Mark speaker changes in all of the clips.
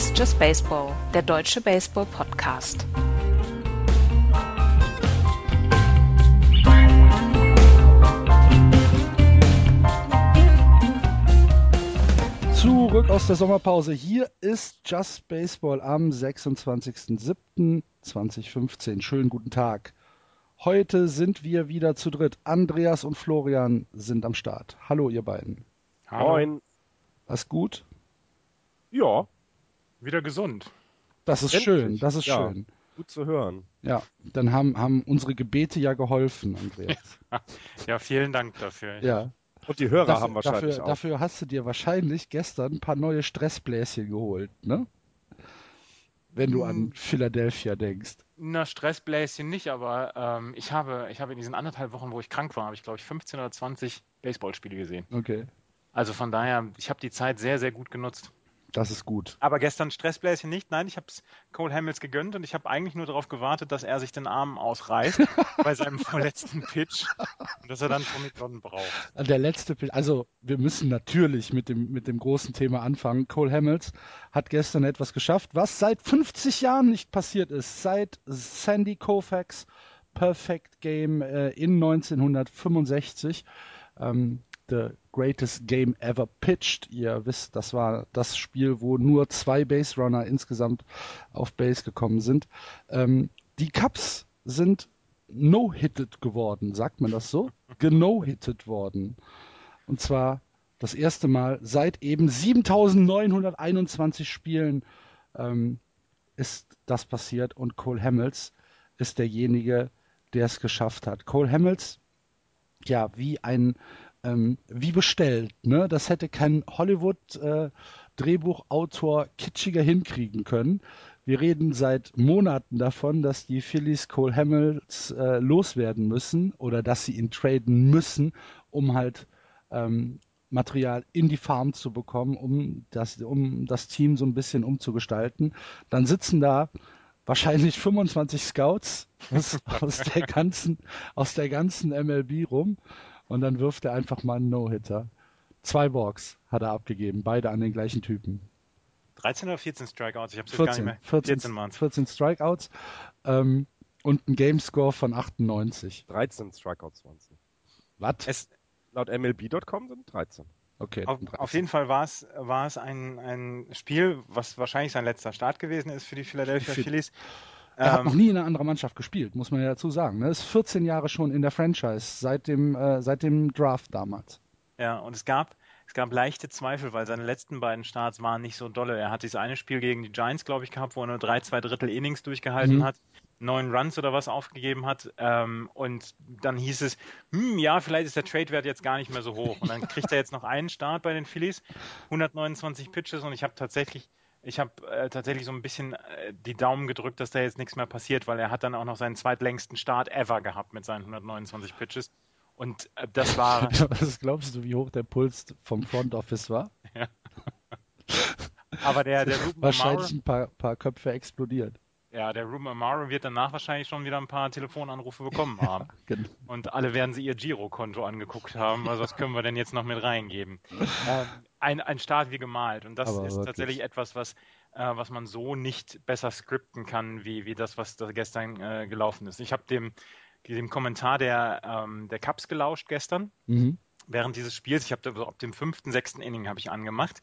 Speaker 1: Ist Just Baseball, der deutsche Baseball-Podcast.
Speaker 2: Zurück aus der Sommerpause. Hier ist Just Baseball am 26.07.2015. Schönen guten Tag. Heute sind wir wieder zu dritt. Andreas und Florian sind am Start. Hallo, ihr beiden.
Speaker 3: Hallo. Moin.
Speaker 2: Alles gut?
Speaker 3: Ja, wieder gesund.
Speaker 2: Das ist Endlich. schön, das ist ja, schön.
Speaker 3: Gut zu hören.
Speaker 2: Ja, dann haben, haben unsere Gebete ja geholfen, Andreas.
Speaker 3: ja, vielen Dank dafür.
Speaker 2: Ja.
Speaker 3: Und die Hörer dafür, haben wahrscheinlich
Speaker 2: dafür, auch. Dafür hast du dir wahrscheinlich gestern ein paar neue Stressbläschen geholt, ne? Wenn du hm. an Philadelphia denkst.
Speaker 3: Na, Stressbläschen nicht, aber ähm, ich, habe, ich habe in diesen anderthalb Wochen, wo ich krank war, habe ich glaube ich 15 oder 20 Baseballspiele gesehen.
Speaker 2: Okay.
Speaker 3: Also von daher, ich habe die Zeit sehr, sehr gut genutzt.
Speaker 2: Das ist gut.
Speaker 3: Aber gestern Stressbläschen nicht. Nein, ich habe es Cole Hamels gegönnt und ich habe eigentlich nur darauf gewartet, dass er sich den Arm ausreißt bei seinem vorletzten Pitch und dass er dann Promikron braucht.
Speaker 2: Der letzte Pitch, also wir müssen natürlich mit dem, mit dem großen Thema anfangen. Cole Hamels hat gestern etwas geschafft, was seit 50 Jahren nicht passiert ist. Seit Sandy Koufax Perfect Game äh, in 1965. Ähm, the greatest game ever pitched. Ihr wisst, das war das Spiel, wo nur zwei Base Runner insgesamt auf Base gekommen sind. Ähm, die Cups sind no-hitted geworden, sagt man das so? Geno-hitted worden. Und zwar das erste Mal seit eben 7921 Spielen ähm, ist das passiert und Cole Hamels ist derjenige, der es geschafft hat. Cole Hamels, ja, wie ein ähm, wie bestellt. Ne? Das hätte kein Hollywood-Drehbuchautor äh, kitschiger hinkriegen können. Wir reden seit Monaten davon, dass die Phillies Cole Hamels äh, loswerden müssen oder dass sie ihn traden müssen, um halt ähm, Material in die Farm zu bekommen, um das, um das Team so ein bisschen umzugestalten. Dann sitzen da wahrscheinlich 25 Scouts aus, aus, der ganzen, aus der ganzen MLB rum und dann wirft er einfach mal einen No-Hitter. Zwei Walks hat er abgegeben, beide an den gleichen Typen.
Speaker 3: 13 oder 14 Strikeouts? Ich habe
Speaker 2: es gar nicht mehr. 14, 14, 14 Strikeouts ähm, und ein Gamescore von 98.
Speaker 3: 13 Strikeouts waren es.
Speaker 2: Was?
Speaker 3: Laut MLB.com sind 13.
Speaker 2: Okay.
Speaker 3: Auf, auf, jeden Fall war es, war es ein, ein Spiel, was wahrscheinlich sein letzter Start gewesen ist für die Philadelphia Phillies.
Speaker 2: Er hat noch ähm, nie in einer anderen Mannschaft gespielt, muss man ja dazu sagen. Er ne? ist 14 Jahre schon in der Franchise, seit dem, äh, seit dem Draft damals.
Speaker 3: Ja, und es gab, es gab leichte Zweifel, weil seine letzten beiden Starts waren nicht so dolle. Er hat dieses eine Spiel gegen die Giants, glaube ich, gehabt, wo er nur drei, zwei Drittel Innings durchgehalten mhm. hat, neun Runs oder was aufgegeben hat. Ähm, und dann hieß es, hm, ja, vielleicht ist der Trade-Wert jetzt gar nicht mehr so hoch. Und dann kriegt er jetzt noch einen Start bei den Phillies, 129 Pitches und ich habe tatsächlich ich habe äh, tatsächlich so ein bisschen äh, die Daumen gedrückt, dass da jetzt nichts mehr passiert, weil er hat dann auch noch seinen zweitlängsten Start ever gehabt mit seinen 129 Pitches. Und äh, das war.
Speaker 2: Was glaubst du, wie hoch der Puls vom Front Office war? Ja.
Speaker 3: Aber der, der
Speaker 2: Ruben Wahrscheinlich ein paar, paar Köpfe explodiert.
Speaker 3: Ja, der Ruben Amaro wird danach wahrscheinlich schon wieder ein paar Telefonanrufe bekommen haben. genau. Und alle werden sie ihr Girokonto angeguckt haben. Also was können wir denn jetzt noch mit reingeben? ähm, ein, ein Start wie gemalt. Und das Aber ist wirklich. tatsächlich etwas, was, äh, was man so nicht besser skripten kann, wie, wie das, was da gestern äh, gelaufen ist. Ich habe dem, dem Kommentar der, ähm, der Cups gelauscht gestern. Mhm. Während dieses Spiels, ich habe ab dem fünften, sechsten Inning habe ich angemacht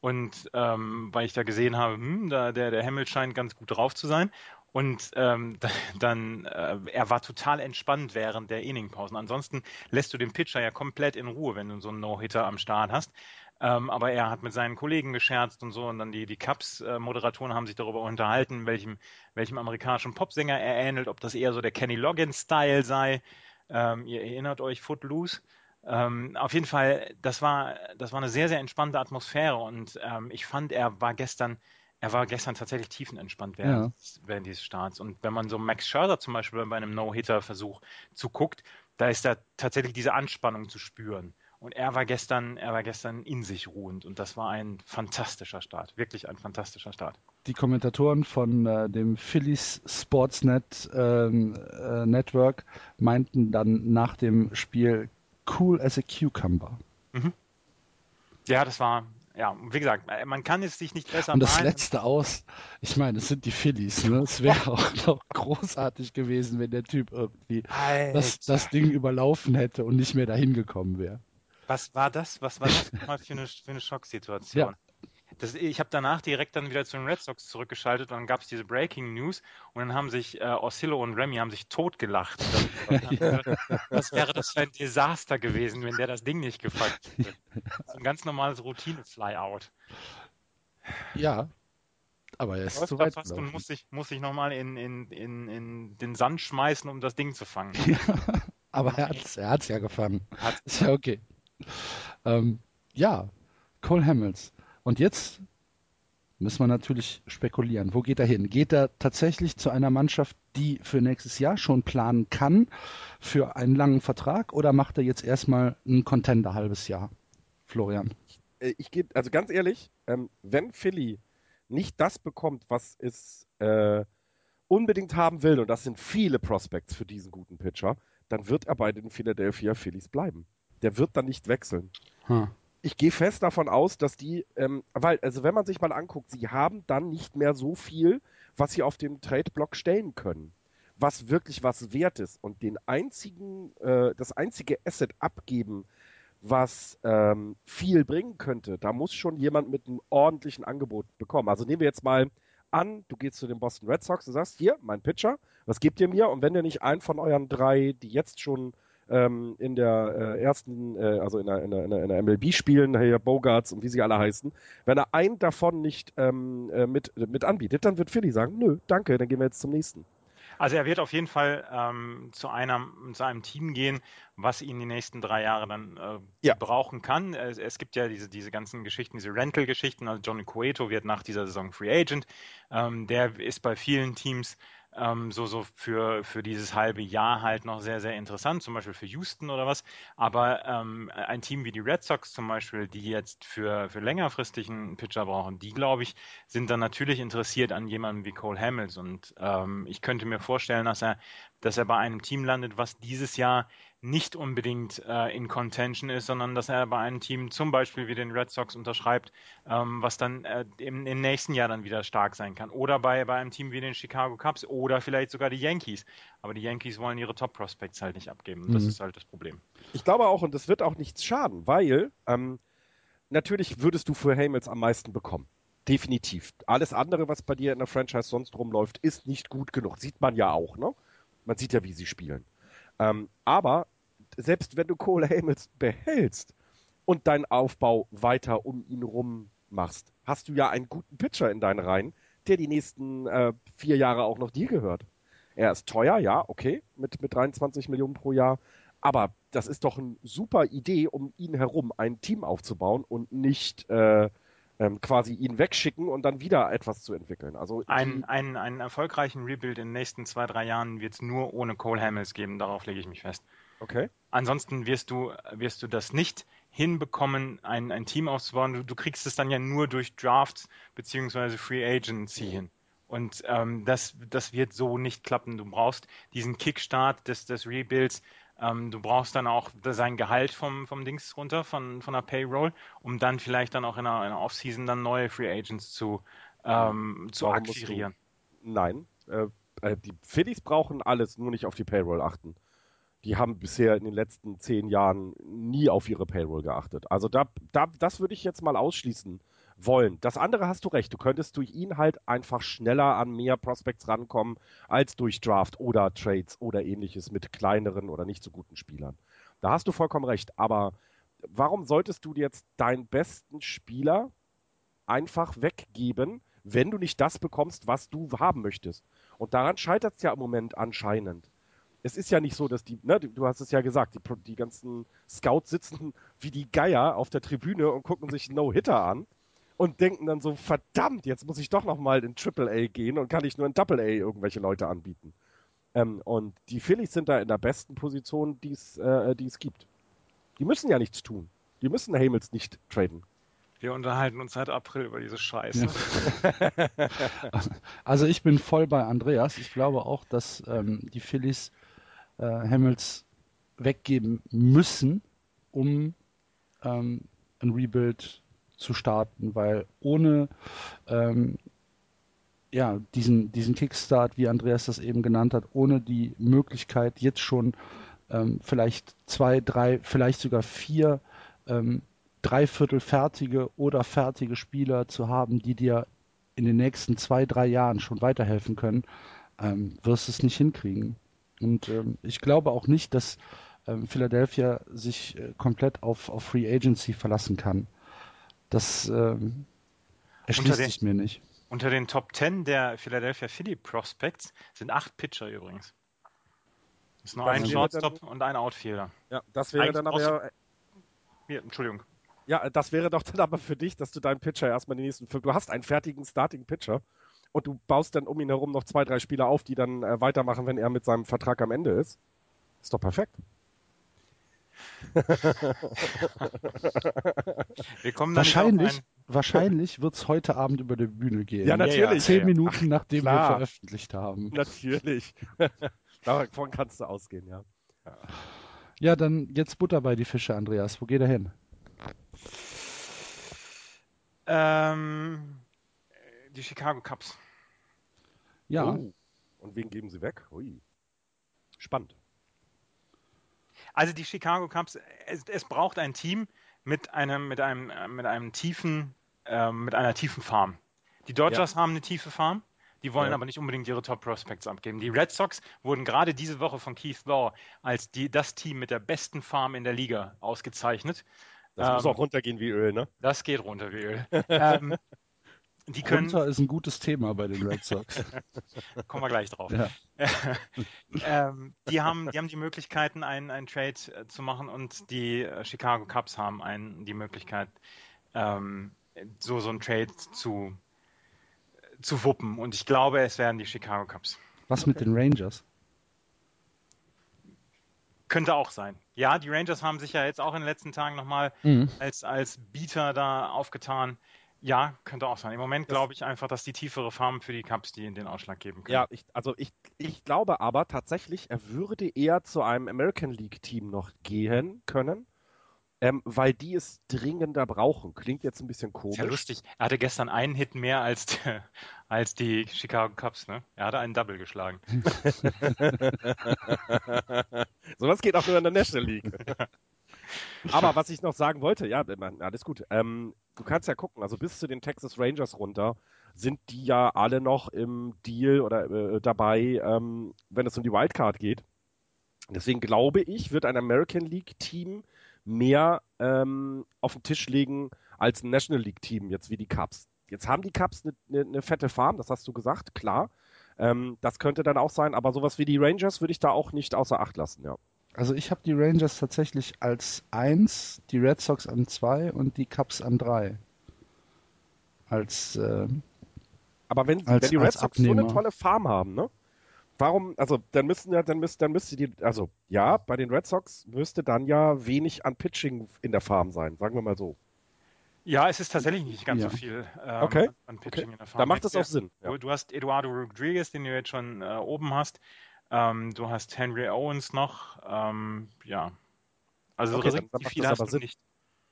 Speaker 3: und ähm, weil ich da gesehen habe, hm, da, der, der Hemmel scheint ganz gut drauf zu sein. Und ähm, dann, äh, er war total entspannt während der Inningpausen. Ansonsten lässt du den Pitcher ja komplett in Ruhe, wenn du so einen No-Hitter am Start hast. Ähm, aber er hat mit seinen Kollegen gescherzt und so. Und dann die, die Cups-Moderatoren haben sich darüber unterhalten, welchem, welchem amerikanischen Popsänger er ähnelt, ob das eher so der Kenny Loggins-Style sei. Ähm, ihr erinnert euch Footloose. Ähm, auf jeden Fall, das war, das war eine sehr, sehr entspannte Atmosphäre und ähm, ich fand, er war gestern, er war gestern tatsächlich tiefenentspannt während, ja. während dieses Starts. Und wenn man so Max Scherzer zum Beispiel bei einem No-Hitter-Versuch zuguckt, da ist da tatsächlich diese Anspannung zu spüren. Und er war gestern, er war gestern in sich ruhend und das war ein fantastischer Start, wirklich ein fantastischer Start.
Speaker 2: Die Kommentatoren von äh, dem Phillies Sportsnet ähm, äh, Network meinten dann nach dem Spiel, cool as a cucumber. Mhm.
Speaker 3: Ja, das war, ja, wie gesagt, man kann es sich nicht besser
Speaker 2: Und das malen. letzte aus, ich meine, es sind die Phillies, ne? Es wäre auch noch großartig gewesen, wenn der Typ irgendwie das, das, Ding überlaufen hätte und nicht mehr dahin gekommen wäre.
Speaker 3: Was war das? Was war das mal für eine, für eine Schocksituation? Ja. Das, ich habe danach direkt dann wieder zu den Red Sox zurückgeschaltet und dann gab es diese Breaking News und dann haben sich äh, Oscillo und Remy haben sich totgelacht. Was wäre das für ein Desaster gewesen, wenn der das Ding nicht gefangen hätte? So ein ganz normales Routine-Flyout.
Speaker 2: Ja, aber er ist zu weit fast
Speaker 3: und muss sich, muss sich nochmal in, in, in, in den Sand schmeißen, um das Ding zu fangen.
Speaker 2: Ja, aber er hat es er hat's ja gefangen. Hat. Ist ja okay. Ähm, ja, Cole Hamels und jetzt müssen wir natürlich spekulieren. Wo geht er hin? Geht er tatsächlich zu einer Mannschaft, die für nächstes Jahr schon planen kann, für einen langen Vertrag, oder macht er jetzt erstmal ein Contender halbes Jahr? Florian.
Speaker 4: Äh, ich gehe, also ganz ehrlich, ähm, wenn Philly nicht das bekommt, was es äh, unbedingt haben will, und das sind viele Prospects für diesen guten Pitcher, dann wird er bei den Philadelphia Phillies bleiben. Der wird dann nicht wechseln. Hm ich gehe fest davon aus, dass die, ähm, weil, also wenn man sich mal anguckt, sie haben dann nicht mehr so viel, was sie auf dem Trade-Block stellen können, was wirklich was wert ist. Und den einzigen, äh, das einzige Asset abgeben, was ähm, viel bringen könnte, da muss schon jemand mit einem ordentlichen Angebot bekommen. Also nehmen wir jetzt mal an, du gehst zu den Boston Red Sox und sagst, hier, mein Pitcher, was gebt ihr mir? Und wenn ihr nicht einen von euren drei, die jetzt schon ähm, in der äh, ersten, äh, also in der, in der, in der MLB spielen, hier Bogarts und wie sie alle heißen, wenn er einen davon nicht ähm, äh, mit, mit anbietet, dann wird Philly sagen, nö, danke, dann gehen wir jetzt zum nächsten.
Speaker 3: Also er wird auf jeden Fall ähm, zu, einem, zu einem Team gehen, was ihn die nächsten drei Jahre dann äh, ja. brauchen kann. Es, es, gibt ja diese, diese ganzen Geschichten, diese Rental-Geschichten. Also Johnny Cueto wird nach dieser Saison Free Agent. Ähm, der ist bei vielen Teams ähm, so, so für, für dieses halbe Jahr halt noch sehr, sehr interessant, zum Beispiel für Houston oder was. Aber ähm, ein Team wie die Red Sox zum Beispiel, die jetzt für, für längerfristig einen Pitcher brauchen, die, glaube ich, sind dann natürlich interessiert an jemandem wie Cole Hamels. Und ähm, ich könnte mir vorstellen, dass er, dass er bei einem Team landet, was dieses Jahr nicht unbedingt äh, in Contention ist, sondern dass er bei einem Team zum Beispiel wie den Red Sox unterschreibt, ähm, was dann äh, im, im, nächsten Jahr dann wieder stark sein kann. Oder bei, bei einem Team wie den Chicago Cubs oder vielleicht sogar die Yankees. Aber die Yankees wollen ihre Top Prospects halt nicht abgeben. Mhm. Das ist halt das Problem.
Speaker 4: Ich glaube auch, und das wird auch nichts schaden, weil ähm, natürlich würdest du für Hamels am meisten bekommen. Definitiv. Alles andere, was bei dir in der Franchise sonst rumläuft, ist nicht gut genug. Sieht man ja auch, ne? Man sieht ja, wie sie spielen. Ähm, aber selbst wenn du Cole Hamels behältst und deinen Aufbau weiter um ihn rum machst, hast du ja einen guten Pitcher in deinen Reihen, der die nächsten äh, vier Jahre auch noch dir gehört. Er ist teuer, ja, okay, mit, mit 23 Millionen pro Jahr. Aber das ist doch eine super Idee, um ihn herum ein Team aufzubauen und nicht äh, ähm, quasi ihn wegschicken und dann wieder etwas zu entwickeln. Also
Speaker 3: ein, ein, einen erfolgreichen Rebuild in den nächsten zwei, drei Jahren wird es nur ohne Cole Hamels geben, darauf lege ich mich fest.
Speaker 4: Okay.
Speaker 3: Ansonsten wirst du, wirst du das nicht hinbekommen, ein, ein Team aufzubauen. Du, du kriegst es dann ja nur durch Drafts beziehungsweise Free Agency hin. Und ähm, das, das wird so nicht klappen. Du brauchst diesen Kickstart des, des Rebuilds, ähm, du brauchst dann auch sein Gehalt vom, vom Dings runter, von, von der Payroll, um dann vielleicht dann auch in der, in der Offseason dann neue Free Agents zu, ähm, zu akquirieren.
Speaker 4: Nein, äh, äh, die Phillies brauchen alles, nur nicht auf die Payroll achten. Die haben bisher in den letzten zehn Jahren nie auf ihre Payroll geachtet. Also da, da, das würde ich jetzt mal ausschließen wollen. Das andere hast du recht. Du könntest durch ihn halt einfach schneller an mehr Prospects rankommen als durch Draft oder Trades oder ähnliches mit kleineren oder nicht so guten Spielern. Da hast du vollkommen recht. Aber warum solltest du jetzt deinen besten Spieler einfach weggeben, wenn du nicht das bekommst, was du haben möchtest? Und daran scheitert es ja im Moment anscheinend. Es ist ja nicht so, dass die, ne, du hast es ja gesagt, die, die ganzen Scouts sitzen wie die Geier auf der Tribüne und gucken sich No-Hitter an und denken dann so, verdammt, jetzt muss ich doch nochmal in Triple A gehen und kann ich nur in Double A irgendwelche Leute anbieten. Ähm, und die Phillies sind da in der besten Position, die äh, es gibt. Die müssen ja nichts tun. Die müssen Hamels nicht traden.
Speaker 3: Wir unterhalten uns seit April über diese Scheiße. Ja.
Speaker 2: also ich bin voll bei Andreas. Ich glaube auch, dass ähm, die Phillies äh, Hamels weggeben müssen, um ähm, ein Rebuild zu starten, weil ohne ähm, ja, diesen, diesen Kickstart, wie Andreas das eben genannt hat, ohne die Möglichkeit, jetzt schon ähm, vielleicht zwei, drei, vielleicht sogar vier ähm, dreiviertel fertige oder fertige Spieler zu haben, die dir in den nächsten zwei, drei Jahren schon weiterhelfen können, ähm, wirst du es nicht hinkriegen. Und ähm, ich glaube auch nicht, dass ähm, Philadelphia sich äh, komplett auf, auf Free Agency verlassen kann. Das ähm, erschließt sich mir nicht.
Speaker 3: Unter den Top 10 der Philadelphia Philly Prospects sind acht Pitcher übrigens. Ist nur das ein Shortstop und ein Outfielder.
Speaker 4: Ja, das wäre Eigentlich dann aber ja.
Speaker 3: Hier, Entschuldigung.
Speaker 4: Ja, das wäre doch dann aber für dich, dass du deinen Pitcher erstmal die nächsten fünf. Du hast einen fertigen Starting Pitcher und du baust dann um ihn herum noch zwei, drei Spieler auf, die dann äh, weitermachen, wenn er mit seinem Vertrag am Ende ist. Ist doch perfekt.
Speaker 2: Wir kommen wahrscheinlich wahrscheinlich wird es heute Abend über die Bühne gehen.
Speaker 4: Ja, natürlich.
Speaker 2: Zehn Minuten, Ach, nachdem klar. wir veröffentlicht haben.
Speaker 4: Natürlich. Davon kannst du ausgehen, ja.
Speaker 2: Ja, dann jetzt Butter bei die Fische, Andreas. Wo geht er hin?
Speaker 3: Ähm, die Chicago Cubs.
Speaker 2: Ja. Oh.
Speaker 4: Und wen geben sie weg? Ui. Spannend.
Speaker 3: Also die Chicago Cubs, es, es braucht ein Team mit einem, mit einem, mit einem tiefen, äh, mit einer tiefen Farm. Die Dodgers ja. haben eine tiefe Farm. Die wollen ja. aber nicht unbedingt ihre Top Prospects abgeben. Die Red Sox wurden gerade diese Woche von Keith Law als die, das Team mit der besten Farm in der Liga ausgezeichnet.
Speaker 4: Das ähm, muss auch runtergehen wie Öl, ne?
Speaker 3: Das geht runter wie Öl. ähm,
Speaker 2: die können, Runter ist ein gutes Thema bei den Red Sox.
Speaker 3: Kommen wir gleich drauf. Ja. ähm, die, haben, die haben die Möglichkeiten, einen, einen Trade äh, zu machen und die äh, Chicago Cubs haben einen, die Möglichkeit, ähm, so, so einen Trade zu, zu wuppen. Und ich glaube, es werden die Chicago Cubs.
Speaker 2: Was mit den Rangers?
Speaker 3: Könnte auch sein. Ja, die Rangers haben sich ja jetzt auch in den letzten Tagen nochmal mhm. als, als Bieter da aufgetan. Ja, könnte auch sein. Im Moment glaube ich einfach, dass die tiefere Farm für die Cups die in den Ausschlag geben können.
Speaker 4: Ja, ich, also ich, ich glaube aber tatsächlich, er würde eher zu einem American League Team noch gehen können. Ähm, weil die es dringender brauchen. Klingt jetzt ein bisschen komisch.
Speaker 3: Ist ja lustig. Er hatte gestern einen Hit mehr als, die, als die Chicago Cubs, ne? Er hatte einen Double geschlagen.
Speaker 4: Sowas geht auch nur in der National League. Aber was ich noch sagen wollte, ja, alles gut. Ähm, du kannst ja gucken, also bis zu den Texas Rangers runter sind die ja alle noch im Deal oder äh, dabei, ähm, wenn es um die Wildcard geht. Deswegen glaube ich, wird ein American League Team mehr ähm, auf den Tisch legen als ein National League Team, jetzt wie die Cubs. Jetzt haben die Cubs eine ne, ne fette Farm, das hast du gesagt, klar. Ähm, das könnte dann auch sein, aber sowas wie die Rangers würde ich da auch nicht außer Acht lassen, ja.
Speaker 2: Also ich habe die Rangers tatsächlich als 1, die Red Sox an 2 und die Cubs an 3. Als äh,
Speaker 4: Aber wenn, als, wenn die Red Sox Abnehmer. so eine tolle Farm haben, ne? Warum, also dann müssen ja, dann müsst, dann müsste die, also ja, bei den Red Sox müsste dann ja wenig an Pitching in der Farm sein, sagen wir mal so.
Speaker 3: Ja, es ist tatsächlich nicht ganz ja. so viel
Speaker 4: ähm, okay. an Pitching okay. in der Farm. Da macht es auch Sinn.
Speaker 3: Ja. Du, du, hast Eduardo Rodriguez, den du jetzt schon äh, oben hast. Ähm, du hast Henry Owens noch. Ähm, ja. Also
Speaker 4: okay, dann, dann viele hast du nicht.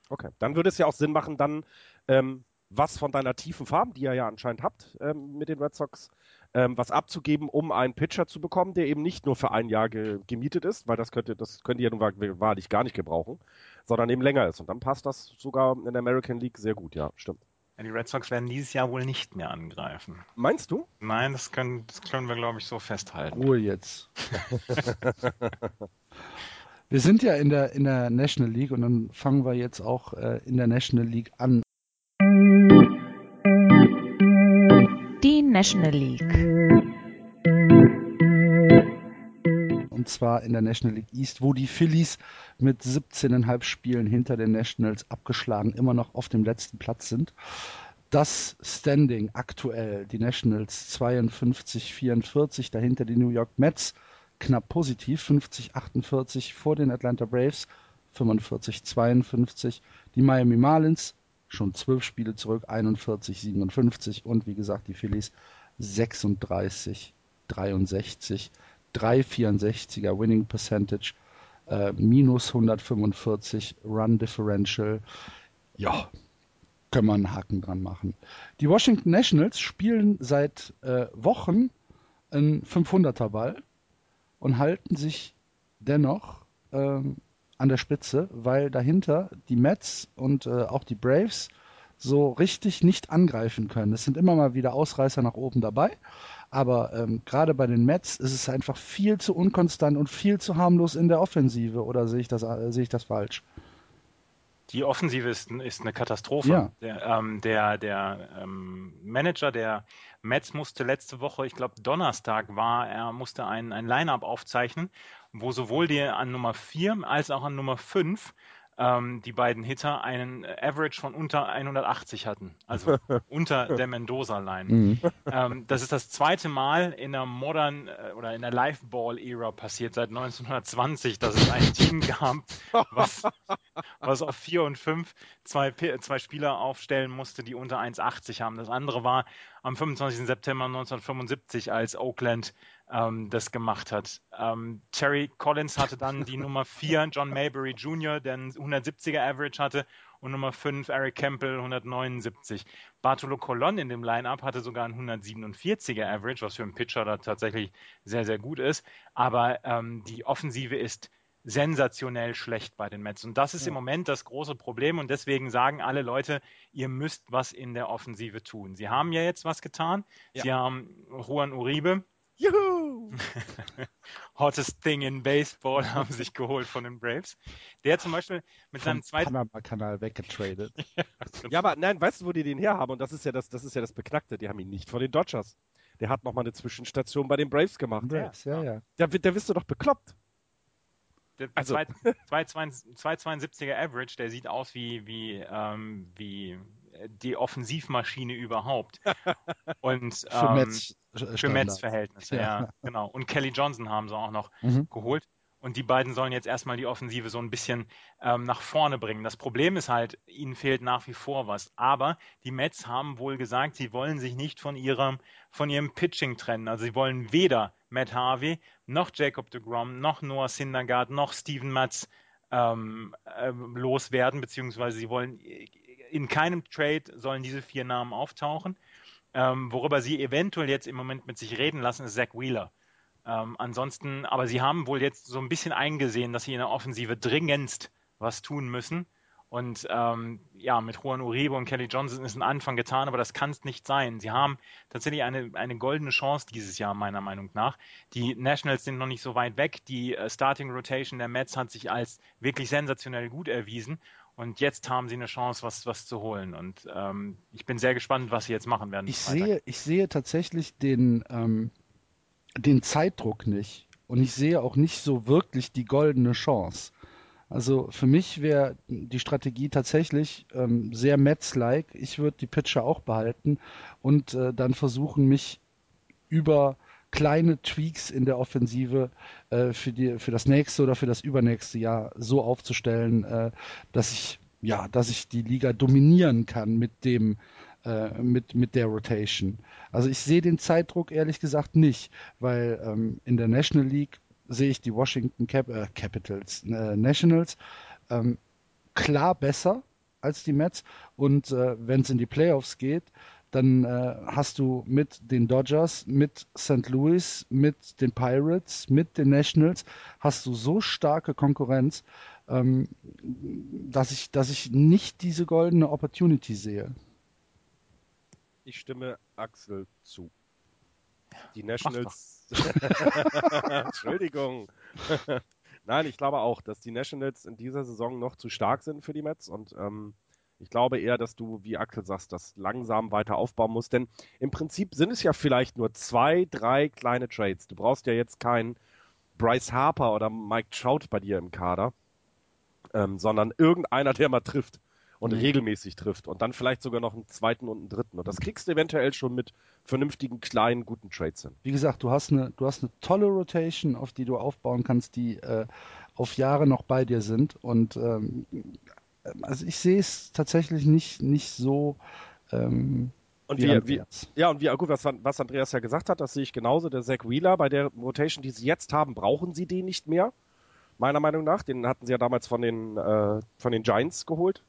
Speaker 4: Okay, dann würde es ja auch Sinn machen, dann ähm, was von deiner tiefen Farm, die ihr ja anscheinend habt ähm, mit den Red Sox, ähm, was abzugeben, um einen Pitcher zu bekommen, der eben nicht nur für ein Jahr ge gemietet ist, weil das könnte, das könnt ihr ja nun wahrlich gar nicht gebrauchen, sondern eben länger ist. Und dann passt das sogar in der American League sehr gut, ja, stimmt.
Speaker 3: Die Red Sox werden dieses Jahr wohl nicht mehr angreifen.
Speaker 4: Meinst du?
Speaker 3: Nein, das können, das können wir, glaube ich, so festhalten.
Speaker 2: Ruhe jetzt. wir sind ja in der, in der National League und dann fangen wir jetzt auch äh, in der National League an.
Speaker 1: Die National League.
Speaker 2: Und zwar in der National League East, wo die Phillies mit 17,5 Spielen hinter den Nationals abgeschlagen immer noch auf dem letzten Platz sind. Das Standing aktuell, die Nationals 52, 44, dahinter die New York Mets knapp positiv, 50, 48 vor den Atlanta Braves, 45, 52, die Miami Marlins schon zwölf Spiele zurück, 41, 57 und wie gesagt die Phillies 36, 63. 364er Winning Percentage, äh, minus 145 Run Differential. Ja, können wir einen Haken dran machen. Die Washington Nationals spielen seit äh, Wochen einen 500er Ball und halten sich dennoch ähm, an der Spitze, weil dahinter die Mets und äh, auch die Braves so richtig nicht angreifen können. Es sind immer mal wieder Ausreißer nach oben dabei, aber ähm, gerade bei den Mets ist es einfach viel zu unkonstant und viel zu harmlos in der Offensive. Oder sehe ich das, äh, sehe ich das falsch?
Speaker 3: Die Offensive ist, ist eine Katastrophe.
Speaker 2: Ja.
Speaker 3: Der, ähm, der, der ähm, Manager der Mets musste letzte Woche, ich glaube Donnerstag war, er musste ein, ein Line-up aufzeichnen, wo sowohl die an Nummer 4 als auch an Nummer 5 ähm, die beiden Hitter einen Average von unter 180 hatten, also unter der Mendoza-Line. Mhm. Ähm, das ist das zweite Mal in der Modern äh, oder in der Live-Ball-Ära passiert seit 1920, dass es ein Team gab, was, was auf 4 und 5 zwei, zwei Spieler aufstellen musste, die unter 1,80 haben. Das andere war am 25. September 1975, als Oakland ähm, das gemacht hat. Ähm, Terry Collins hatte dann die Nummer 4, John Maybury Jr., der einen 170er Average hatte, und Nummer 5, Eric Campbell, 179. Bartolo Colon in dem Line-Up hatte sogar einen 147er Average, was für einen Pitcher da tatsächlich sehr, sehr gut ist. Aber ähm, die Offensive ist sensationell schlecht bei den Mets. Und das ist ja. im Moment das große Problem. Und deswegen sagen alle Leute, ihr müsst was in der Offensive tun. Sie haben ja jetzt was getan. Ja. Sie haben Juan Uribe, Juhu! Hottest Thing in Baseball haben sich geholt von den Braves. Der zum Beispiel mit seinem zweiten
Speaker 2: Panama-Kanal weggetradet.
Speaker 4: ja, ja, aber nein, weißt du, wo die den herhaben? Und das ist ja das, das ist ja das Beknackte. Die haben ihn nicht von den Dodgers. Der hat nochmal eine Zwischenstation bei den Braves gemacht.
Speaker 2: Braves, ja, ja.
Speaker 4: ja. Der, der bist du doch bekloppt.
Speaker 3: Der also. 272er Average, der sieht aus wie, wie, ähm, wie die Offensivmaschine überhaupt. Und für ähm, Metz, für Metz Verhältnisse, ja. ja. genau. Und Kelly Johnson haben sie auch noch mhm. geholt. Und die beiden sollen jetzt erstmal die Offensive so ein bisschen ähm, nach vorne bringen. Das Problem ist halt, ihnen fehlt nach wie vor was. Aber die Mets haben wohl gesagt, sie wollen sich nicht von ihrem, von ihrem Pitching trennen. Also sie wollen weder Matt Harvey, noch Jacob de Grom, noch Noah Syndergaard, noch Steven Matz ähm, äh, loswerden, beziehungsweise sie wollen in keinem Trade sollen diese vier Namen auftauchen. Ähm, worüber sie eventuell jetzt im Moment mit sich reden lassen, ist Zach Wheeler. Ähm, ansonsten, aber sie haben wohl jetzt so ein bisschen eingesehen, dass sie in der Offensive dringendst was tun müssen. Und ähm, ja, mit Juan Uribe und Kelly Johnson ist ein Anfang getan, aber das kann es nicht sein. Sie haben tatsächlich eine, eine goldene Chance dieses Jahr, meiner Meinung nach. Die Nationals sind noch nicht so weit weg. Die uh, Starting Rotation der Mets hat sich als wirklich sensationell gut erwiesen. Und jetzt haben sie eine Chance, was, was zu holen. Und ähm, ich bin sehr gespannt, was sie jetzt machen werden.
Speaker 2: Ich sehe, ich sehe tatsächlich den, ähm, den Zeitdruck nicht. Und ich sehe auch nicht so wirklich die goldene Chance. Also für mich wäre die Strategie tatsächlich ähm, sehr Metz-like. Ich würde die Pitcher auch behalten und äh, dann versuchen, mich über kleine Tweaks in der Offensive äh, für, die, für das nächste oder für das übernächste Jahr so aufzustellen, äh, dass ich ja, dass ich die Liga dominieren kann mit dem äh, mit mit der Rotation. Also ich sehe den Zeitdruck ehrlich gesagt nicht, weil ähm, in der National League sehe ich die Washington Cap äh, Capitals äh, Nationals ähm, klar besser als die Mets und äh, wenn es in die Playoffs geht, dann äh, hast du mit den Dodgers, mit St. Louis, mit den Pirates, mit den Nationals, hast du so starke Konkurrenz, ähm, dass, ich, dass ich nicht diese goldene Opportunity sehe.
Speaker 4: Ich stimme Axel zu. Die Nationals. Entschuldigung. Nein, ich glaube auch, dass die Nationals in dieser Saison noch zu stark sind für die Mets und ähm, ich glaube eher, dass du, wie Axel sagst, das langsam weiter aufbauen musst. Denn im Prinzip sind es ja vielleicht nur zwei, drei kleine Trades. Du brauchst ja jetzt keinen Bryce Harper oder Mike Trout bei dir im Kader, ähm, sondern irgendeiner, der mal trifft und mhm. regelmäßig trifft und dann vielleicht sogar noch einen zweiten und einen dritten. Und das kriegst du eventuell schon mit vernünftigen, kleinen, guten Trades hin.
Speaker 2: Wie gesagt, du hast eine, du hast eine tolle Rotation, auf die du aufbauen kannst, die äh, auf Jahre noch bei dir sind. Und ähm, also ich sehe es tatsächlich nicht, nicht so. Ähm,
Speaker 4: und wie, wie, ja, und wie, gut, was, was Andreas ja gesagt hat, das sehe ich genauso. Der Zach Wheeler, bei der Rotation, die sie jetzt haben, brauchen sie den nicht mehr. Meiner Meinung nach. Den hatten sie ja damals von den, äh, von den Giants geholt.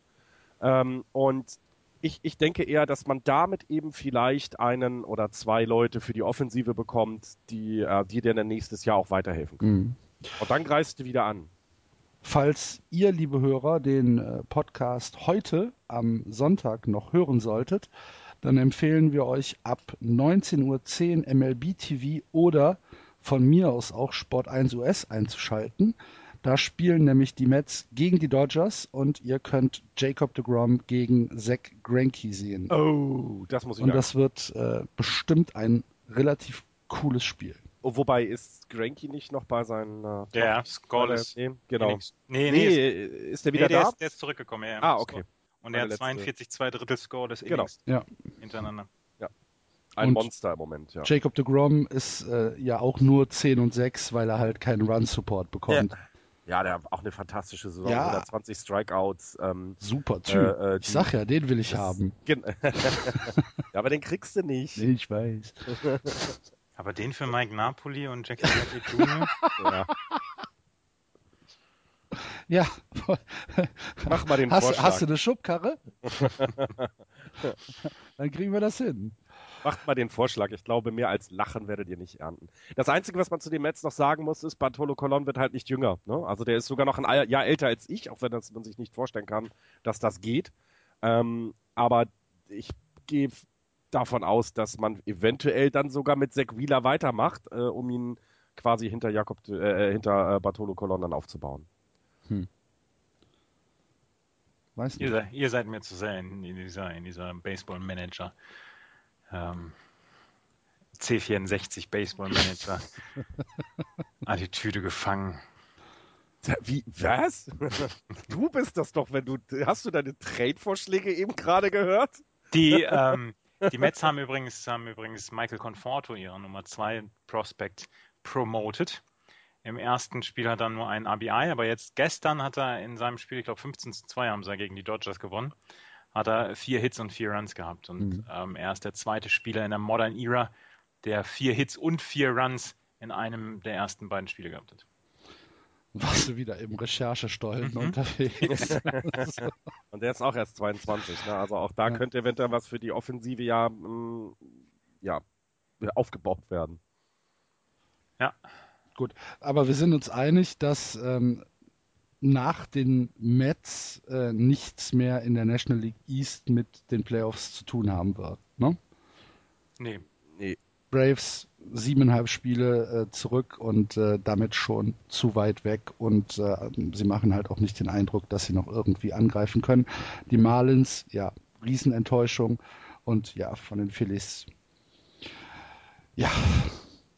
Speaker 4: Ähm, und ich, ich denke eher, dass man damit eben vielleicht einen oder zwei Leute für die Offensive bekommt, die, äh, die dir dann nächstes Jahr auch weiterhelfen können. Mhm. Und dann greifst du wieder an.
Speaker 2: Falls ihr, liebe Hörer, den äh, Podcast heute am Sonntag noch hören solltet, dann empfehlen wir euch ab 19.10 Uhr MLB TV oder von mir aus auch Sport 1 US einzuschalten. Da spielen nämlich die Mets gegen die Dodgers und ihr könnt Jacob de Grom gegen Zach Greinke sehen.
Speaker 4: Oh, das muss ich
Speaker 2: Und das wird äh, bestimmt ein relativ cooles Spiel.
Speaker 4: Oh, wobei ist Greinke nicht noch bei seinen
Speaker 3: äh, Der Scoreless.
Speaker 4: Nee, genau.
Speaker 3: Nee, nee, nee, ist,
Speaker 4: ist der wieder
Speaker 3: nee, der
Speaker 4: da?
Speaker 3: Ist, der ist zurückgekommen, ja.
Speaker 4: Ah, okay.
Speaker 3: Und er hat 42 zwei Drittel Score des
Speaker 4: genau.
Speaker 3: Innings
Speaker 2: ja.
Speaker 3: hintereinander.
Speaker 4: Ja. Ein und Monster im Moment, ja.
Speaker 2: Jacob de Grom ist äh, ja auch nur 10 und 6, weil er halt keinen Run-Support bekommt.
Speaker 4: Ja. Ja, der hat auch eine fantastische Saison,
Speaker 2: Ja.
Speaker 4: 120 Strikeouts. Ähm,
Speaker 2: Super Typ.
Speaker 4: Äh, äh,
Speaker 2: ich sag ja, den will ich
Speaker 4: das-
Speaker 2: haben.
Speaker 4: ja, aber den kriegst du nicht.
Speaker 2: Ich weiß.
Speaker 3: Aber den für Mike Napoli und Jackie Bradley Jr.
Speaker 4: Ja.
Speaker 2: Ja.
Speaker 4: Mach mal den
Speaker 2: hast,
Speaker 4: Vorschlag.
Speaker 2: hast du eine Schubkarre? Dann kriegen wir das hin.
Speaker 4: Macht mal den Vorschlag. Ich glaube, mehr als Lachen werdet ihr nicht ernten. Das Einzige, was man zu den Mets noch sagen muss, ist, Bartolo Colon wird halt nicht jünger. Ne? Also der ist sogar noch ein Jahr älter als ich, auch wenn das, man sich nicht vorstellen kann, dass das geht. Ähm, aber ich gehe davon aus, dass man eventuell dann sogar mit Zach Wheeler weitermacht, äh, um ihn quasi hinter Jakob, äh, hinter äh, Bartolo Colon dann aufzubauen.
Speaker 2: Weiß
Speaker 3: Ihr,
Speaker 2: nicht.
Speaker 3: seid, ihr seid mir zu sehr in, in dieser, in dieser Baseball Manager. Ähm, C64 Baseball Manager. Attitüde gefangen.
Speaker 4: Wie, was? Du bist das doch, wenn du, hast du deine Trade-Vorschläge eben gerade gehört?
Speaker 3: Die, ähm, die Mets haben übrigens, haben übrigens Michael Conforto, ihre Nummer 2 Prospect, promoted. Im ersten Spiel hat er nur einen RBI, aber jetzt gestern hat er in seinem Spiel, ich glaube 15 zu 2 haben sie gegen die Dodgers gewonnen, hat er vier Hits und vier Runs gehabt. Und
Speaker 2: Mhm.
Speaker 3: ähm, er ist der zweite Spieler in der Modern Era, der vier Hits und vier Runs in einem der ersten beiden Spiele gehabt hat.
Speaker 2: Warst du wieder im Recherchestollen
Speaker 3: Mhm.
Speaker 2: unterwegs?
Speaker 4: Und der ist auch erst 22, ne? Also auch da
Speaker 2: Ja.
Speaker 4: könnte eventuell was für die Offensive ja, mh, ja aufgebaut werden.
Speaker 2: Aber wir sind uns einig, dass ähm, nach den Mets äh, nichts mehr in der National League East mit den Playoffs zu tun haben wird. Ne?
Speaker 3: Nee,
Speaker 4: Nee.
Speaker 2: Braves siebeneinhalb Spiele äh, zurück und äh, damit schon zu weit weg und äh, sie machen halt auch nicht den Eindruck, dass sie noch irgendwie angreifen können. Die Marlins, ja, Riesenenttäuschung und ja, von den Phillies. Ja,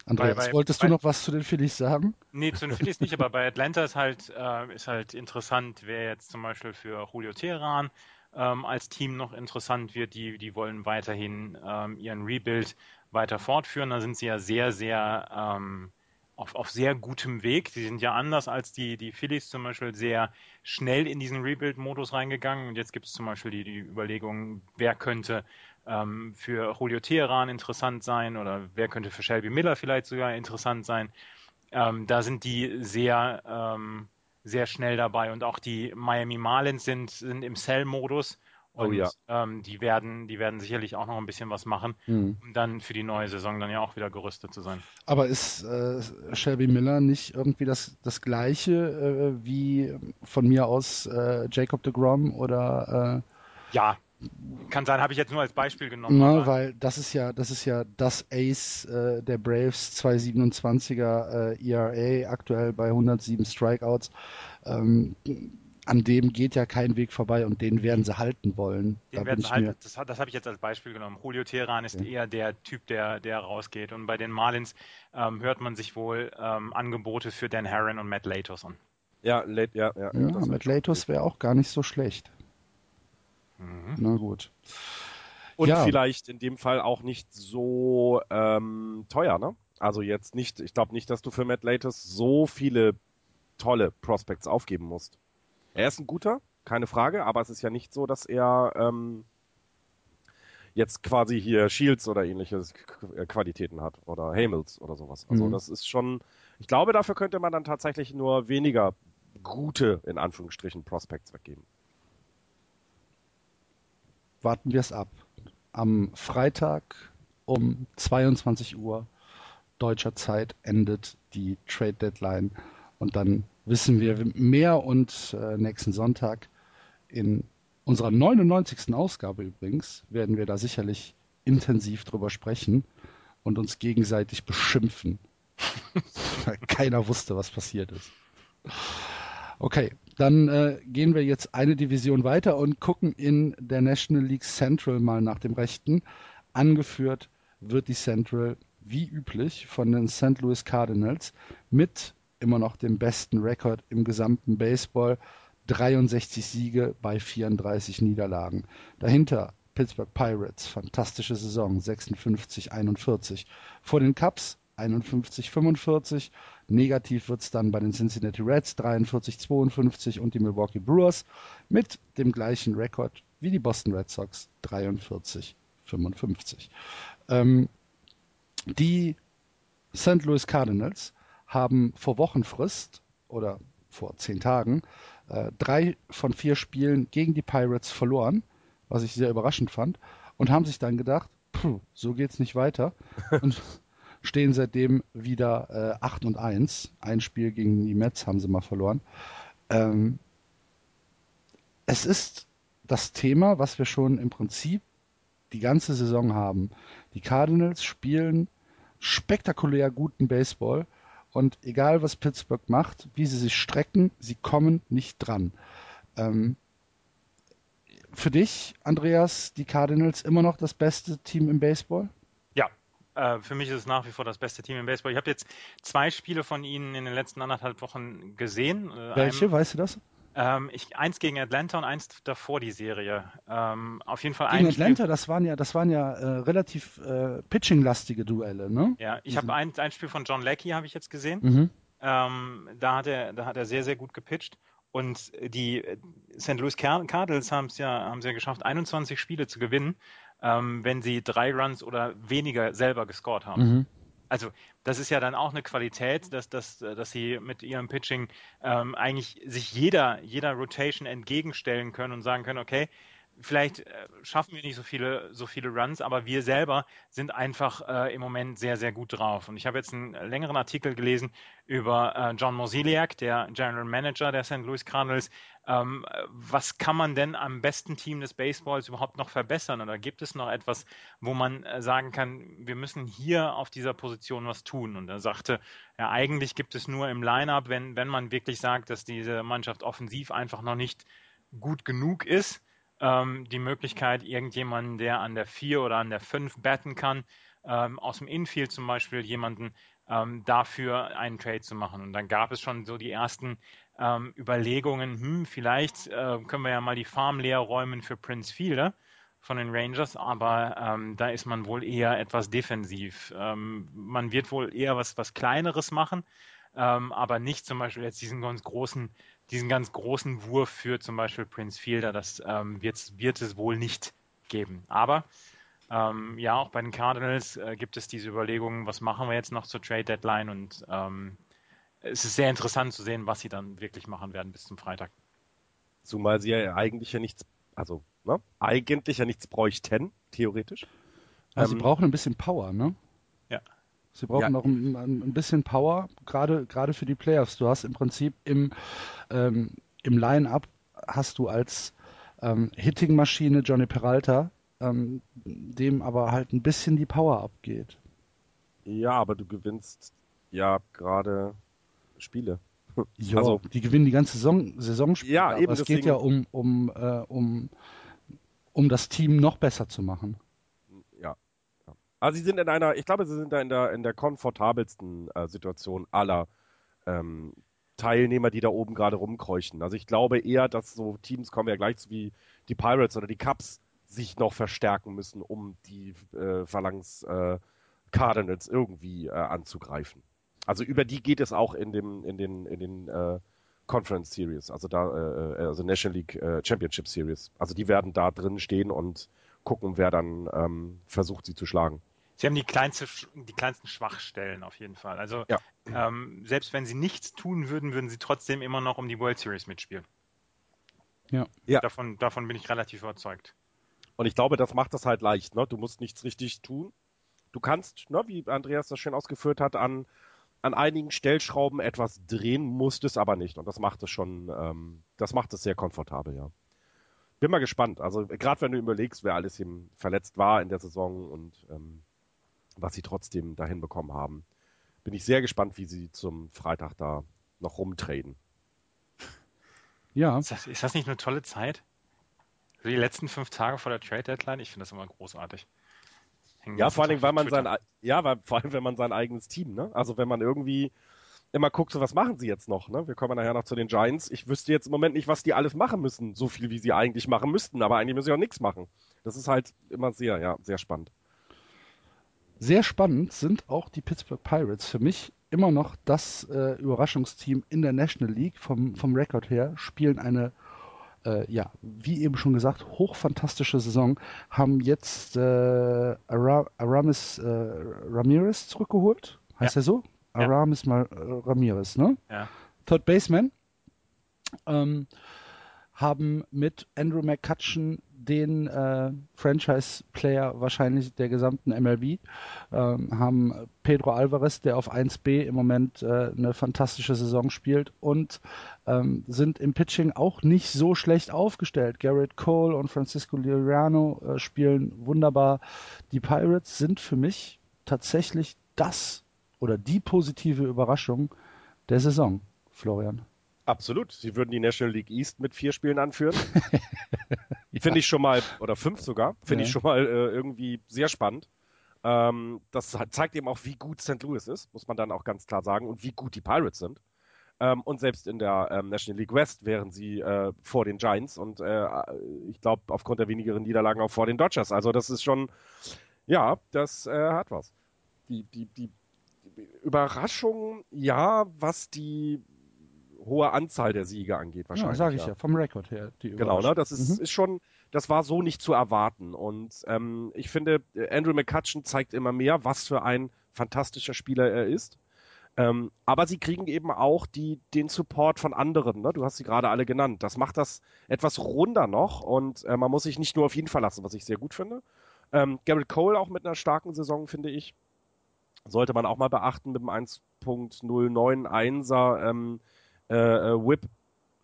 Speaker 2: Andreas,
Speaker 3: Bei- bei-
Speaker 2: wolltest
Speaker 3: bei-
Speaker 2: du noch was zu den Phillies sagen?
Speaker 3: Nee, zu den Phillies nicht, aber bei Atlanta ist halt, äh, ist halt interessant, wer jetzt zum Beispiel für Julio Teheran ähm, als Team noch interessant wird. Die, die wollen weiterhin ähm, ihren Rebuild weiter fortführen. Da sind sie ja sehr, sehr ähm, auf, auf sehr gutem Weg. Die sind ja anders als die, die Phillies zum Beispiel sehr schnell in diesen Rebuild-Modus reingegangen. Und jetzt gibt es zum Beispiel die, die Überlegung, wer könnte ähm, für Julio Teheran interessant sein oder wer könnte für Shelby Miller vielleicht sogar interessant sein. Ähm, da sind die sehr, ähm, sehr schnell dabei und auch die Miami Marlins sind, sind im Sell-Modus
Speaker 4: Oh
Speaker 3: und
Speaker 4: ja.
Speaker 3: ähm, die, werden, die werden sicherlich auch noch ein bisschen was machen,
Speaker 2: Hm.
Speaker 3: um dann für die neue Saison dann ja auch wieder gerüstet zu sein.
Speaker 2: Aber ist äh, Shelby Miller nicht irgendwie das, das gleiche äh, wie von mir aus äh, Jacob de Grom oder
Speaker 3: Ja, kann sein, habe ich jetzt nur als Beispiel
Speaker 2: äh,
Speaker 3: genommen.
Speaker 2: na, weil das ist ja das ist ja das Ace äh, der Braves 227er äh, ERA aktuell bei 107 Strikeouts. Ähm, an dem geht ja kein Weg vorbei und den werden sie halten wollen. Da
Speaker 3: Den
Speaker 2: bin
Speaker 3: werden
Speaker 2: ich
Speaker 3: sie halt,
Speaker 2: mir
Speaker 3: das, das habe ich jetzt als Beispiel genommen. Julio Teheran ist
Speaker 2: Ja.
Speaker 3: eher der Typ, der, der rausgeht. Und bei den Marlins ähm, hört man sich wohl ähm, Angebote für Dan Herron und Matt Latos an.
Speaker 4: Ja, ja, ja.
Speaker 2: ja,
Speaker 4: das
Speaker 2: mit Latos wäre auch gar nicht so schlecht.
Speaker 3: Mhm.
Speaker 2: Na gut.
Speaker 4: Und
Speaker 2: Ja.
Speaker 4: vielleicht in dem Fall auch nicht so ähm, teuer, ne? Also jetzt nicht, ich glaube nicht, dass du für Matt Latest so viele tolle Prospects aufgeben musst. Er ist ein guter, keine Frage, aber es ist ja nicht so, dass er ähm, jetzt quasi hier Shields oder ähnliche K- Qualitäten hat oder Hamels oder sowas. Also
Speaker 2: Mhm.
Speaker 4: das ist schon, ich glaube, dafür könnte man dann tatsächlich nur weniger gute, in Anführungsstrichen, Prospects weggeben.
Speaker 2: warten wir es ab. Am Freitag um 22 Uhr deutscher Zeit endet die Trade Deadline und dann wissen wir mehr und äh, nächsten Sonntag in unserer 99. Ausgabe übrigens werden wir da sicherlich intensiv drüber sprechen und uns gegenseitig beschimpfen. Weil keiner wusste, was passiert ist. Okay, dann äh, gehen wir jetzt eine Division weiter und gucken in der National League Central mal nach dem Rechten. Angeführt wird die Central wie üblich von den St. Louis Cardinals mit immer noch dem besten Rekord im gesamten Baseball. 63 Siege bei 34 Niederlagen. Dahinter Pittsburgh Pirates, fantastische Saison, 56-41. Vor den Cubs 51-45. Negativ wird es dann bei den Cincinnati Reds 43-52 und die Milwaukee Brewers mit dem gleichen Rekord wie die Boston Red Sox 43-55. Ähm, die St. Louis Cardinals haben vor Wochenfrist oder vor zehn Tagen äh, drei von vier Spielen gegen die Pirates verloren, was ich sehr überraschend fand, und haben sich dann gedacht, puh, so geht's nicht weiter und stehen seitdem wieder äh, 8 und 1. Ein Spiel gegen die Mets haben sie mal verloren. Ähm, es ist das Thema, was wir schon im Prinzip die ganze Saison haben. Die Cardinals spielen spektakulär guten Baseball und egal was Pittsburgh macht, wie sie sich strecken, sie kommen nicht dran. Ähm, für dich, Andreas, die Cardinals immer noch das beste Team im Baseball?
Speaker 3: Ja, äh, für mich ist es nach wie vor das beste Team im Baseball. Ich habe jetzt zwei Spiele von ihnen in den letzten anderthalb Wochen gesehen.
Speaker 2: Äh, Welche, Einem, weißt du das?
Speaker 3: Ähm, ich, eins gegen Atlanta und eins davor die Serie. Ähm, auf jeden Fall
Speaker 2: gegen Atlanta, Spiel, das waren ja, das waren ja äh, relativ äh, pitching-lastige Duelle, ne?
Speaker 3: Ja, ich habe ein, ein Spiel von John Leckie habe ich jetzt gesehen. Mhm. Ähm, da hat er, da hat er sehr, sehr gut gepitcht. Und die äh, St. Louis Cardinals haben es ja, haben ja geschafft, 21 Spiele zu gewinnen, ähm, wenn sie drei Runs oder weniger selber gescored haben. Mhm also das ist ja dann auch eine Qualität, dass, dass, dass sie mit ihrem Pitching ähm, eigentlich sich jeder, jeder Rotation entgegenstellen können und sagen können, okay, vielleicht äh, schaffen wir nicht so viele, so viele Runs, aber wir selber sind einfach äh, im Moment sehr, sehr gut drauf. Und ich habe jetzt einen längeren Artikel gelesen über äh, John Mosiliak, der General Manager der St. Louis Cardinals. Ähm, was kann man denn am besten Team des Baseballs überhaupt noch verbessern? Oder gibt es noch etwas, wo man äh, sagen kann, wir müssen hier auf dieser Position was tun? Und er sagte, ja, eigentlich gibt es nur im Lineup, wenn, wenn man wirklich sagt, dass diese Mannschaft offensiv einfach noch nicht gut genug ist, ähm, die Möglichkeit, irgendjemanden, der an der 4 oder an der 5 batten kann, ähm, aus dem Infield zum Beispiel jemanden ähm, dafür einen Trade zu machen. Und dann gab es schon so die ersten ähm, Überlegungen, hm, vielleicht äh, können wir ja mal die Farm leer räumen für Prince Fielder von den Rangers, aber ähm, da ist man wohl eher etwas defensiv. Ähm, man wird wohl eher was, was Kleineres machen, ähm, aber nicht zum Beispiel jetzt diesen ganz großen diesen ganz großen Wurf für zum Beispiel Prince Fielder, das ähm, wird, wird es wohl nicht geben. Aber ähm, ja, auch bei den Cardinals äh, gibt es diese Überlegungen, was machen wir jetzt noch zur Trade Deadline und ähm, es ist sehr interessant zu sehen, was sie dann wirklich machen werden bis zum Freitag.
Speaker 4: Zumal sie ja eigentlich ja nichts, also ne, eigentlich ja nichts bräuchten, theoretisch.
Speaker 2: Also sie ähm, brauchen ein bisschen Power, ne? Sie brauchen ja. noch ein, ein, bisschen Power, gerade, gerade für die Playoffs. Du hast im Prinzip im, ähm, im Line-Up hast du als ähm, Hitting-Maschine Johnny Peralta, ähm, dem aber halt ein bisschen die Power abgeht.
Speaker 4: Ja, aber du gewinnst ja gerade Spiele.
Speaker 2: Ja, also, die gewinnen die ganze Saison, Saisonspiele. Ja, eben. Es geht ja um, um, äh, um, um das Team noch besser zu machen.
Speaker 4: Also sie sind in einer, ich glaube, sie sind da in der, in der komfortabelsten äh, Situation aller ähm, Teilnehmer, die da oben gerade rumkreuchen. Also ich glaube eher, dass so Teams kommen ja gleich so wie die Pirates oder die Cubs sich noch verstärken müssen, um die äh, Phalanx äh, Cardinals irgendwie äh, anzugreifen. Also über die geht es auch in dem in den in den äh, Conference Series, also da äh, äh also National League äh, Championship Series. Also die werden da drin stehen und gucken, wer dann ähm, versucht, sie zu schlagen.
Speaker 3: Sie haben die, kleinste, die kleinsten Schwachstellen auf jeden Fall. Also ja. ähm, selbst wenn sie nichts tun würden, würden sie trotzdem immer noch um die World Series mitspielen. Ja. ja. Davon, davon bin ich relativ überzeugt.
Speaker 4: Und ich glaube, das macht das halt leicht. Ne? Du musst nichts richtig tun. Du kannst, ne, wie Andreas das schön ausgeführt hat, an, an einigen Stellschrauben etwas drehen, musst es aber nicht. Und das macht es schon, ähm, das macht es sehr komfortabel, ja. Bin mal gespannt. Also gerade wenn du überlegst, wer alles ihm verletzt war in der Saison und ähm, was sie trotzdem dahin bekommen haben, bin ich sehr gespannt, wie sie zum Freitag da noch rumtraden.
Speaker 3: Ja. Ist das, ist das nicht eine tolle Zeit? Die letzten fünf Tage vor der Trade Deadline, ich finde das immer großartig.
Speaker 4: Hängen ja, vor allem, weil man sein, ja, weil, vor allem, wenn man sein eigenes Team, ne? Also wenn man irgendwie immer guckt, so was machen sie jetzt noch, ne? Wir kommen nachher noch zu den Giants. Ich wüsste jetzt im Moment nicht, was die alles machen müssen, so viel wie sie eigentlich machen müssten, aber eigentlich müssen sie auch nichts machen. Das ist halt immer sehr, ja, sehr spannend.
Speaker 2: Sehr spannend sind auch die Pittsburgh Pirates. Für mich immer noch das äh, Überraschungsteam in der National League vom, vom Rekord her, spielen eine äh, ja, wie eben schon gesagt, hochfantastische Saison, haben jetzt äh, Aramis äh, Ramirez zurückgeholt. Heißt ja. er so? Ja. Aramis äh, Ramirez, ne?
Speaker 3: Ja.
Speaker 2: Third Baseman. Ähm, haben mit Andrew McCutcheon den äh, Franchise-Player wahrscheinlich der gesamten MLB, ähm, haben Pedro Alvarez, der auf 1B im Moment äh, eine fantastische Saison spielt und ähm, sind im Pitching auch nicht so schlecht aufgestellt. Garrett Cole und Francisco Liriano äh, spielen wunderbar. Die Pirates sind für mich tatsächlich das oder die positive Überraschung der Saison, Florian.
Speaker 4: Absolut. Sie würden die National League East mit vier Spielen anführen. ja. Finde ich schon mal, oder fünf sogar, finde ja. ich schon mal äh, irgendwie sehr spannend. Ähm, das zeigt eben auch, wie gut St. Louis ist, muss man dann auch ganz klar sagen, und wie gut die Pirates sind. Ähm, und selbst in der ähm, National League West wären sie äh, vor den Giants und äh, ich glaube aufgrund der wenigeren Niederlagen auch vor den Dodgers. Also das ist schon, ja, das äh, hat was. Die, die, die Überraschung, ja, was die hohe Anzahl der Siege angeht, wahrscheinlich.
Speaker 2: Ja, sage ich ja. ja, vom Rekord her.
Speaker 4: genau, ne? Das ist, mhm. ist schon, das war so nicht zu erwarten. Und ähm, ich finde, Andrew McCutcheon zeigt immer mehr, was für ein fantastischer Spieler er ist. Ähm, aber sie kriegen eben auch die, den Support von anderen. Ne? Du hast sie gerade alle genannt. Das macht das etwas runder noch und äh, man muss sich nicht nur auf ihn verlassen, was ich sehr gut finde. Ähm, Garrett Cole auch mit einer starken Saison, finde ich. Sollte man auch mal beachten mit dem 1.091er. Ähm, äh, äh, Whip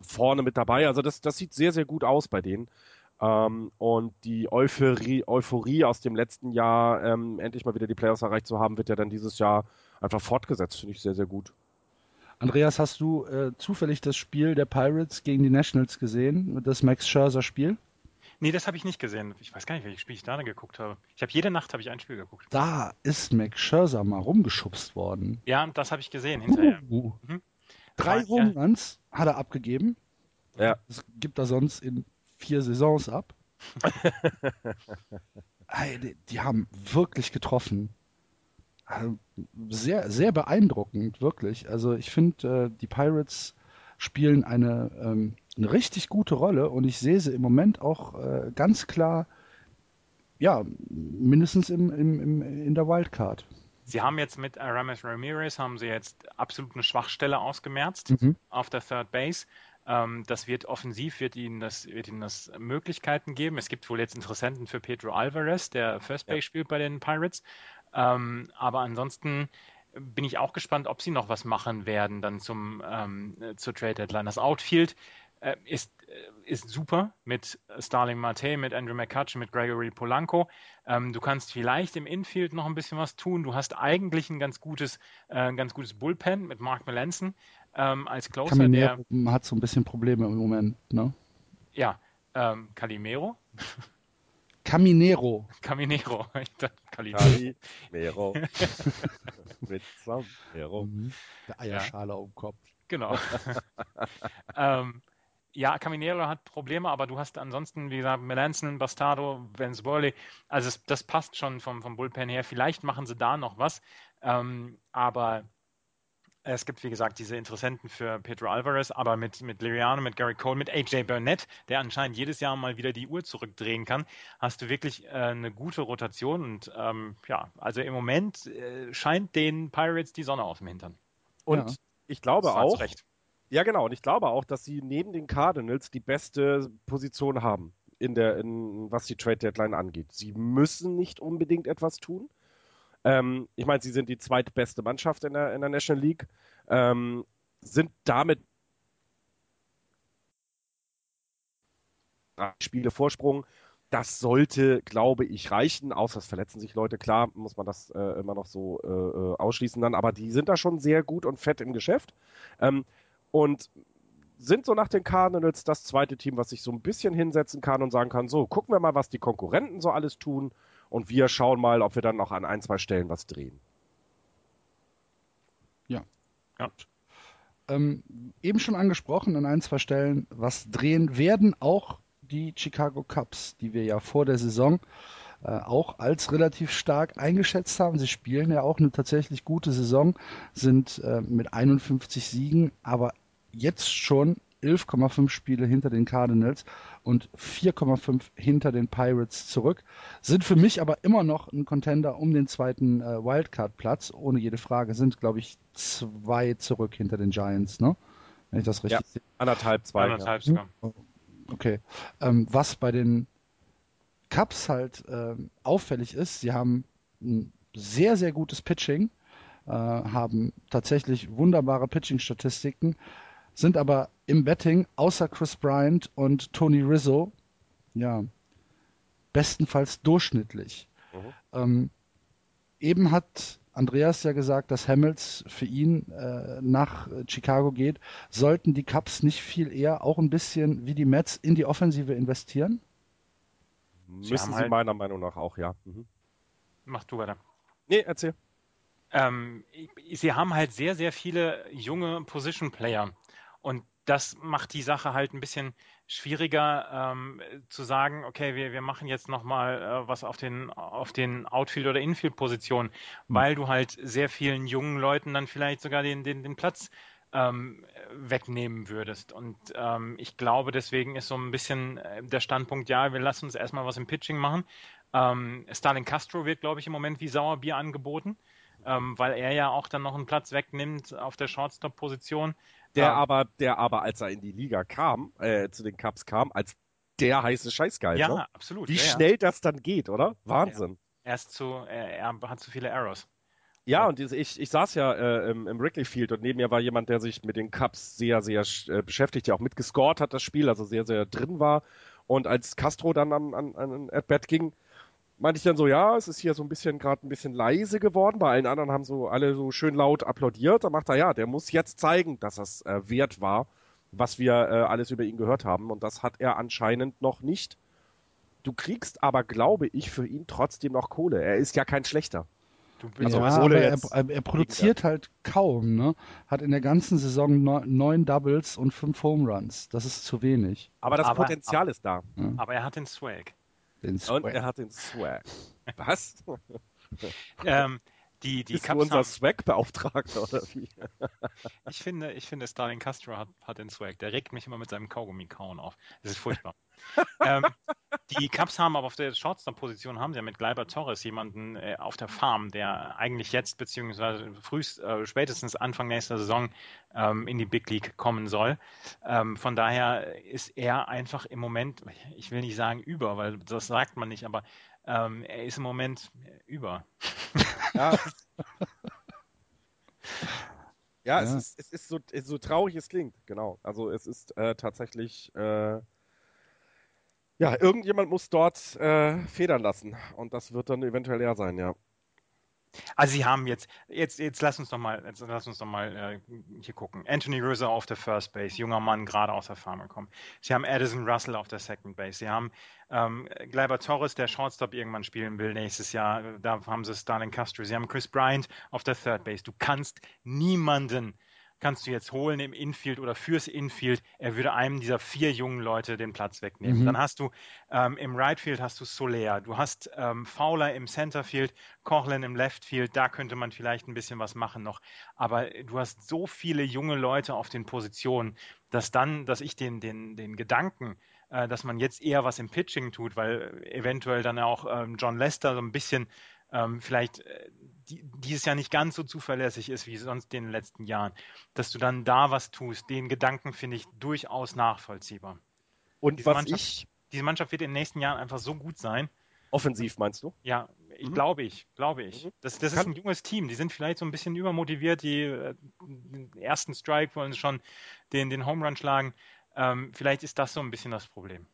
Speaker 4: vorne mit dabei. Also das, das sieht sehr, sehr gut aus bei denen. Ähm, und die Euphorie, Euphorie aus dem letzten Jahr, ähm, endlich mal wieder die Playoffs erreicht zu haben, wird ja dann dieses Jahr einfach fortgesetzt. Finde ich sehr, sehr gut.
Speaker 2: Andreas, hast du äh, zufällig das Spiel der Pirates gegen die Nationals gesehen? Das Max Scherzer Spiel?
Speaker 3: Nee, das habe ich nicht gesehen. Ich weiß gar nicht, welches Spiel ich da geguckt habe. Ich habe jede Nacht habe ich ein Spiel geguckt.
Speaker 2: Da ist Max Scherzer mal rumgeschubst worden.
Speaker 3: Ja, das habe ich gesehen hinterher.
Speaker 2: Uh, uh. Mhm. Drei Home Runs hat er abgegeben. Ja. Das gibt er sonst in vier Saisons ab. die, die, haben wirklich getroffen. Also, sehr, sehr beeindruckend, wirklich. Also ich finde, äh, die Pirates spielen eine, ähm, eine richtig gute Rolle und ich sehe sie im Moment auch äh, ganz klar, ja, mindestens im, im, im, in der Wildcard.
Speaker 3: Sie haben jetzt mit Aramis Ramirez haben sie jetzt absolut eine Schwachstelle ausgemerzt mhm. auf der Third Base. Ähm, das wird offensiv, wird ihnen, das, wird ihnen das Möglichkeiten geben. Es gibt wohl jetzt Interessenten für Pedro Alvarez, der First Base ja. spielt bei den Pirates. Ähm, aber ansonsten bin ich auch gespannt, ob sie noch was machen werden dann zum ähm, zur Trade Deadline. Das Outfield ist, äh, ist super mit Starling Mate, mit Andrew McCutcheon, mit Gregory Polanco. Ähm, du kannst vielleicht im Infield noch ein bisschen was tun. Du hast eigentlich ein ganz gutes, äh, ganz gutes Bullpen mit Mark Melanson ähm, als Closer.
Speaker 2: Caminero der hat so ein bisschen Probleme im Moment, ne?
Speaker 3: Ja, ähm, Calimero.
Speaker 2: Caminero.
Speaker 3: Caminero.
Speaker 4: Calimero. mit Sombrero.
Speaker 2: Mhm. Der Eierschale ja. um Kopf.
Speaker 3: Genau. ähm, ja, Caminero hat Probleme, aber du hast ansonsten, wie gesagt, Melanson, Bastardo, Vance Worley. Also es, das passt schon vom, vom Bullpen her. Vielleicht machen sie da noch was. Ähm, aber es gibt, wie gesagt, diese Interessenten für Pedro Alvarez, aber mit, mit Liriano, mit Gary Cole, mit AJ Burnett, der anscheinend jedes Jahr mal wieder die Uhr zurückdrehen kann, hast du wirklich äh, eine gute Rotation. Und ähm, ja, also im Moment äh, scheint den Pirates die Sonne auf dem Hintern.
Speaker 4: Und ja. ich glaube auch, recht. Ja, genau. Und ich glaube auch, dass sie neben den Cardinals die beste Position haben. in der, in, was die Trade Deadline angeht. Sie müssen nicht unbedingt etwas tun. Ähm, ich meine, sie sind die zweitbeste Mannschaft in der, in der National League, ähm, sind damit Spiele Vorsprung. Das sollte, glaube ich, reichen, außer es verletzen sich Leute. Klar, muss man das äh, immer noch so äh, äh, ausschließen dann, aber die sind da schon sehr gut und fett im Geschäft. Ähm, und sind so nach den Cardinals das zweite Team, was sich so ein bisschen hinsetzen kann und sagen kann, so, gucken wir mal, was die Konkurrenten so alles tun und wir schauen mal, ob wir dann noch an ein, zwei Stellen was drehen.
Speaker 2: Ja. ja. Ähm, eben schon angesprochen, an ein, zwei Stellen was drehen werden auch die Chicago Cubs, die wir ja vor der Saison äh, auch als relativ stark eingeschätzt haben. Sie spielen ja auch eine tatsächlich gute Saison, sind äh, mit 51 Siegen, aber jetzt schon 11,5 Spiele hinter den Cardinals und 4,5 hinter den Pirates zurück. Sind für mich aber immer noch ein Contender um den zweiten äh, Wildcard-Platz, ohne jede Frage. Sind, glaube ich, zwei zurück hinter den Giants, ne? Wenn ich das richtig ja, sehe.
Speaker 4: Anderthalb, zwei. Anderthalb
Speaker 2: ja. sogar. Okay. Ähm, was bei den Cubs halt ähm, auffällig ist, sie haben ein sehr, sehr gutes Pitching, äh, haben tatsächlich wunderbare Pitching-Statistiken, sind aber im Betting außer Chris Bryant und Tony Rizzo, ja, bestenfalls durchschnittlich. Mhm. Ähm, eben hat Andreas ja gesagt, dass Hamels für ihn äh, nach Chicago geht. Sollten die Cubs nicht viel eher auch ein bisschen wie die Mets in die Offensive investieren?
Speaker 4: Müssen sie, halt... meiner Meinung nach auch, ja. Mhm.
Speaker 3: Mach du weiter.
Speaker 4: Nee, erzähl.
Speaker 3: Ähm, sie haben halt sehr, sehr viele junge Position Player. Und das macht die Sache halt ein bisschen schwieriger ähm, zu sagen, okay, wir, wir machen jetzt nochmal äh, was auf den, auf den Outfield- oder Infield-Positionen, mhm. weil du halt sehr vielen jungen Leuten dann vielleicht sogar den, den, den Platz ähm, wegnehmen würdest. Und ähm, ich glaube, deswegen ist so ein bisschen äh, der Standpunkt, ja, wir lassen uns erstmal was im Pitching machen. Ähm, Stalin Castro wird, glaube ich, im Moment wie Sauerbier angeboten, ähm, weil er ja auch dann noch einen Platz wegnimmt auf der Shortstop-Position.
Speaker 4: Der ah. aber, der aber, als er in die Liga kam, äh, zu den Cubs kam, als der heiße Scheißgeil.
Speaker 3: Ja,
Speaker 4: ne?
Speaker 3: absolut.
Speaker 4: Wie
Speaker 3: ja,
Speaker 4: schnell ja. das dann geht, oder? Wahnsinn.
Speaker 3: Er, ist zu, er, er hat zu viele Errors.
Speaker 4: Ja, und ich, ich saß ja äh, im, im Wrigley Field und neben mir war jemand, der sich mit den Cubs sehr, sehr äh, beschäftigt, der auch mitgescored hat, das Spiel, also sehr, sehr drin war. Und als Castro dann an, an, an At-Bat ging, meinte ich dann so, ja, es ist hier so ein bisschen gerade ein bisschen leise geworden. Bei allen anderen haben so alle so schön laut applaudiert. Da macht er, ja, der muss jetzt zeigen, dass das äh, wert war, was wir äh, alles über ihn gehört haben. Und das hat er anscheinend noch nicht. Du kriegst aber, glaube ich, für ihn trotzdem noch Kohle. Er ist ja kein schlechter.
Speaker 2: Also ja, aber er, er, produziert halt kaum, ne? Hat in der ganzen Saison neun Doubles und fünf Home Runs. Das ist zu wenig.
Speaker 4: Aber das aber, Potenzial aber, ist da.
Speaker 3: Aber er hat den Swag.
Speaker 4: Den Swag. Und er hat den Swag. Was?
Speaker 3: ähm, die, die
Speaker 4: du unser Swag-Beauftragter oder wie?
Speaker 3: ich finde, ich finde, Stalin Castro hat, hat den Swag. Der regt mich immer mit seinem Kaugummi-Kauen auf. Das ist furchtbar. ähm, die Cubs haben aber auf der Shortstop-Position haben sie ja mit Gleiber Torres jemanden äh, auf der Farm, der eigentlich jetzt beziehungsweise frühest, äh, spätestens Anfang nächster Saison ähm, in die Big League kommen soll. Ähm, von daher ist er einfach im Moment, ich will nicht sagen über, weil das sagt man nicht, aber ähm, er ist im Moment über.
Speaker 4: Ja. ja, Es, ist, es ist so, so traurig es klingt, genau. Also es ist äh, tatsächlich, äh, ja, irgendjemand muss dort äh, federn lassen und das wird dann eventuell er sein, ja.
Speaker 3: Also sie haben jetzt, jetzt, jetzt lass uns doch mal, jetzt lass uns doch mal äh, hier gucken. Anthony Rizzo auf der First Base, junger Mann, gerade aus der Farm gekommen. Sie haben Addison Russell auf der Second Base. Sie haben ähm, Gleiber Torres, der Shortstop irgendwann spielen will nächstes Jahr. Da haben sie Starling Castro. Sie haben Chris Bryant auf der Third Base. Du kannst niemanden kannst du jetzt holen im Infield oder fürs Infield. Er würde einem dieser vier jungen Leute den Platz wegnehmen. Mhm. Dann hast du ähm, im Right Field hast du Soler, du hast ähm, Fowler im Centerfield, Coughlin im Left Field. Da könnte man vielleicht ein bisschen was machen noch. Aber du hast so viele junge Leute auf den Positionen, dass dann, dass ich den, den, den Gedanken, äh, dass man jetzt eher was im Pitching tut, weil eventuell dann auch ähm, John Lester so ein bisschen ähm, vielleicht äh, die, dieses Jahr nicht ganz so zuverlässig ist wie sonst in den letzten Jahren, dass du dann da was tust, den Gedanken finde ich durchaus nachvollziehbar.
Speaker 4: Und was ich,
Speaker 3: diese Mannschaft wird in den nächsten Jahren einfach so gut sein.
Speaker 4: Offensiv meinst du?
Speaker 3: Ja, ich mhm. glaube ich, glaube ich. Mhm. Das, das ist ein junges Team. Die sind vielleicht so ein bisschen übermotiviert. Die äh, den ersten Strike wollen schon den, den Home Run schlagen. Ähm, vielleicht ist das so ein bisschen das Problem.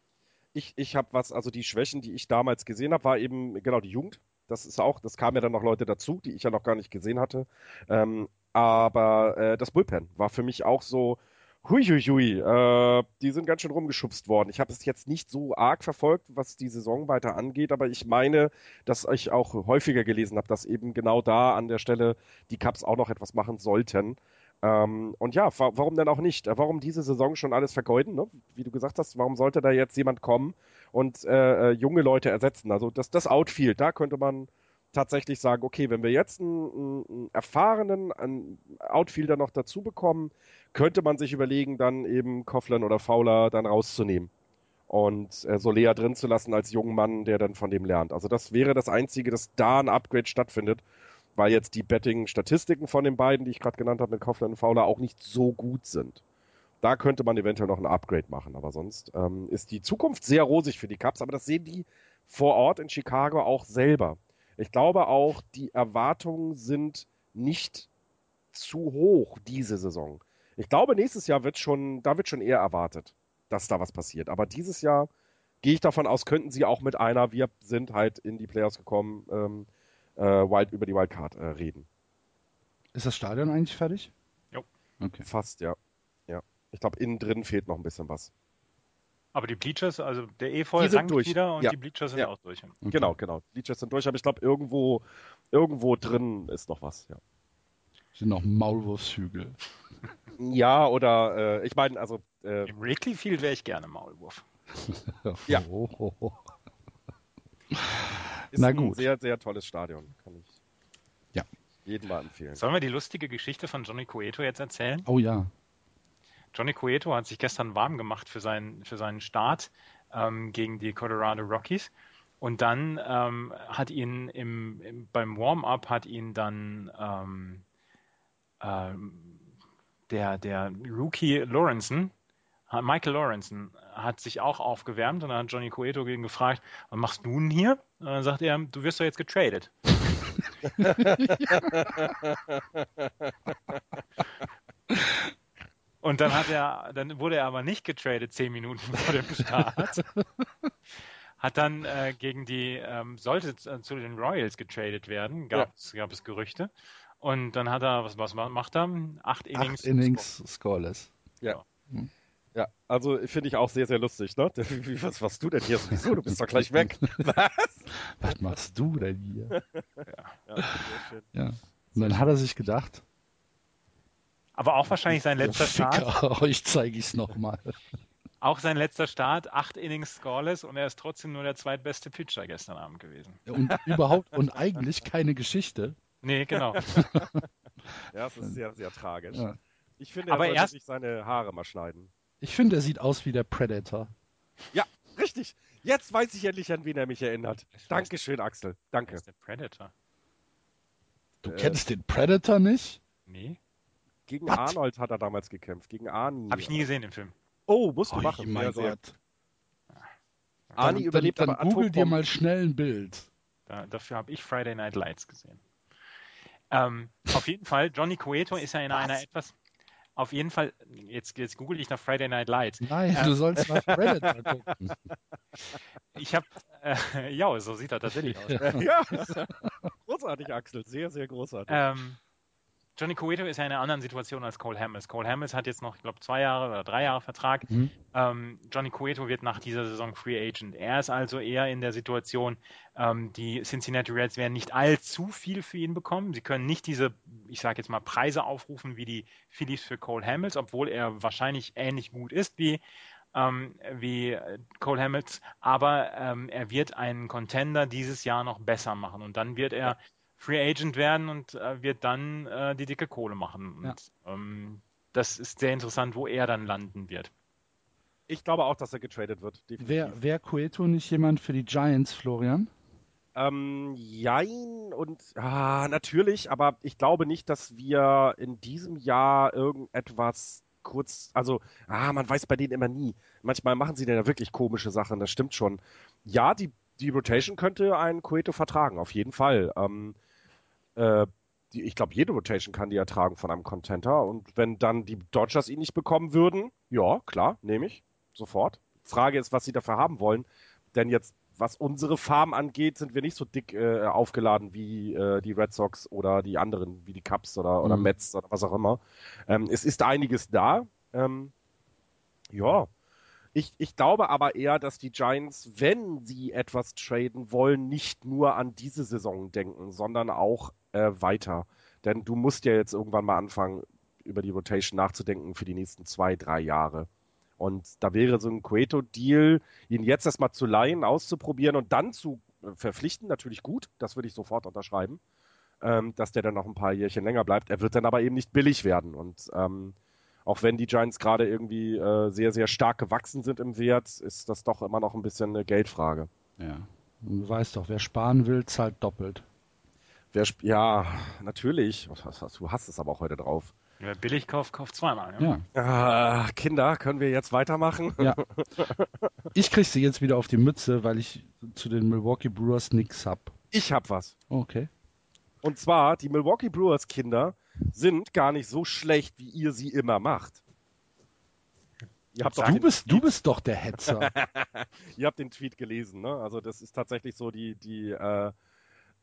Speaker 4: Ich, ich habe was, also die Schwächen, die ich damals gesehen habe, war eben genau die Jugend. Das ist auch, das kamen ja dann noch Leute dazu, die ich ja noch gar nicht gesehen hatte. Ähm, aber äh, das Bullpen war für mich auch so, Huiuiui, äh, die sind ganz schön rumgeschubst worden. Ich habe es jetzt nicht so arg verfolgt, was die Saison weiter angeht, aber ich meine, dass ich auch häufiger gelesen habe, dass eben genau da an der Stelle die Cups auch noch etwas machen sollten. Ähm, und ja, wa warum denn auch nicht? Warum diese Saison schon alles vergeuden? Ne? Wie du gesagt hast, warum sollte da jetzt jemand kommen und äh, äh junge Leute ersetzen? Also das, das Outfield, da könnte man tatsächlich sagen, okay, wenn wir jetzt einen, einen erfahrenen einen Outfielder noch dazu bekommen, könnte man sich überlegen, dann eben Coughlin oder Fowler dann rauszunehmen und äh, Solea drin zu lassen als jungen Mann, der dann von dem lernt. Also das wäre das Einzige, dass da ein Upgrade stattfindet, weil jetzt die Betting-Statistiken von den beiden, die ich gerade genannt habe, mit Coughlin und Fowler, auch nicht so gut sind. Da könnte man eventuell noch ein Upgrade machen, aber sonst ähm, ist die Zukunft sehr rosig für die Cubs, aber das sehen die vor Ort in Chicago auch selber. Ich glaube auch, die Erwartungen sind nicht zu hoch diese Saison. Ich glaube, nächstes Jahr wird schon, da wird schon eher erwartet, dass da was passiert. Aber dieses Jahr gehe ich davon aus, könnten sie auch mit einer, wir sind halt in die Playoffs gekommen, ähm, äh, Wild, über die Wildcard äh, reden.
Speaker 2: Ist das Stadion eigentlich fertig?
Speaker 4: Jo. Okay. Fast, ja. Ich glaube, innen drin fehlt noch ein bisschen was.
Speaker 3: Aber die Bleachers, also der Efeu
Speaker 4: sind durch.
Speaker 3: wieder und ja. die Bleachers sind ja. auch durch.
Speaker 4: Okay. Genau, genau. Bleachers sind durch, aber ich glaube, irgendwo, irgendwo drin ist noch was, ja.
Speaker 2: Sind noch Maulwurfshügel.
Speaker 4: Ja, oder äh, ich meine, also.
Speaker 3: Äh, Im Wrigley Field wäre ich gerne Maulwurf.
Speaker 4: ja. Ist Na gut. ein sehr, sehr tolles Stadion. Kann ich
Speaker 2: ja.
Speaker 4: jedem mal empfehlen.
Speaker 3: Sollen wir die lustige Geschichte von Johnny Cueto jetzt erzählen?
Speaker 2: Oh ja.
Speaker 3: Johnny Cueto hat sich gestern warm gemacht für seinen, für seinen Start ähm, gegen die Colorado Rockies. Und dann ähm, hat ihn im, im beim Warm-up hat ihn dann ähm, ähm, der, der Rookie Lawrenson, Michael Lawrenson, hat sich auch aufgewärmt und dann hat Johnny Cueto ihn gefragt, was machst du denn hier? Und dann sagt er, du wirst doch jetzt getradet. Und dann hat er, dann wurde er aber nicht getradet zehn Minuten vor dem Start. hat dann äh, gegen die, ähm, sollte äh, zu den Royals getradet werden, gab, ja. gab es Gerüchte. Und dann hat er, was, was macht er? Acht Innings.
Speaker 2: Acht Innings scoreless.
Speaker 4: Ja. Hm. Ja, also finde ich auch sehr, sehr lustig, ne? Was machst du denn hier sowieso? Du bist doch gleich weg.
Speaker 2: Was? Was machst du denn hier? ja, ja, sehr schön. Ja. Und dann hat er sich gedacht,
Speaker 3: aber auch wahrscheinlich sein letzter Start.
Speaker 2: Euch zeige ich es nochmal.
Speaker 3: Auch sein letzter Start, acht Innings scoreless und er ist trotzdem nur der zweitbeste Pitcher gestern Abend gewesen.
Speaker 2: Und überhaupt und eigentlich keine Geschichte.
Speaker 3: Nee, genau.
Speaker 4: ja, das ist sehr, sehr tragisch. Ja. Ich finde,
Speaker 3: er Aber
Speaker 4: sollte
Speaker 3: erst...
Speaker 4: sich seine Haare mal schneiden.
Speaker 2: Ich finde, er sieht aus wie der Predator.
Speaker 4: Ja, richtig. Jetzt weiß ich endlich, an wen er mich erinnert. Dankeschön, Axel. Danke.
Speaker 3: ist der Predator.
Speaker 2: Du äh, kennst den Predator nicht?
Speaker 3: Nee.
Speaker 4: Gegen What? Arnold hat er damals gekämpft. Gegen Arnie.
Speaker 3: Hab ich nie gesehen, den Film.
Speaker 4: Oh, musst du oh, machen.
Speaker 2: Mein Gott.
Speaker 4: Arnie dann, überlebt
Speaker 2: dann, dann google dir mal schnell ein Bild.
Speaker 3: Da, dafür habe ich Friday Night Lights gesehen. Ähm, auf jeden Fall, Johnny Cueto ist ja in Was? einer etwas. Auf jeden Fall, jetzt, jetzt google ich nach Friday Night Lights.
Speaker 2: Nein, ähm, du sollst nach Reddit gucken.
Speaker 3: Ich habe, äh, ja, so sieht er tatsächlich aus.
Speaker 4: ja, großartig, Axel, sehr, sehr großartig.
Speaker 3: Ähm, Johnny Cueto ist ja in einer anderen Situation als Cole Hamels. Cole Hamels hat jetzt noch, ich glaube, zwei Jahre oder drei Jahre Vertrag. Mhm. Ähm, Johnny Cueto wird nach dieser Saison Free Agent. Er ist also eher in der Situation, ähm, die Cincinnati Reds werden nicht allzu viel für ihn bekommen. Sie können nicht diese, ich sage jetzt mal, Preise aufrufen wie die Phillies für Cole Hamels, obwohl er wahrscheinlich ähnlich gut ist wie ähm, wie Cole Hamels, aber ähm, er wird einen Contender dieses Jahr noch besser machen und dann wird er Free Agent werden und äh, wird dann äh, die dicke Kohle machen. Und, ja. ähm, das ist sehr interessant, wo er dann landen wird.
Speaker 4: Ich glaube auch, dass er getradet wird.
Speaker 2: Wäre wär Cueto nicht jemand für die Giants, Florian?
Speaker 4: Ähm, jein und ah, natürlich, aber ich glaube nicht, dass wir in diesem Jahr irgendetwas kurz, also, ah, man weiß bei denen immer nie. Manchmal machen sie dann ja wirklich komische Sachen, das stimmt schon. Ja, die, die Rotation könnte ein Cueto vertragen, auf jeden Fall. Ähm, äh, die, ich glaube, jede Rotation kann die ertragen von einem Contenter. Und wenn dann die Dodgers ihn nicht bekommen würden, ja, klar, nehme ich. Sofort. Frage ist, was sie dafür haben wollen. Denn jetzt was unsere Farm angeht, sind wir nicht so dick äh, aufgeladen wie äh, die Red Sox oder die anderen, wie die Cubs oder, oder mhm. Mets oder was auch immer. Ähm, es ist einiges da. Ähm, ja. Ich, ich glaube aber eher, dass die Giants, wenn sie etwas traden wollen, nicht nur an diese Saison denken, sondern auch äh, weiter. Denn du musst ja jetzt irgendwann mal anfangen, über die Rotation nachzudenken für die nächsten zwei, drei Jahre. Und da wäre so ein Cueto-Deal, ihn jetzt erstmal zu leihen, auszuprobieren und dann zu äh, verpflichten, natürlich gut. Das würde ich sofort unterschreiben, ähm, dass der dann noch ein paar Jährchen länger bleibt. Er wird dann aber eben nicht billig werden. Und ähm, auch wenn die Giants gerade irgendwie äh, sehr, sehr stark gewachsen sind im Wert, ist das doch immer noch ein bisschen eine Geldfrage.
Speaker 2: Ja. Du weißt doch, wer sparen will, zahlt doppelt.
Speaker 4: Wer, ja, natürlich. Du hast es aber auch heute drauf.
Speaker 3: Wer billig kauft, kauft zweimal.
Speaker 4: Ja. ja. Äh, Kinder, können wir jetzt weitermachen? Ja.
Speaker 2: Ich krieg sie jetzt wieder auf die Mütze, weil ich zu den Milwaukee Brewers nichts hab.
Speaker 4: Ich hab was.
Speaker 2: Okay.
Speaker 4: Und zwar, die Milwaukee Brewers Kinder sind gar nicht so schlecht, wie ihr sie immer macht.
Speaker 2: Ihr habt du, bist, du bist doch der Hetzer.
Speaker 4: ihr habt den Tweet gelesen, ne? Also das ist tatsächlich so die, die äh,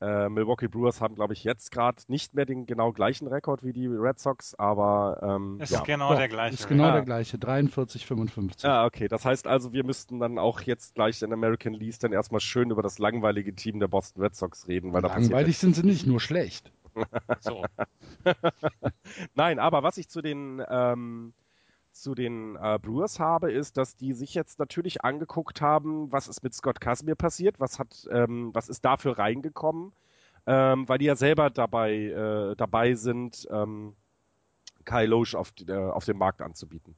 Speaker 4: äh, Milwaukee Brewers haben, glaube ich, jetzt gerade nicht mehr den genau gleichen Rekord wie die Red Sox, aber ähm,
Speaker 3: ist ja. genau der gleiche.
Speaker 2: Ist genau ah. der gleiche, 43, 55.
Speaker 4: Ah, okay. Das heißt also, wir müssten dann auch jetzt gleich in American League dann erstmal schön über das langweilige Team der Boston Red Sox reden, weil
Speaker 2: Langweilig sind sie nicht, nur schlecht. so.
Speaker 4: Nein, aber was ich zu den ähm, zu den äh, Brewers habe, ist, dass die sich jetzt natürlich angeguckt haben, was ist mit Scott Casimir passiert, was hat, ähm, was ist dafür reingekommen, ähm, weil die ja selber dabei äh, dabei sind, ähm, Kyle Loesch auf, äh, auf dem Markt anzubieten.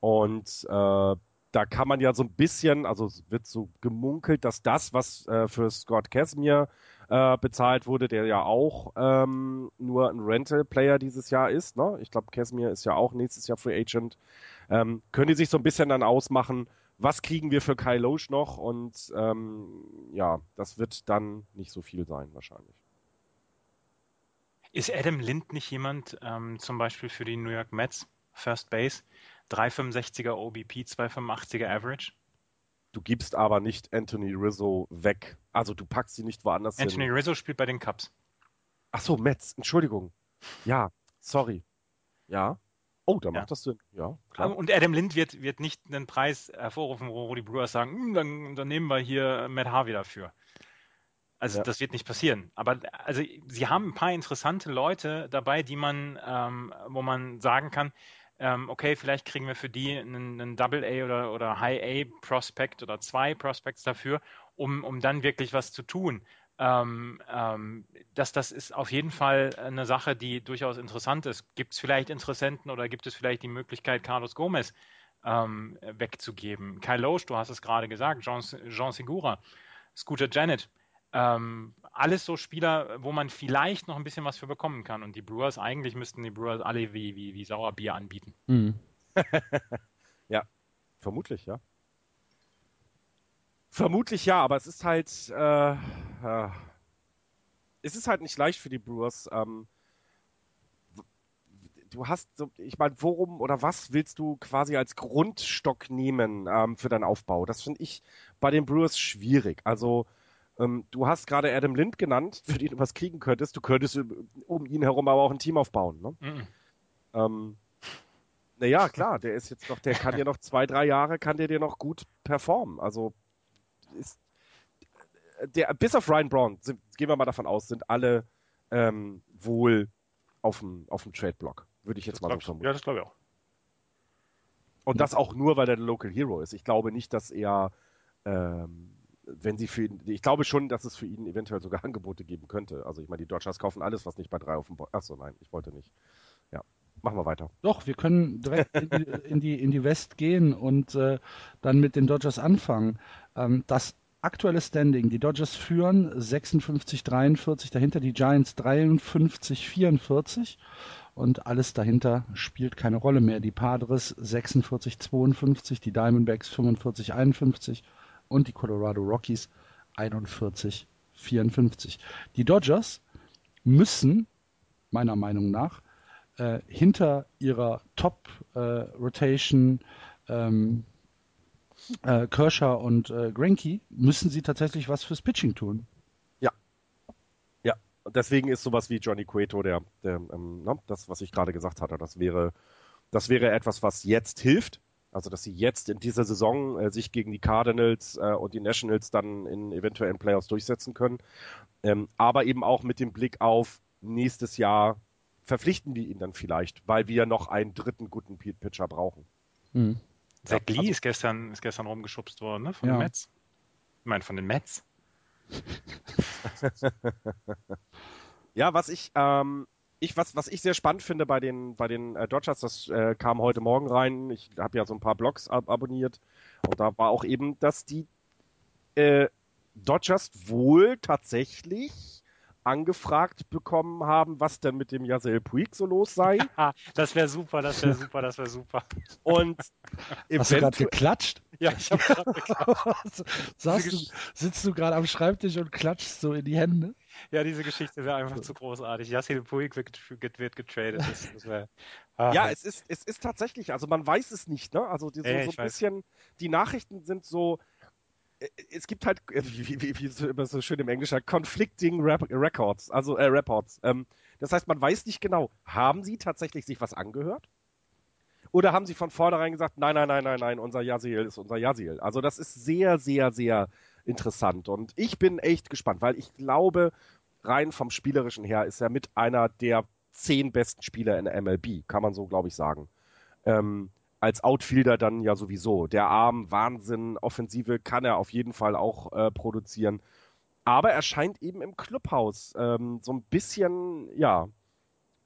Speaker 4: Und äh, da kann man ja so ein bisschen, also wird so gemunkelt, dass das, was äh, für Scott Casimir äh, bezahlt wurde, der ja auch ähm, nur ein Rental-Player dieses Jahr ist. Ne? Ich glaube, Casimir ist ja auch nächstes Jahr Free Agent. Ähm, können die sich so ein bisschen dann ausmachen, was kriegen wir für Kyle Loesch noch? Und ähm, ja, das wird dann nicht so viel sein wahrscheinlich.
Speaker 3: Ist Adam Lind nicht jemand, ähm, zum Beispiel für die New York Mets, First Base, 365er OBP, 285er Average?
Speaker 4: Du gibst aber nicht Anthony Rizzo weg. Also du packst sie nicht woanders
Speaker 3: Anthony hin. Anthony Rizzo spielt bei den Cubs.
Speaker 4: Ach so, Mets, Entschuldigung. Ja, sorry. Ja. Oh, da ja. macht das Sinn. Ja,
Speaker 3: klar. Und Adam Lind wird, wird nicht einen Preis hervorrufen, wo die Brewers sagen, hm, dann, dann nehmen wir hier Matt Harvey dafür. Also ja. das wird nicht passieren. Aber also sie haben ein paar interessante Leute dabei, die man, ähm, wo man sagen kann, ähm, okay, vielleicht kriegen wir für die einen, einen Double A oder, oder High A Prospect oder zwei Prospects dafür, um, um dann wirklich was zu tun. Ähm, ähm, das, das ist auf jeden Fall eine Sache, die durchaus interessant ist. Gibt es vielleicht Interessenten oder gibt es vielleicht die Möglichkeit, Carlos Gomez ähm, wegzugeben? Kyle Loesch, du hast es gerade gesagt, Jean, Jean Segura, Scooter Janet. Ähm, alles so Spieler, wo man vielleicht noch ein bisschen was für bekommen kann. Und die Brewers, eigentlich müssten die Brewers alle wie, wie, wie Sauerbier anbieten. Mhm.
Speaker 4: ja, vermutlich, ja. Vermutlich ja, aber es ist halt, äh, äh, es ist halt nicht leicht für die Brewers. Ähm, du hast, so, ich meine, worum oder was willst du quasi als Grundstock nehmen ähm, für deinen Aufbau? Das finde ich bei den Brewers schwierig. Also ähm, du hast gerade Adam Lind genannt, für den du was kriegen könntest. Du könntest um ihn herum aber auch ein Team aufbauen. Ne? Mhm. Ähm, naja, klar, der ist jetzt noch, der kann dir noch zwei, drei Jahre, kann der dir noch gut performen. Also ist der, bis auf Ryan Brown, sind, gehen wir mal davon aus, sind alle ähm, wohl auf dem, auf dem Trade-Block. Würde ich jetzt das mal so
Speaker 3: vermuten. Ja, das glaube ich auch.
Speaker 4: Und das auch nur, weil er der Local Hero ist. Ich glaube nicht, dass er ähm, wenn sie für ihn, ich glaube schon, dass es für ihn eventuell sogar Angebote geben könnte. Also ich meine, die Dodgers kaufen alles, was nicht bei drei auf dem Board. Achso, nein, ich wollte nicht. Ja, machen wir weiter.
Speaker 2: Doch, wir können direkt in die, in die, in die West gehen und äh, dann mit den Dodgers anfangen. Ähm, das aktuelle Standing, die Dodgers führen 56-43, dahinter die Giants 53-44 und alles dahinter spielt keine Rolle mehr. Die Padres 46-52, die Diamondbacks 45-51 und die Colorado Rockies 41-54. Die Dodgers müssen meiner Meinung nach äh, hinter ihrer Top-Rotation äh, ähm, äh, Kershaw und äh, Granky müssen sie tatsächlich was fürs Pitching tun.
Speaker 4: Ja. Ja. Deswegen ist sowas wie Johnny Cueto der, der ähm, ne, das, was ich gerade gesagt hatte, das wäre, das wäre etwas, was jetzt hilft. Also, dass sie jetzt in dieser Saison äh, sich gegen die Cardinals äh, und die Nationals dann in eventuellen Playoffs durchsetzen können. Ähm, aber eben auch mit dem Blick auf nächstes Jahr verpflichten wir ihn dann vielleicht, weil wir noch einen dritten guten Pitcher brauchen.
Speaker 3: Mhm. Zach Lee also, ist, gestern, ist gestern rumgeschubst worden, ne? Von ja. den Mets. Ich meine, von den Mets.
Speaker 4: ja, was ich, ähm, ich, was, was ich sehr spannend finde bei den, bei den äh, Dodgers, das äh, kam heute Morgen rein. Ich habe ja so ein paar Blogs ab abonniert und da war auch eben, dass die äh, Dodgers wohl tatsächlich angefragt bekommen haben, was denn mit dem Yazel Puig so los sei.
Speaker 3: das wäre super, das wäre super, das wäre super.
Speaker 4: Und
Speaker 2: Hast du gerade geklatscht?
Speaker 3: Ja, ich habe gerade
Speaker 2: geklatscht. du, sitzt du gerade am Schreibtisch und klatschst so in die Hände?
Speaker 3: Ja, diese Geschichte wäre einfach zu großartig. Yasil Puig wird, wird getradet. Das, das wär,
Speaker 4: ah, ja, es ist, es ist tatsächlich, also man weiß es nicht, ne? Also die, so, Ey, so ein bisschen, die Nachrichten sind so, es gibt halt, äh, wie, wie, wie es immer so schön im Englischen conflicting Rap Records, also äh, Reports. Ähm, das heißt, man weiß nicht genau, haben sie tatsächlich sich was angehört? Oder haben sie von vornherein gesagt, nein, nein, nein, nein, nein, unser Yaziel ist unser Yaziel? Also das ist sehr, sehr, sehr interessant. Und ich bin echt gespannt, weil ich glaube, rein vom Spielerischen her ist er mit einer der zehn besten Spieler in der MLB, kann man so, glaube ich, sagen. Ähm, als Outfielder dann ja sowieso. Der Arm, Wahnsinn, Offensive kann er auf jeden Fall auch äh, produzieren. Aber er scheint eben im Clubhaus ähm, so ein bisschen, ja,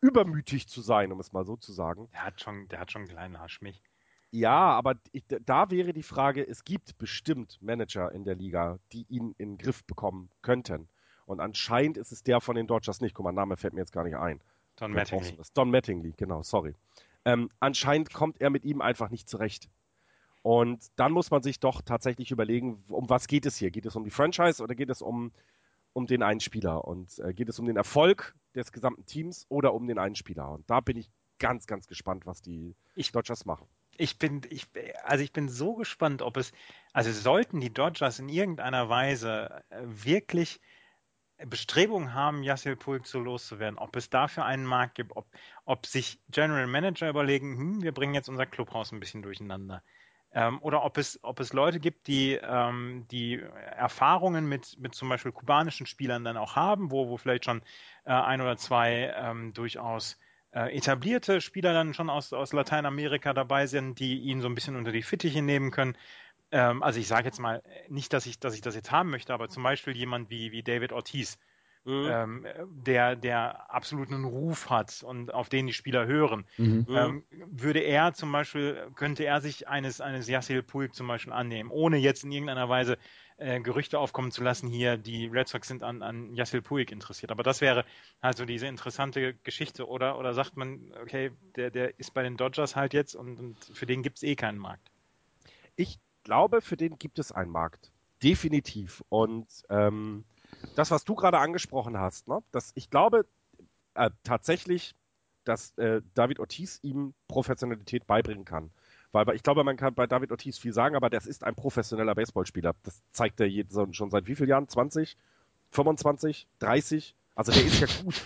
Speaker 4: übermütig zu sein, um es mal so zu sagen.
Speaker 3: Der hat schon, der hat schon einen kleinen Haschmich.
Speaker 4: Ja, aber ich, da wäre die Frage, es gibt bestimmt Manager in der Liga, die ihn in den Griff bekommen könnten. Und anscheinend ist es der von den Dodgers nicht. Guck mal, Name fällt mir jetzt gar nicht ein.
Speaker 3: Don Mattingly.
Speaker 4: Don Mattingly, genau, sorry. Ähm, anscheinend kommt er mit ihm einfach nicht zurecht. Und dann muss man sich doch tatsächlich überlegen, um was geht es hier? Geht es um die Franchise oder geht es um, um den einen Spieler? Und äh, geht es um den Erfolg des gesamten Teams oder um den einen Spieler? Und da bin ich ganz, ganz gespannt, was die ich, Dodgers machen.
Speaker 3: Ich bin, ich, also ich bin so gespannt, ob es, also sollten die Dodgers in irgendeiner Weise äh, wirklich Bestrebungen haben, Yassil Pulk so loszuwerden, ob es dafür einen Markt gibt, ob, ob sich General Manager überlegen, hm, wir bringen jetzt unser Clubhaus ein bisschen durcheinander. Ähm, oder ob es, ob es Leute gibt, die, ähm, die Erfahrungen mit, mit zum Beispiel kubanischen Spielern dann auch haben, wo, wo vielleicht schon äh, ein oder zwei ähm, durchaus äh, etablierte Spieler dann schon aus, aus Lateinamerika dabei sind, die ihn so ein bisschen unter die Fittiche nehmen können ähm, also ich sage jetzt mal, nicht, dass ich, dass ich das jetzt haben möchte, aber zum Beispiel jemand wie, wie David Ortiz, mhm. ähm, der, der absoluten Ruf hat und auf den die Spieler hören, mhm. ähm, würde er zum Beispiel, könnte er sich eines, eines Yassil Puig zum Beispiel annehmen, ohne jetzt in irgendeiner Weise äh, Gerüchte aufkommen zu lassen, hier, die Red Sox sind an, an Yassil Puig interessiert. Aber das wäre halt so diese interessante Geschichte, oder? Oder sagt man, okay, der, der ist bei den Dodgers halt jetzt und, und für den gibt es eh keinen Markt.
Speaker 4: Ich glaube, für den gibt es einen Markt. Definitiv. Und ähm, das, was du gerade angesprochen hast, ne, dass ich glaube äh, tatsächlich, dass äh, David Ortiz ihm Professionalität beibringen kann. Weil, ich glaube, man kann bei David Ortiz viel sagen, aber das ist ein professioneller Baseballspieler. Das zeigt er schon seit wie vielen Jahren? 20? 25? 30? Also der ist ja gut.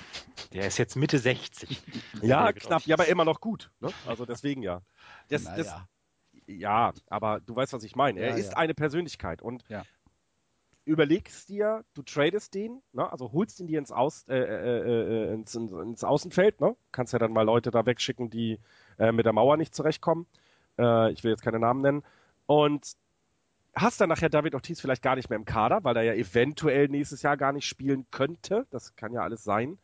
Speaker 3: Der ist jetzt Mitte 60.
Speaker 4: ja, knapp, ja, aber immer noch gut. Ne? Also deswegen ja. Das, naja. das, ja, aber du weißt, was ich meine. Er ja, ist ja. eine Persönlichkeit und ja. überlegst dir, du tradest den, ne? also holst ihn dir ins, Aus, äh, äh, äh, ins, ins, Außenfeld, ne? kannst ja dann mal Leute da wegschicken, die äh, mit der Mauer nicht zurechtkommen. Äh, ich will jetzt keine Namen nennen. Und hast dann nachher David Ortiz vielleicht gar nicht mehr im Kader, weil er ja eventuell nächstes Jahr gar nicht spielen könnte. Das kann ja alles sein.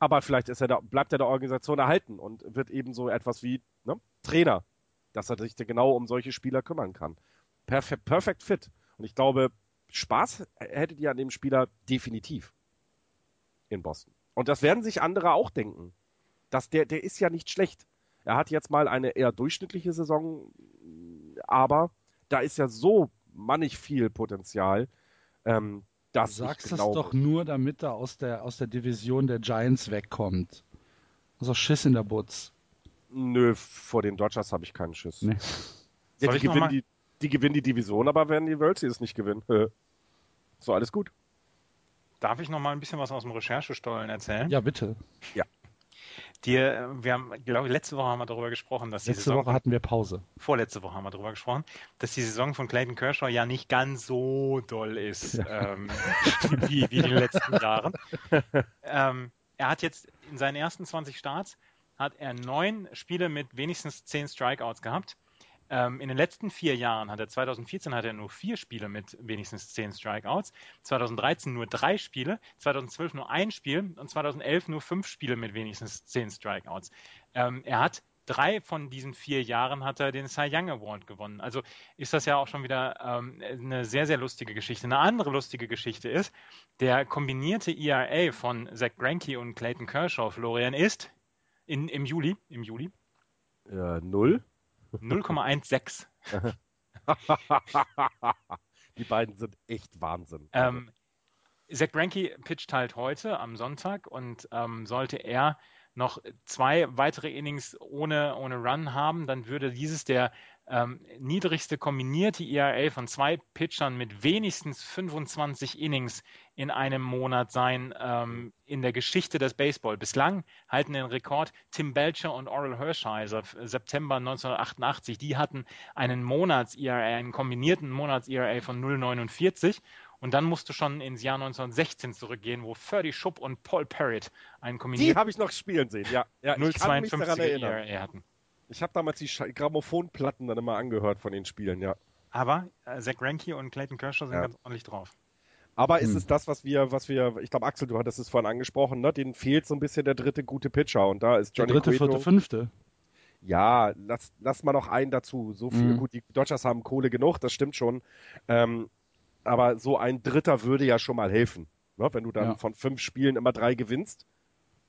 Speaker 4: Aber vielleicht ist er da, bleibt er der Organisation erhalten und wird eben so etwas wie ne, Trainer dass er sich genau um solche Spieler kümmern kann. Perfekt, perfect fit. Und ich glaube, Spaß hättet ihr an dem Spieler definitiv in Boston. Und das werden sich andere auch denken. Das, der, der ist ja nicht schlecht. Er hat jetzt mal eine eher durchschnittliche Saison, aber da ist ja so mannig viel Potenzial. Ähm, dass
Speaker 2: du sagst es doch nur, damit er aus der, aus der Division der Giants wegkommt. Also Schiss in der Butz.
Speaker 4: Nö, vor den Dodgers habe ich keinen Schiss. Nee. Ja, die, gewinnen die, die, gewinnen die Division, aber werden die World Series nicht gewinnen. so, alles gut.
Speaker 3: Darf ich noch mal ein bisschen was aus dem Recherchestollen erzählen?
Speaker 2: Ja, bitte.
Speaker 3: Ja. Die, wir haben, glaube ich, letzte Woche haben wir darüber gesprochen, dass
Speaker 2: letzte die Saison. Woche hatten wir Pause.
Speaker 3: Vorletzte Woche haben wir darüber gesprochen, dass die Saison von Clayton Kershaw ja nicht ganz so doll ist, ja. ähm, wie, wie in den letzten Jahren. ähm, er hat jetzt in seinen ersten 20 Starts hat er neun Spiele mit wenigstens zehn Strikeouts gehabt. Ähm, in den letzten vier Jahren hat er 2014 hat er nur vier Spiele mit wenigstens zehn Strikeouts, 2013 nur drei Spiele, 2012 nur ein Spiel und 2011 nur fünf Spiele mit wenigstens zehn Strikeouts. Ähm, er hat drei von diesen vier Jahren hat er den Cy Young Award gewonnen. Also ist das ja auch schon wieder ähm, eine sehr, sehr lustige Geschichte. Eine andere lustige Geschichte ist, der kombinierte ERA von Zach Greinke und Clayton Kershaw, Florian, ist in, im Juli, im Juli.
Speaker 4: Ja, null.
Speaker 3: 0,16.
Speaker 4: Die beiden sind echt Wahnsinn.
Speaker 3: Ähm, Zach Greinke pitcht halt heute am Sonntag und ähm, sollte er noch zwei weitere Innings ohne, ohne Run haben, dann würde dieses der ähm, niedrigste kombinierte ERA von zwei Pitchern mit wenigstens 25 Innings in einem Monat sein ähm, in der Geschichte des Baseball. Bislang halten den Rekord Tim Belcher und Oral Hershiser September 1988. Die hatten einen Monats-ERA, einen kombinierten Monats-ERA von 0,49 und dann musst du schon ins Jahr 1916 zurückgehen, wo Ferdy Schupp und Paul Parrott einen kombinierten...
Speaker 4: Die habe ich noch spielen sehen, ja. ja
Speaker 3: 0,52 ERA hatten.
Speaker 4: Ich habe damals die Grammophonplatten dann immer angehört von den Spielen, ja.
Speaker 3: Aber äh, Zach Greinke und Clayton Kershaw sind ja. ganz ordentlich drauf.
Speaker 4: Aber hm. ist es das, was wir, was wir, ich glaube, Axel, du hattest es vorhin angesprochen, ne? Denen fehlt so ein bisschen der dritte gute Pitcher und da ist Johnny
Speaker 2: Der dritte, Cueto, vierte, fünfte.
Speaker 4: Ja, lass, lass mal noch einen dazu. So viel, mhm. gut, die Dodgers haben Kohle genug, das stimmt schon. Ähm, aber so ein Dritter würde ja schon mal helfen. Ne? Wenn du dann ja. von fünf Spielen immer drei gewinnst,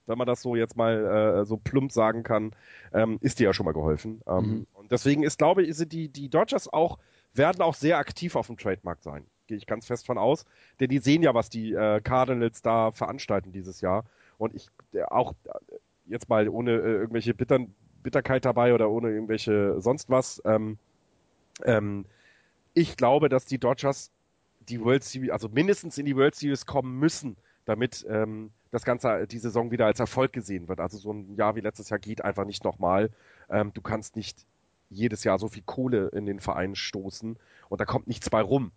Speaker 4: wenn man das so jetzt mal äh, so plump sagen kann, ähm, ist dir ja schon mal geholfen. Ähm, mhm. Und deswegen ist, glaube ich, sind die, die Dodgers auch, werden auch sehr aktiv auf dem Trademark sein. Gehe ich ganz fest von aus. Denn die sehen ja, was die äh, Cardinals da veranstalten dieses Jahr. Und ich äh, auch äh, jetzt mal ohne äh, irgendwelche Bittern, Bitterkeit dabei oder ohne irgendwelche sonst was. Ähm, ähm, ich glaube, dass die Dodgers die World Series, also mindestens in die World Series kommen müssen, damit ähm, das Ganze, die Saison wieder als Erfolg gesehen wird. Also so ein Jahr wie letztes Jahr geht einfach nicht nochmal. Ähm, du kannst nicht jedes Jahr so viel Kohle in den Verein stoßen und da kommt nichts bei rum.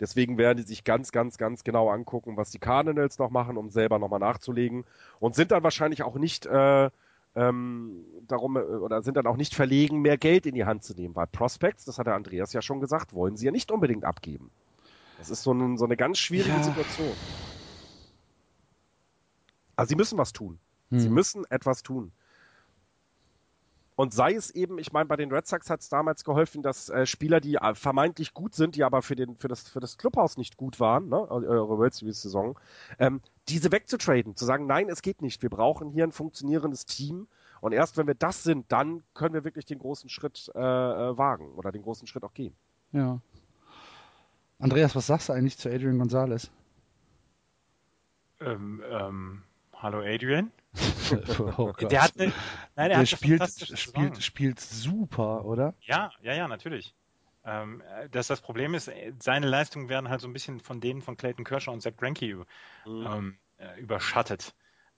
Speaker 4: Deswegen werden die sich ganz, ganz, ganz genau angucken, was die Cardinals noch machen, um selber nochmal nachzulegen. Und sind dann wahrscheinlich auch nicht äh, ähm, darum äh, oder sind dann auch nicht verlegen, mehr Geld in die Hand zu nehmen. Weil Prospects, das hat der Andreas ja schon gesagt, wollen sie ja nicht unbedingt abgeben. Das ist so, ein, so eine ganz schwierige ja. Situation. Also sie müssen was tun. Hm. Sie müssen etwas tun. Und sei es eben, ich meine, bei den Red Sox hat es damals geholfen, dass äh, Spieler, die äh, vermeintlich gut sind, die aber für, den, für, das, für das Clubhaus nicht gut waren, ne, eure World Series-Saison, ähm, diese wegzutraden, zu sagen, nein, es geht nicht, wir brauchen hier ein funktionierendes Team und erst wenn wir das sind, dann können wir wirklich den großen Schritt äh, äh wagen oder den großen Schritt auch gehen.
Speaker 2: Ja. Andreas, was sagst du eigentlich zu Adrian Gonzalez?
Speaker 3: Ähm, ähm, hallo Adrian.
Speaker 2: oh der hat eine, nein, der, der hat spielt, spielt, spielt super, oder?
Speaker 3: Ja, ja, ja, natürlich. Ähm, dass das Problem ist, seine Leistungen werden halt so ein bisschen von denen von Clayton Kershaw und Zach Greinke mhm. ähm, äh, überschattet.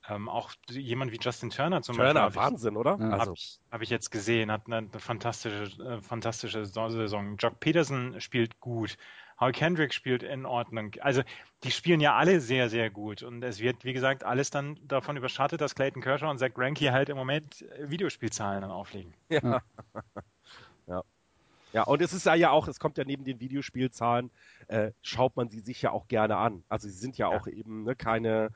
Speaker 3: Ähm, auch jemand wie Justin Turner zum
Speaker 4: Turner, Beispiel. Wahnsinn, ich, oder?
Speaker 3: Habe also. ich, hab ich, jetzt gesehen, hat eine, eine fantastische, äh, fantastische Saison. Jock Peterson spielt gut. Hal Kendrick spielt in Ordnung. Also die spielen ja alle sehr, sehr gut. Und es wird, wie gesagt, alles dann davon überschattet, dass Clayton Kershaw und Zach Greinke halt im Moment Videospielzahlen dann auflegen.
Speaker 4: Ja. ja. Ja, und es ist ja auch, es kommt ja neben den Videospielzahlen, äh, schaut man sie sich ja auch gerne an. Also sie sind ja, ja. auch eben ne, keine,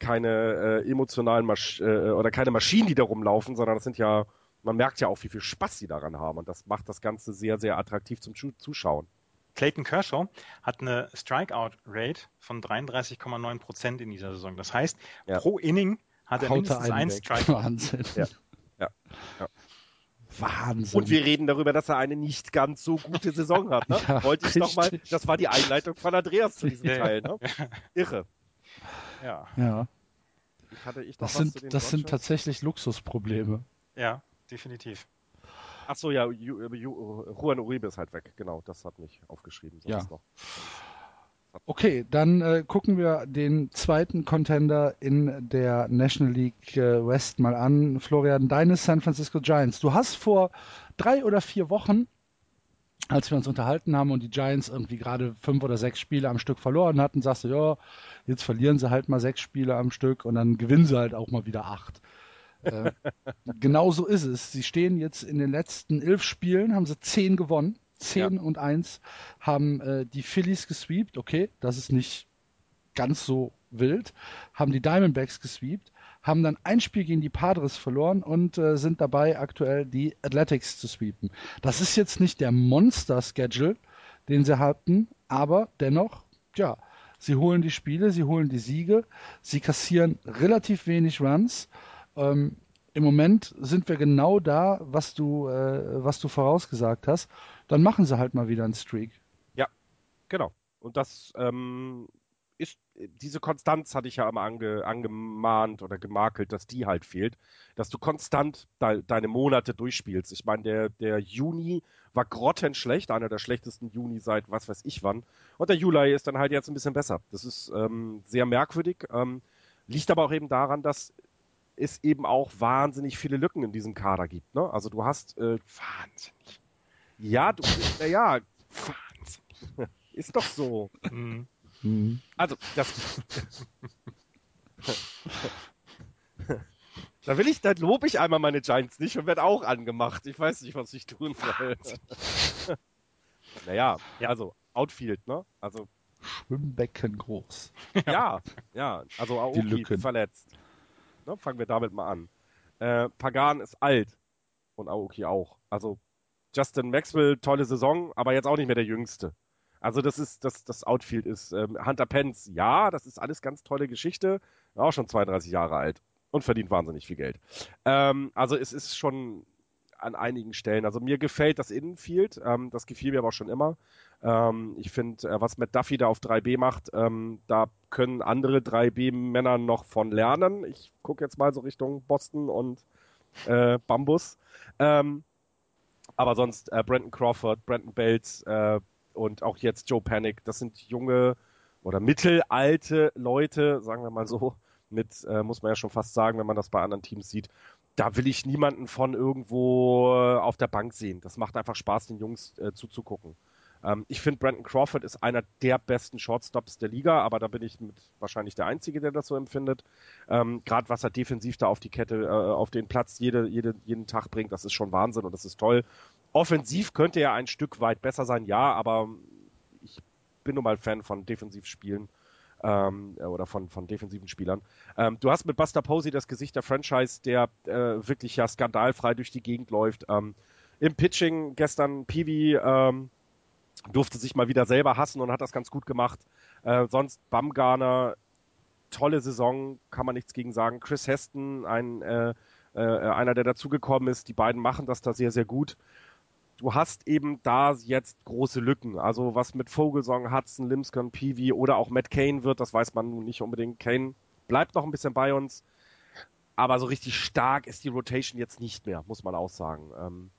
Speaker 4: keine äh, emotionalen Masch äh, oder keine Maschinen, die da rumlaufen, sondern das sind ja, man merkt ja auch, wie viel Spaß sie daran haben. Und das macht das Ganze sehr, sehr attraktiv zum Zuschauen.
Speaker 3: Clayton Kershaw hat eine Strikeout-Rate von 33,9 Prozent in dieser Saison. Das heißt, ja. pro Inning hat er mindestens einen Strike.
Speaker 2: Wahnsinn.
Speaker 4: Ja. Ja. ja.
Speaker 2: Wahnsinn.
Speaker 4: Und wir reden darüber, dass er eine nicht ganz so gute Saison hat. Ne? Ja, Wollte ich nochmal, das war die Einleitung von Andreas zu diesem Teil. Ne? Irre.
Speaker 2: Ja. ja. Ich das sind, das sind tatsächlich Luxusprobleme.
Speaker 3: Ja, definitiv.
Speaker 4: Ach so, ja, Juan Uribe ist halt weg. Genau, das hat mich aufgeschrieben.
Speaker 2: ja. Noch. Okay, dann äh, gucken wir den zweiten Contender in der National League äh, West mal an. Florian, deine San Francisco Giants. Du hast vor drei oder vier Wochen, als wir uns unterhalten haben und die Giants irgendwie gerade fünf oder sechs Spiele am Stück verloren hatten, sagst du, ja, jetzt verlieren sie halt mal sechs Spiele am Stück und dann gewinnen sie halt auch mal wieder acht. Äh, genau so ist es. Sie stehen jetzt in den letzten elf Spielen, haben sie zehn gewonnen 10 ja. und 1 haben äh, die Phillies gesweept. Okay, das ist nicht ganz so wild. Haben die Diamondbacks gesweept. Haben dann ein Spiel gegen die Padres verloren und äh, sind dabei, aktuell die Athletics zu sweepen. Das ist jetzt nicht der Monster-Schedule, den sie hatten, aber dennoch, ja, sie holen die Spiele, sie holen die Siege, sie kassieren relativ wenig Runs. Ähm, Im Moment sind wir genau da, was du, äh, was du vorausgesagt hast dann machen sie halt mal wieder einen Streak.
Speaker 4: Ja, genau. Und das ähm, ist, diese Konstanz hatte ich ja immer ange, angemahnt oder gemakelt, dass die halt fehlt, dass du konstant de, deine Monate durchspielst. Ich meine, der, der Juni war grottenschlecht, einer der schlechtesten Juni seit was weiß ich wann. Und der Juli ist dann halt jetzt ein bisschen besser. Das ist ähm, sehr merkwürdig, ähm, liegt aber auch eben daran, dass es eben auch wahnsinnig viele Lücken in diesem Kader gibt. Ne? Also du hast äh, wahnsinnig ja, du, naja, ist doch so. Mhm. Mhm. Also, das. da will ich, da lobe ich einmal meine Giants nicht und werde auch angemacht. Ich weiß nicht, was ich tun soll. naja, ja. also Outfield, ne? Also
Speaker 2: Schwimmbecken groß.
Speaker 4: ja, ja. Also Aoki verletzt. Ne, fangen wir damit mal an. Äh, Pagan ist alt und Aoki auch. Also Justin Maxwell, tolle Saison, aber jetzt auch nicht mehr der Jüngste. Also das ist, das, das Outfield ist ähm, Hunter Pence, ja, das ist alles ganz tolle Geschichte, auch schon 32 Jahre alt und verdient wahnsinnig viel Geld. Ähm, also es ist schon an einigen Stellen. Also mir gefällt das Innenfield, ähm, das gefiel mir aber auch schon immer. Ähm, ich finde, äh, was Matt Duffy da auf 3B macht, ähm, da können andere 3B-Männer noch von lernen. Ich gucke jetzt mal so Richtung Boston und äh, Bambus. Ähm, aber sonst äh, Brandon Crawford, Brandon Belts äh, und auch jetzt Joe Panic, das sind junge oder mittelalte Leute, sagen wir mal so, mit, äh, muss man ja schon fast sagen, wenn man das bei anderen Teams sieht. Da will ich niemanden von irgendwo äh, auf der Bank sehen. Das macht einfach Spaß, den Jungs äh, zuzugucken. Ähm, ich finde, Brandon Crawford ist einer der besten Shortstops der Liga, aber da bin ich mit wahrscheinlich der Einzige, der das so empfindet. Ähm, Gerade was er defensiv da auf die Kette, äh, auf den Platz jede, jede, jeden Tag bringt, das ist schon Wahnsinn und das ist toll. Offensiv könnte er ein Stück weit besser sein, ja, aber ich bin nun mal Fan von Defensivspielen ähm, oder von, von defensiven Spielern. Ähm, du hast mit Buster Posey das Gesicht der Franchise, der äh, wirklich ja skandalfrei durch die Gegend läuft. Ähm, Im Pitching gestern Peavy ähm, durfte sich mal wieder selber hassen und hat das ganz gut gemacht. Äh, sonst Bamgarner, tolle Saison, kann man nichts gegen sagen. Chris Heston, ein, äh, äh, einer, der dazugekommen ist, die beiden machen das da sehr, sehr gut. Du hast eben da jetzt große Lücken. Also was mit Vogelsong, Hudson, Limscon, Peavy oder auch Matt Kane wird, das weiß man nun nicht unbedingt. Kane bleibt noch ein bisschen bei uns. Aber so richtig stark ist die Rotation jetzt nicht mehr, muss man auch sagen. Ähm,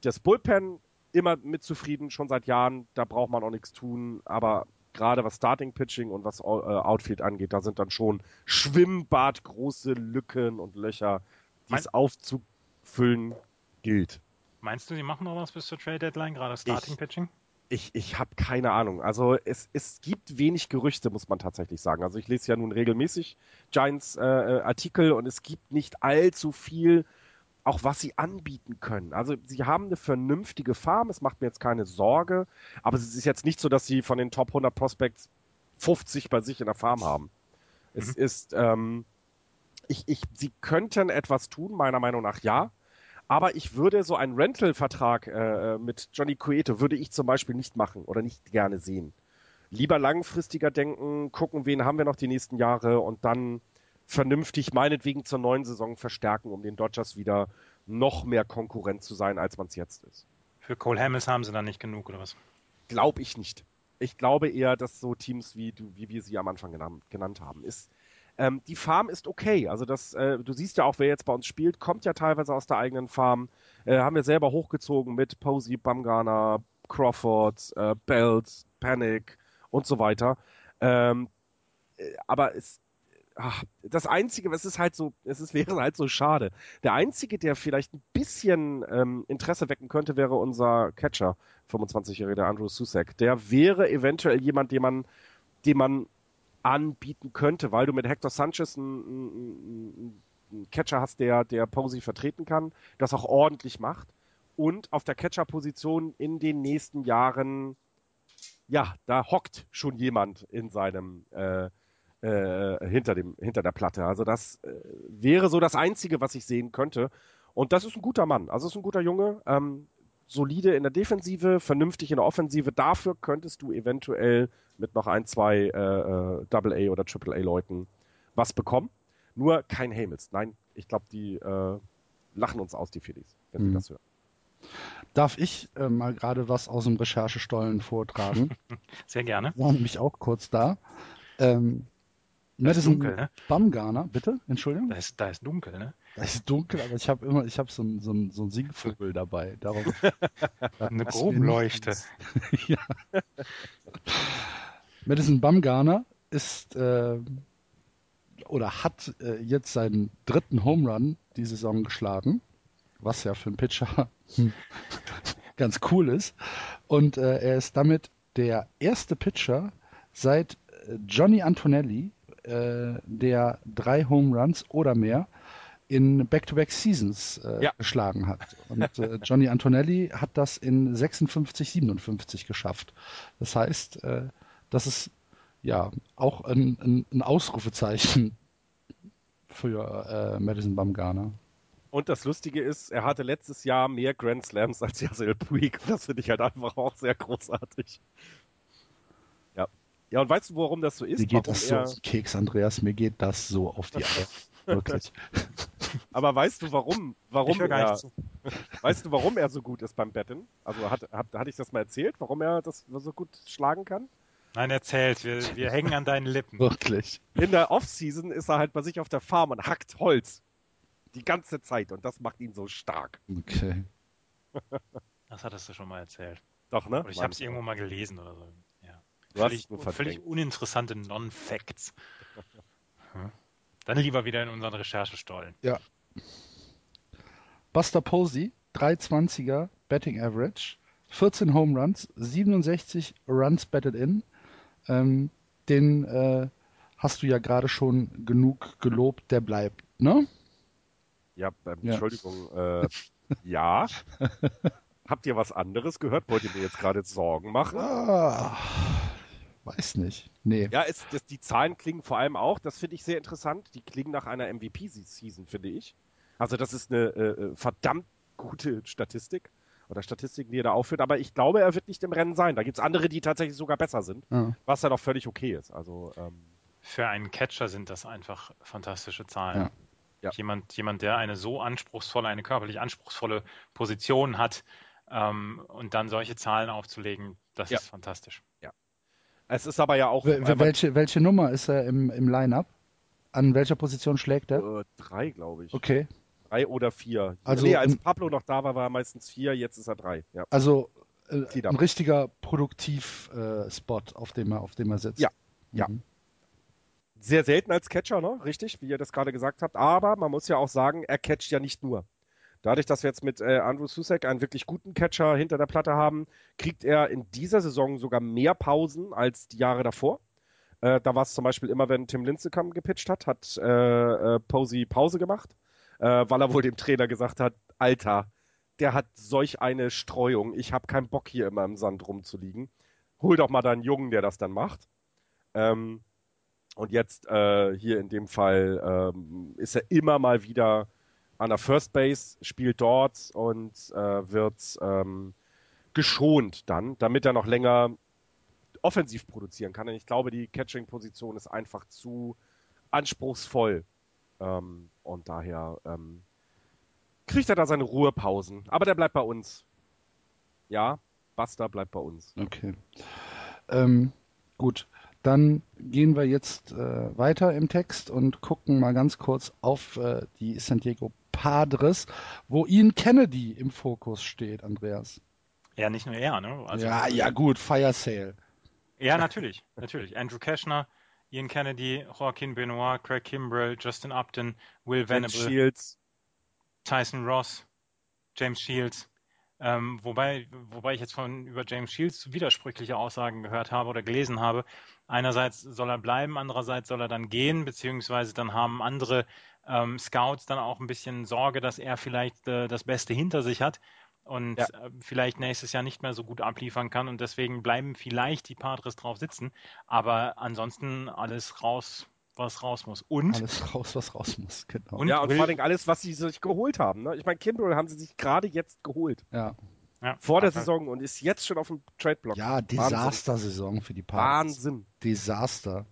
Speaker 4: das Bullpen immer mit zufrieden, schon seit Jahren. Da braucht man auch nichts tun. Aber gerade was Starting Pitching und was äh, Outfield angeht, da sind dann schon schwimmbadgroße Lücken und Löcher, die es aufzufüllen gilt.
Speaker 3: Meinst du, sie machen noch was bis zur Trade Deadline, gerade Starting Pitching?
Speaker 4: Ich, ich habe keine Ahnung. Also es, es gibt wenig Gerüchte, muss man tatsächlich sagen. Also ich lese ja nun regelmäßig Giants äh, äh Artikel und es gibt nicht allzu viel auch was sie anbieten können. Also sie haben eine vernünftige Farm, es macht mir jetzt keine Sorge, aber es ist jetzt nicht so, dass sie von den Top 100 Prospects 50 bei sich in der Farm haben. Mhm. Es ist, ähm, ich, ich, sie könnten etwas tun, meiner Meinung nach ja, aber ich würde so einen Rental-Vertrag äh, mit Johnny Cueto würde ich zum Beispiel nicht machen oder nicht gerne sehen. Lieber langfristiger denken, gucken, wen haben wir noch die nächsten Jahre und dann vernünftig meinetwegen zur neuen Saison verstärken, um den Dodgers wieder noch mehr Konkurrent zu sein, als man es jetzt ist.
Speaker 3: Für Cole Hamels haben sie dann nicht genug, oder was?
Speaker 4: Glaube ich nicht. Ich glaube eher, dass so Teams wie, du, wie wir sie am Anfang genannt, genannt haben, ist. Ähm, die Farm ist okay. Also das, äh, du siehst ja auch, wer jetzt bei uns spielt, kommt ja teilweise aus der eigenen Farm. Äh, haben wir selber hochgezogen mit Posey, Bumgarner, Crawford, äh, Belt, Panic und so weiter. Ähm, äh, aber es, ach, das Einzige, es ist halt so, es ist, wäre halt so schade. Der Einzige, der vielleicht ein bisschen ähm, Interesse wecken könnte, wäre unser Catcher, 25-jährige Andrew Susek. Der wäre eventuell jemand, den man, den man anbieten könnte, weil du mit Hector Sanchez einen, einen Catcher hast, der, der Posey vertreten kann, das auch ordentlich macht und auf der Catcher-Position in den nächsten Jahren, ja, da hockt schon jemand in seinem äh, äh, hinter, dem, hinter der Platte. Also das äh, wäre so das Einzige, was ich sehen könnte. Und das ist ein guter Mann. Also ist ein guter Junge. Ähm, solide in der Defensive, vernünftig in der Offensive. Dafür könntest du eventuell mit noch ein, zwei äh, äh Double A oder Triple A Leuten was bekommen. Nur kein Hamels. Nein, ich glaube, die äh, lachen uns aus, die Phillies, wenn mhm. sie das hören.
Speaker 2: Darf ich äh, mal gerade was aus dem Recherchestollen vortragen?
Speaker 3: Sehr gerne.
Speaker 2: War nämlich auch kurz da. Ähm,
Speaker 3: da ist dunkel, ne?
Speaker 2: Bamgarner, bitte? Entschuldigung?
Speaker 3: Da ist, da ist dunkel, ne?
Speaker 2: Da ist dunkel, aber ich habe immer, ich habe so einen so so ein Singvogel dabei. Darum,
Speaker 3: Eine Grubenleuchte. ja.
Speaker 2: Madison Bumgarner ist äh, oder hat äh, jetzt seinen dritten Home Run die Saison geschlagen, was ja für einen Pitcher ganz cool ist. Und äh, er ist damit der erste Pitcher seit äh, Johnny Antonelli äh, der drei Home Runs oder mehr in Back-to-Back Seasons äh, ja. geschlagen hat. Und äh, Johnny Antonelli hat das in 56, 57 geschafft. Das heißt, äh, das ist ja auch ein, ein, ein Ausrufezeichen für äh, Madison Bumgarner.
Speaker 4: Und das Lustige ist, er hatte letztes Jahr mehr Grand Slams als Yasiel Puig. Das finde ich halt einfach auch sehr großartig. Ja, und weißt du, warum das so ist?
Speaker 2: Mir geht warum das so auf Keks, Andreas, mir geht das so auf die Eier. Wirklich.
Speaker 4: Aber weißt du, warum, warum er, weißt du, warum er so gut ist beim Betten? Also hat, hat, hatte ich das mal erzählt, warum er das so gut schlagen kann?
Speaker 3: Nein, erzählt. Wir, wir hängen an deinen Lippen.
Speaker 2: Wirklich.
Speaker 4: In der Offseason ist er halt bei sich auf der Farm und hackt Holz. Die ganze Zeit. Und das macht ihn so stark.
Speaker 2: Okay.
Speaker 3: Das hattest du schon mal erzählt.
Speaker 4: Doch, ne?
Speaker 3: Oder ich habe es irgendwo mal gelesen oder so.
Speaker 4: Du völlig,
Speaker 3: völlig uninteressante Non-Facts. Hm. Dann lieber wieder in unseren Recherchestollen.
Speaker 2: Ja. Buster Posey, 320er Betting Average, 14 Home Runs, 67 Runs betted in. Ähm, den äh, hast du ja gerade schon genug gelobt, der bleibt, ne?
Speaker 4: Ja, äh, Entschuldigung, ja. Äh, ja. Habt ihr was anderes gehört? Wollt ihr mir jetzt gerade Sorgen machen?
Speaker 2: Ah. Weiß nicht. Nee.
Speaker 4: Ja, es, das, die Zahlen klingen vor allem auch, das finde ich sehr interessant, die klingen nach einer MVP-Season, finde ich. Also das ist eine äh, äh, verdammt gute Statistik oder Statistiken, die er da aufführt, aber ich glaube, er wird nicht im Rennen sein. Da gibt es andere, die tatsächlich sogar besser sind, ja. was ja doch völlig okay ist. Also ähm,
Speaker 3: Für einen Catcher sind das einfach fantastische Zahlen. Ja. Ja. Jemand, jemand, der eine so anspruchsvolle, eine körperlich anspruchsvolle Position hat ähm, und dann solche Zahlen aufzulegen, das ist fantastisch.
Speaker 4: Es ist aber ja auch.
Speaker 2: welche, welche Nummer ist er im, im Line-Up? An welcher Position schlägt er?
Speaker 4: Äh, drei, glaube ich.
Speaker 2: Okay.
Speaker 4: Drei oder vier. Also, nee, als Pablo noch da war, war er meistens vier, jetzt ist er drei. Ja.
Speaker 2: Also äh, ein richtiger Produktiv-Spot, äh, auf, dem er, auf dem er sitzt.
Speaker 4: Ja, mhm. ja. Sehr selten als Catcher, ne? Richtig, wie ihr das gerade gesagt habt. Aber man muss ja auch sagen, er catcht ja nicht nur. Dadurch, dass wir jetzt mit äh, Andrew Susek einen wirklich guten Catcher hinter der Platte haben, kriegt er in dieser Saison sogar mehr Pausen als die Jahre davor. Äh, da war es zum Beispiel immer, wenn Tim Lincecum gepitcht hat, hat äh, äh, Posey Pause gemacht, äh, weil er wohl dem Trainer gesagt hat, Alter, der hat solch eine Streuung, ich habe keinen Bock hier immer im Sand rumzuliegen. Hol doch mal deinen Jungen, der das dann macht. Ähm, und jetzt äh, hier in dem Fall ähm, ist er immer mal wieder an der First Base, spielt dort und äh, wird ähm, geschont dann, damit er noch länger offensiv produzieren kann. Denn ich glaube, die Catching-Position ist einfach zu anspruchsvoll Ähm, und daher ähm, kriegt er da seine Ruhepausen. Aber der bleibt bei uns. Ja, Buster bleibt bei uns.
Speaker 2: Okay. Ähm, gut, dann gehen wir jetzt äh, weiter im Text und gucken mal ganz kurz auf äh, die San Diego Padres, wo Ian Kennedy im Fokus steht, Andreas.
Speaker 3: Ja, nicht nur er, ne?
Speaker 2: Also, ja, ja, gut, Fire Sale.
Speaker 3: Ja, natürlich, natürlich. Andrew Cashner, Ian Kennedy, Joaquin Benoit, Craig Kimbrell, Justin Upton, Will Venable,
Speaker 4: Shields.
Speaker 3: Tyson Ross, James Shields. Ähm, wobei, wobei ich jetzt von über James Shields widersprüchliche Aussagen gehört habe oder gelesen habe. Einerseits soll er bleiben, andererseits soll er dann gehen, beziehungsweise dann haben andere ähm, Scouts dann auch ein bisschen Sorge, dass er vielleicht äh, das Beste hinter sich hat und ja. äh, vielleicht nächstes Jahr nicht mehr so gut abliefern kann und deswegen bleiben vielleicht die Padres drauf sitzen. Aber ansonsten alles raus, was raus muss. Und
Speaker 2: alles raus, was raus muss, genau.
Speaker 4: Und ja, und vor allem alles, was sie sich geholt haben. Ne? Ich meine, Kimbrell haben sie sich gerade jetzt geholt.
Speaker 2: Ja.
Speaker 4: ja. Vor der Saison und ist jetzt schon auf dem Trade-Block.
Speaker 2: Ja, Desaster-Saison für die Padres.
Speaker 4: Wahnsinn.
Speaker 2: Desaster.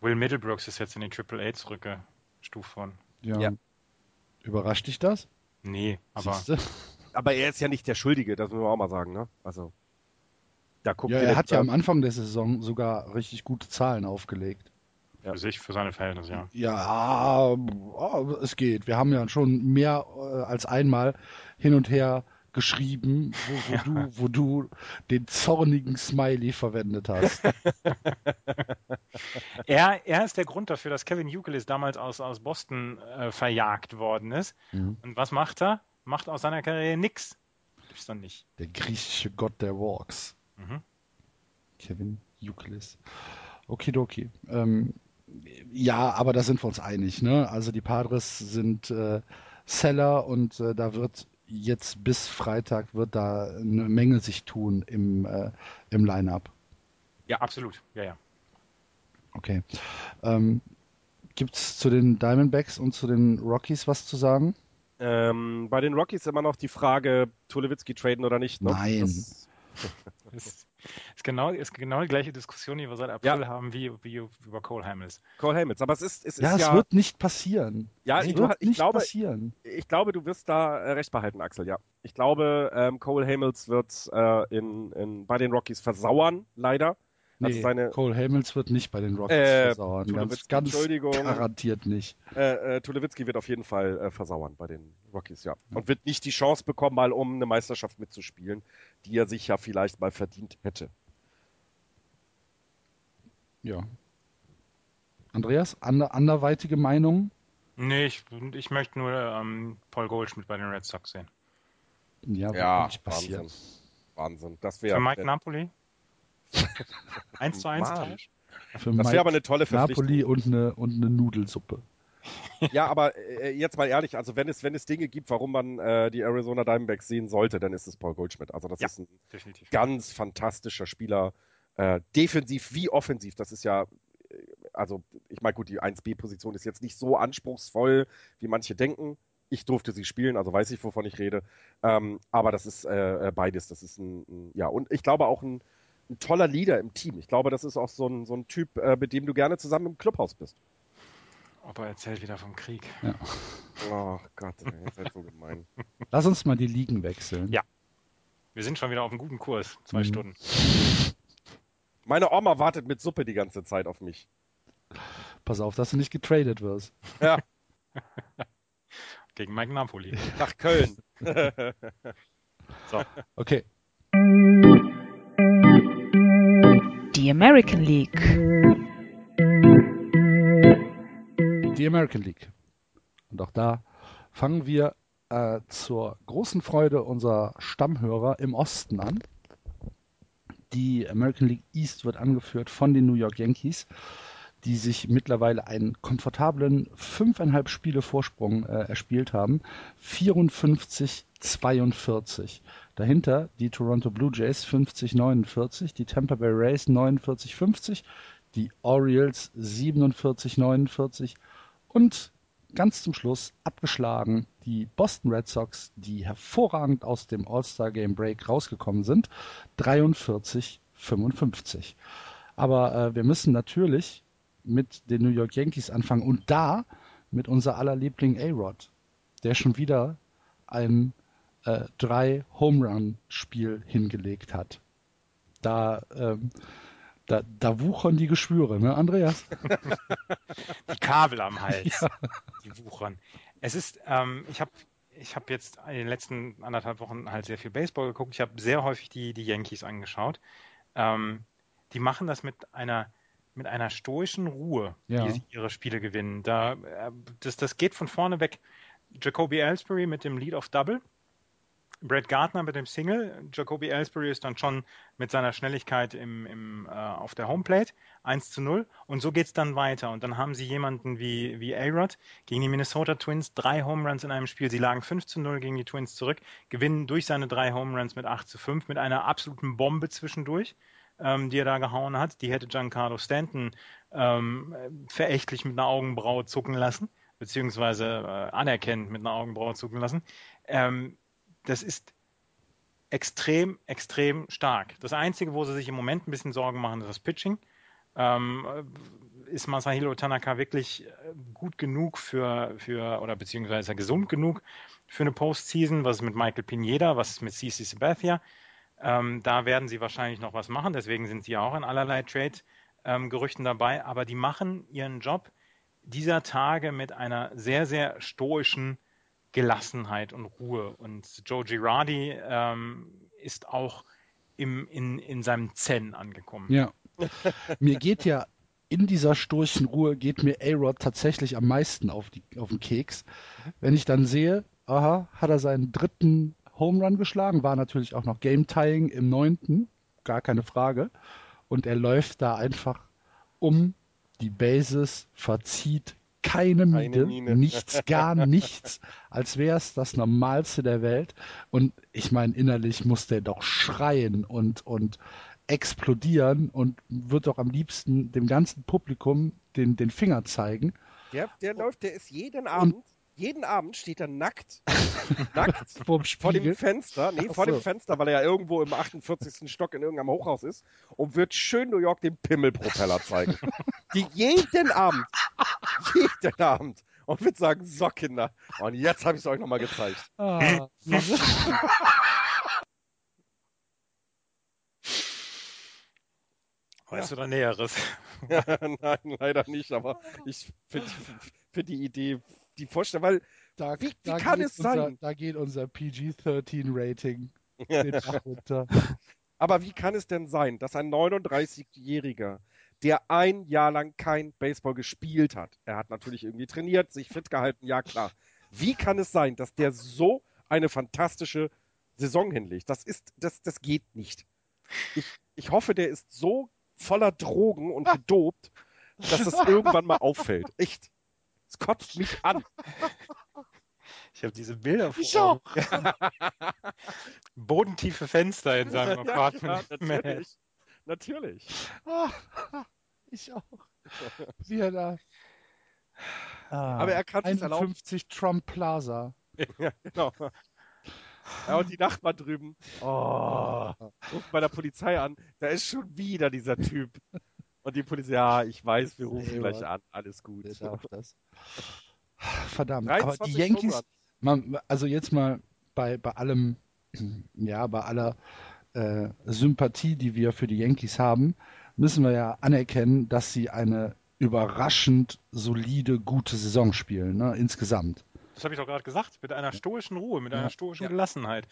Speaker 3: Will Middlebrooks ist jetzt in die Triple A zurückgestuft worden.
Speaker 2: Ja. ja. Überrascht dich das?
Speaker 3: Nee, aber.
Speaker 4: Aber er ist ja nicht der Schuldige, das müssen wir auch mal sagen, ne? Also.
Speaker 2: Da guckt ja, er hat ja am Anfang der Saison sogar richtig gute Zahlen aufgelegt.
Speaker 3: Ja. Für sich, für seine Verhältnisse, ja.
Speaker 2: Ja, oh, es geht. Wir haben ja schon mehr äh, als einmal hin und her geschrieben, wo, wo, ja. du, wo du den zornigen Smiley verwendet hast.
Speaker 3: er, er ist der Grund dafür, dass Kevin Euclid damals aus, aus Boston äh, verjagt worden ist. Mhm. Und was macht er? Macht aus seiner Karriere nichts. Gibt's dann nicht.
Speaker 2: Der griechische Gott der Walks. Mhm. Kevin Euclid. Okidoki. Ähm, ja, aber da sind wir uns einig. Ne? Also die Padres sind äh, Seller und äh, da wird jetzt bis Freitag wird da eine Menge sich tun im, äh, im Line-Up.
Speaker 3: Ja, absolut. Ja, ja.
Speaker 2: Okay. Ähm, Gibt es zu den Diamondbacks und zu den Rockies was zu sagen?
Speaker 4: Ähm, bei den Rockies immer noch die Frage, Tulewitzki traden oder nicht.
Speaker 2: Ne? Nein. Das,
Speaker 3: ist, genau, ist genau die gleiche Diskussion, die wir seit April ja. haben, wie, wie über Cole Hamels.
Speaker 4: Cole Hamels, aber es ist, es
Speaker 2: ja,
Speaker 4: ist
Speaker 2: es ja, wird nicht passieren.
Speaker 4: Ja, es ich, wird ich nicht glaube, passieren. Ich glaube, du wirst da äh, recht behalten, Axel, ja. Ich glaube, ähm, Cole Hamels wird äh, in, in, bei den Rockies versauern, leider.
Speaker 2: Also nee, seine, Cole Hamels wird nicht bei den Rockets äh, versauern. Ganz, ganz garantiert nicht.
Speaker 4: Äh, äh, Tulewitzki wird auf jeden Fall äh, versauern bei den Rockies, ja. ja. Und wird nicht die Chance bekommen, mal um eine Meisterschaft mitzuspielen, die er sich ja vielleicht mal verdient hätte.
Speaker 2: Ja. Andreas, ander, anderweitige Meinung?
Speaker 3: Nee, ich, ich möchte nur ähm, Paul Goldschmidt bei den Red Sox sehen.
Speaker 4: Ja, ja Wahnsinn. Wahnsinn. Das wäre.
Speaker 3: Für Mike Napoli? 1 zu 1 Tausch?
Speaker 4: das wäre aber eine tolle
Speaker 2: Verpflichtung. Napoli und eine, und eine Nudelsuppe.
Speaker 4: Ja, aber äh, jetzt mal ehrlich, also wenn es, wenn es Dinge gibt, warum man äh, die Arizona Diamondbacks sehen sollte, dann ist es Paul Goldschmidt. Also das ja, ist ein definitiv. ganz fantastischer Spieler, äh, defensiv wie offensiv. Das ist ja, äh, also ich meine, gut, die 1B-Position ist jetzt nicht so anspruchsvoll, wie manche denken. Ich durfte sie spielen, also weiß ich, wovon ich rede. Ähm, aber das ist äh, äh beides. Das ist ein, ein, ja, und ich glaube auch ein, ein toller Leader im Team. Ich glaube, das ist auch so ein, so ein Typ, äh, mit dem du gerne zusammen im Clubhaus bist.
Speaker 3: Ob er erzählt wieder vom Krieg.
Speaker 2: Ja.
Speaker 4: Oh Gott, ihr seid so gemein.
Speaker 2: Lass uns mal die Ligen wechseln.
Speaker 3: Ja. Wir sind schon wieder auf einem guten Kurs. Zwei mhm. Stunden.
Speaker 4: Meine Oma wartet mit Suppe die ganze Zeit auf mich.
Speaker 2: Pass auf, dass du nicht getradet wirst.
Speaker 4: Ja.
Speaker 3: Gegen Mike Napoli.
Speaker 4: Nach Köln.
Speaker 2: so. Okay.
Speaker 1: Die American League.
Speaker 2: Die American League. Und auch da fangen wir äh, zur großen Freude unserer Stammhörer im Osten an. Die American League East wird angeführt von den New York Yankees, die sich mittlerweile einen komfortablen fünfeinhalb Spiele Vorsprung äh, erspielt haben. 54-42. Dahinter die Toronto Blue Jays 50-49, die Tampa Bay Rays 49-50, die Orioles 47-49 und ganz zum Schluss abgeschlagen die Boston Red Sox, die hervorragend aus dem All-Star Game Break rausgekommen sind, 43-55. Aber äh, wir müssen natürlich mit den New York Yankees anfangen und da mit unser aller Liebling A-Rod, der schon wieder ein äh, drei Home Run Spiel hingelegt hat. Da, ähm, da, da wuchern die Geschwüre, ne, Andreas?
Speaker 3: die Kabel am Hals, ja. die wuchern. Es ist, ähm, ich habe ich habe jetzt in den letzten anderthalb Wochen halt sehr viel Baseball geguckt. Ich habe sehr häufig die, die Yankees angeschaut. Ähm, die machen das mit einer mit einer stoischen Ruhe, ja. wie sie ihre Spiele gewinnen. Da, äh, das, das geht von vorne weg. Jacoby Ellsbury mit dem Lead of Double Brad Gardner mit dem Single. Jacoby Ellsbury ist dann schon mit seiner Schnelligkeit im, im, äh, auf der Homeplate 1 zu 0. Und so geht es dann weiter. Und dann haben sie jemanden wie, wie A-Rod gegen die Minnesota Twins, drei Home Runs in einem Spiel. Sie lagen 5 zu 0 gegen die Twins zurück, gewinnen durch seine drei Home Runs mit 8 zu 5 mit einer absoluten Bombe zwischendurch. Ähm, die er da gehauen hat, die hätte Giancarlo Stanton ähm, verächtlich mit einer Augenbraue zucken lassen, beziehungsweise äh, anerkennend mit einer Augenbraue zucken lassen. Ähm, das ist extrem, extrem stark. Das Einzige, wo sie sich im Moment ein bisschen Sorgen machen, ist das Pitching. Ähm, ist Masahiro Tanaka wirklich äh, gut genug für, für oder beziehungsweise gesund genug für eine Postseason? Was ist mit Michael Pineda? Was ist mit CC Sabathia? Ähm, da werden sie wahrscheinlich noch was machen. Deswegen sind sie auch in allerlei Trade-Gerüchten ähm, dabei. Aber die machen ihren Job dieser Tage mit einer sehr, sehr stoischen Gelassenheit und Ruhe. Und Joe Girardi ähm, ist auch im, in, in seinem Zen angekommen.
Speaker 2: Ja. mir geht ja in dieser sturchen Ruhe geht mir A-Rod tatsächlich am meisten auf, die, auf den Keks. Wenn ich dann sehe, aha, hat er seinen dritten Home Run geschlagen, war natürlich auch noch Game Tying im neunten, gar keine Frage. Und er läuft da einfach um die Bases, verzieht keine Miene, keine nichts, gar nichts, als wäre es das Normalste der Welt. Und ich meine, innerlich muss der doch schreien und, und explodieren und wird doch am liebsten dem ganzen Publikum den, den Finger zeigen.
Speaker 4: Der, der läuft, der ist jeden Abend und jeden Abend steht er nackt, nackt vor dem Fenster, nee, vor dem Fenster, weil er ja irgendwo im 48. Stock in irgendeinem Hochhaus ist und wird schön New York den Pimmelpropeller zeigen. Die jeden Abend, jeden Abend und wird sagen, so Kinder, und jetzt habe ich es euch nochmal gezeigt. Ah,
Speaker 3: Weißt du da Näheres?
Speaker 4: Nein, leider nicht, aber ich finde find die Idee die Vorstellung, weil
Speaker 2: da, wie, wie kann es unser, sein? Da geht unser PG-13-Rating den Bach runter.
Speaker 4: Aber wie kann es denn sein, dass ein 39-Jähriger, der ein Jahr lang kein Baseball gespielt hat, er hat natürlich irgendwie trainiert, sich fit gehalten, ja klar. Wie kann es sein, dass der so eine fantastische Saison hinlegt? Das ist, das, das geht nicht. Ich, ich hoffe, der ist so voller Drogen und gedopt, dass es irgendwann mal auffällt. Echt. Es kotzt mich an.
Speaker 3: Ich habe diese Bilder
Speaker 2: vor Ich auch.
Speaker 3: Bodentiefe Fenster in seinem Apartment.
Speaker 4: Ja, natürlich. natürlich.
Speaker 2: ich auch. Wie er da.
Speaker 4: Ah, Aber er kann
Speaker 2: es 51 Trump Plaza.
Speaker 4: ja, genau. Ja, und die Nachbarn drüben. Oh, ruft bei der Polizei an. Da ist schon wieder dieser Typ. Und die Polizei, ja, ich weiß, wir rufen gleich an, alles gut. Der darf das.
Speaker 2: Verdammt, aber die Yankees, man, also jetzt mal bei, bei allem, ja, bei aller äh, Sympathie, die wir für die Yankees haben, müssen wir ja anerkennen, dass sie eine überraschend solide, gute Saison spielen, ne, insgesamt
Speaker 3: das habe ich doch gerade gesagt, mit einer stoischen Ruhe, mit einer stoischen Gelassenheit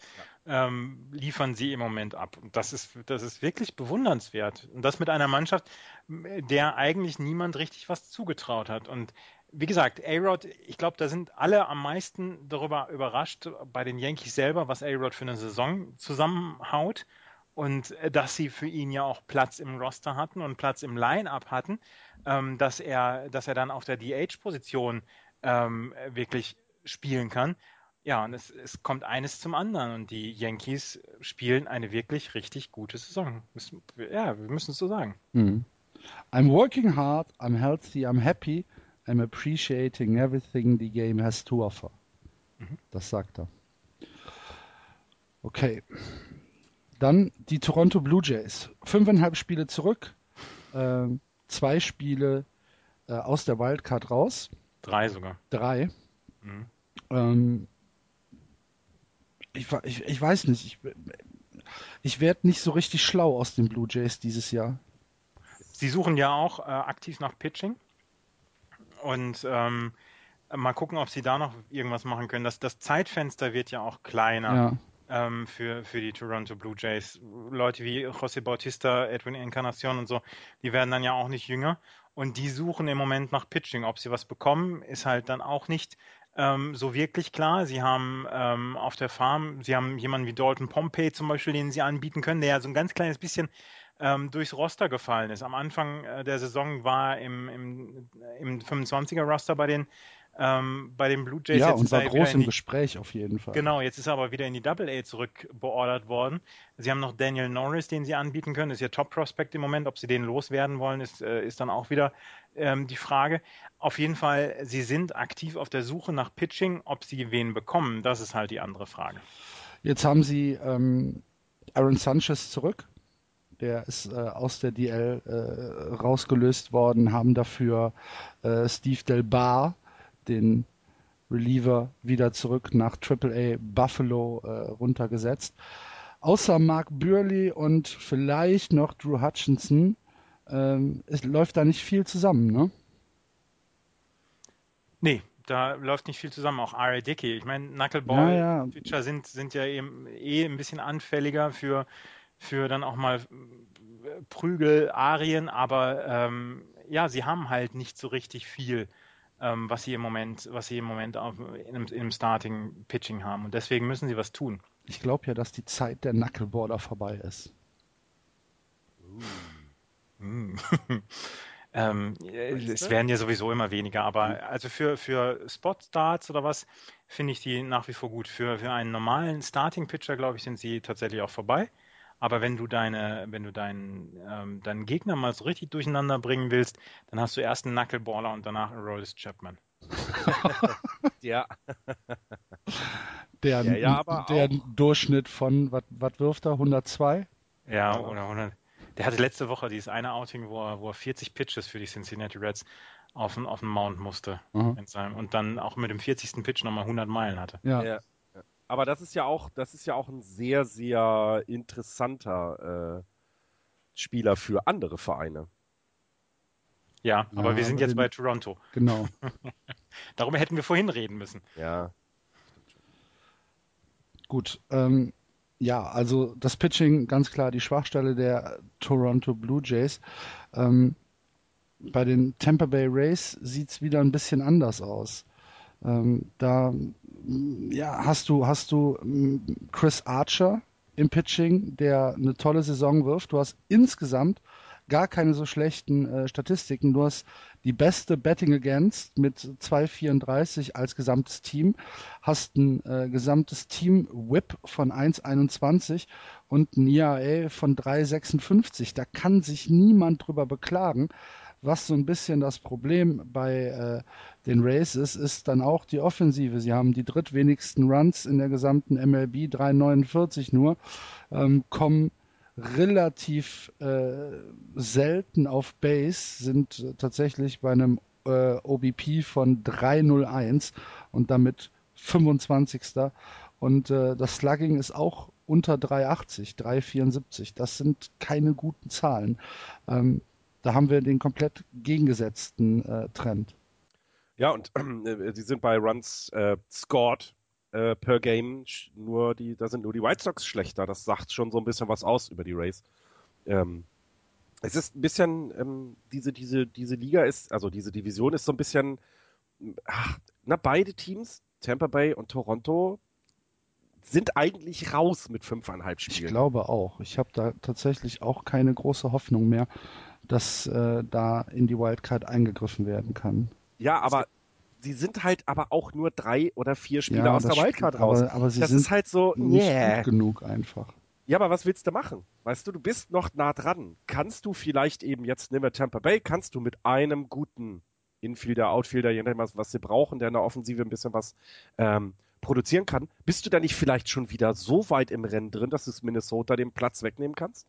Speaker 3: ähm, liefern sie im Moment ab. Und das ist, das ist wirklich bewundernswert. Und das mit einer Mannschaft, der eigentlich niemand richtig was zugetraut hat. Und wie gesagt, A-Rod, ich glaube, da sind alle am meisten darüber überrascht bei den Yankees selber, was A-Rod für eine Saison zusammenhaut und äh, dass sie für ihn ja auch Platz im Roster hatten und Platz im Line-up hatten, ähm, dass er, dass er dann auf der DH-Position ähm, wirklich spielen kann. Ja, und es, es kommt eines zum anderen und die Yankees spielen eine wirklich richtig gute Saison. Ja, wir müssen es so sagen.
Speaker 2: Mhm. I'm working hard, I'm healthy, I'm happy, I'm appreciating everything the game has to offer. Mhm. Das sagt er. Okay. Dann die Toronto Blue Jays. Fünfeinhalb Spiele zurück, äh, zwei Spiele äh, aus der Wildcard raus
Speaker 3: Drei sogar.
Speaker 2: Drei. Mhm. Ähm, ich, ich, ich weiß nicht. Ich, ich werde nicht so richtig schlau aus den Blue Jays dieses Jahr.
Speaker 3: Sie suchen ja auch äh, aktiv nach Pitching. Und ähm, mal gucken, ob sie da noch irgendwas machen können. Das, das Zeitfenster wird ja auch kleiner. Ja. Ähm, für, für die Toronto Blue Jays. Leute wie José Bautista, Edwin Encarnacion und so, die werden dann ja auch nicht jünger. Und die suchen im Moment nach Pitching. Ob sie was bekommen, ist halt dann auch nicht ähm, so wirklich klar. Sie haben ähm, auf der Farm, sie haben jemanden wie Dalton Pompey zum Beispiel, den sie anbieten können, der ja so ein ganz kleines bisschen ähm, durchs Roster gefallen ist. Am Anfang äh, der Saison war im, im, im 25er-Roster bei den ähm, bei den Blue Jays.
Speaker 2: Ja, und war groß im die, Gespräch auf jeden Fall.
Speaker 3: Genau, jetzt ist er aber wieder in die Double A zurückbeordert worden. Sie haben noch Daniel Norris, den sie anbieten können. Ist ihr Top-Prospect im Moment. Ob sie den loswerden wollen, ist, äh, ist dann auch wieder ähm, die Frage. Auf jeden Fall, sie sind aktiv auf der Suche nach Pitching. Ob sie wen bekommen, das ist halt die andere Frage.
Speaker 2: Jetzt haben sie ähm, Aaron Sanchez zurück. Der ist äh, aus der DL äh, rausgelöst worden, haben dafür äh, Steve Del Bar den Reliever wieder zurück nach AAA Buffalo äh, runtergesetzt. Außer Mark Burley und vielleicht noch Drew Hutchinson ähm, es läuft da nicht viel zusammen, ne?
Speaker 3: Nee, da läuft nicht viel zusammen. Auch R.A. Dickey. Ich meine, Knuckleball-Pitcher ja, ja. sind, sind ja eben eh ein bisschen anfälliger für, für dann auch mal Prügel, Arien, aber ähm, ja, sie haben halt nicht so richtig viel ähm, was sie im Moment, was sie im Moment auf, in, einem Starting Pitching haben. Und deswegen müssen sie was tun.
Speaker 2: Ich glaube ja, dass die Zeit der Knuckleballer vorbei ist.
Speaker 3: Uh. ähm, es werden ja sowieso immer weniger, aber also für, für Spot-Starts oder was finde ich die nach wie vor gut. Für, für einen normalen Starting-Pitcher, glaube ich, sind sie tatsächlich auch vorbei. Aber wenn du deine, wenn du deinen, ähm, deinen Gegner mal so richtig durcheinander bringen willst, dann hast du erst einen Knuckleballer und danach einen Rollis Chapman.
Speaker 2: ja. Der, ja, ja, der Durchschnitt von, was wirft er, 102?
Speaker 3: Ja, oder 100. Der hatte letzte Woche dieses eine Outing, wo er, wo er 40 Pitches für die Cincinnati Reds auf, auf den Mount musste. Mhm. Seinem, und dann auch mit dem 40. Pitch nochmal 100 Meilen hatte.
Speaker 4: Ja. ja. Aber das ist ja auch, das ist ja auch ein sehr, sehr interessanter äh, Spieler für andere Vereine.
Speaker 3: Ja, aber ja, wir sind jetzt bei Toronto.
Speaker 2: Genau.
Speaker 3: Darüber hätten wir vorhin reden müssen.
Speaker 4: Ja.
Speaker 2: Gut. Ähm, ja, also das Pitching ganz klar die Schwachstelle der Toronto Blue Jays. Ähm, bei den Tampa Bay Rays sieht es wieder ein bisschen anders aus. Ähm, da ja, hast du, hast du mm, Chris Archer im Pitching, der eine tolle Saison wirft. Du hast insgesamt gar keine so schlechten äh, Statistiken. Du hast die beste Betting Against mit 2,34 als gesamtes Team, hast ein äh, gesamtes Team Whip von 1,21 und ein ERA von 3,56. Da kann sich niemand drüber beklagen. Was so ein bisschen das Problem bei äh, den Rays ist, ist dann auch die Offensive. Sie haben die drittwenigsten Runs in der gesamten MLB, 3,49 nur, ähm, kommen relativ äh, selten auf Base, sind tatsächlich bei einem äh, OBP von 301 und damit 25. Und äh, das Slugging ist auch unter 380, 374. Das sind keine guten Zahlen. Ähm, da haben wir den komplett gegengesetzten äh, Trend.
Speaker 4: Ja, und äh, sie sind bei Runs äh, scored äh, per Game nur die, da sind nur die White Sox schlechter. Das sagt schon so ein bisschen was aus über die Rays. Ähm, es ist ein bisschen, ähm, diese, diese, diese Liga ist, also diese Division ist so ein bisschen, ach, na, beide Teams, Tampa Bay und Toronto, sind eigentlich raus mit fünfeinhalb Spielen.
Speaker 2: Ich glaube auch. Ich habe da tatsächlich auch keine große Hoffnung mehr, dass äh, da in die Wildcard eingegriffen werden kann.
Speaker 4: Ja, aber sie sind halt aber auch nur drei oder vier Spieler ja, aus der Wildcard raus.
Speaker 2: Aber, aber sie das sind ist halt so nicht yeah. gut genug einfach.
Speaker 4: Ja, aber was willst du machen? Weißt du, du bist noch nah dran. Kannst du vielleicht eben jetzt, nehmen wir Tampa Bay, kannst du mit einem guten Infielder, Outfielder, je nachdem, was, was sie brauchen, der in der Offensive ein bisschen was ähm, produzieren kann, bist du da nicht vielleicht schon wieder so weit im Rennen drin, dass du es Minnesota den Platz wegnehmen kannst?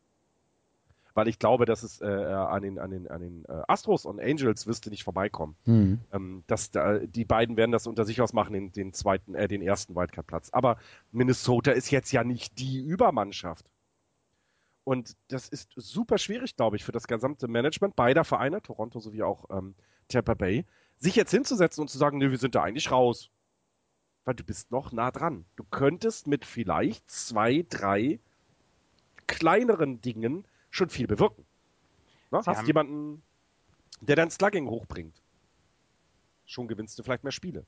Speaker 4: Weil ich glaube, dass es äh, an den, an den, an den äh, Astros und Angels wirst du nicht vorbeikommen. Mhm. Ähm, dass da, die beiden werden das unter sich ausmachen, den, den zweiten, äh, den ersten Wildcard-Platz. Aber Minnesota ist jetzt ja nicht die Übermannschaft. Und das ist super schwierig, glaube ich, für das gesamte Management beider Vereine, Toronto sowie auch ähm, Tampa Bay, sich jetzt hinzusetzen und zu sagen, nee, wir sind da eigentlich raus. Weil du bist noch nah dran. Du könntest mit vielleicht zwei, drei kleineren Dingen schon viel bewirken. Ne? Hast haben... jemanden, der dein Slugging hochbringt. Schon gewinnst du vielleicht mehr Spiele.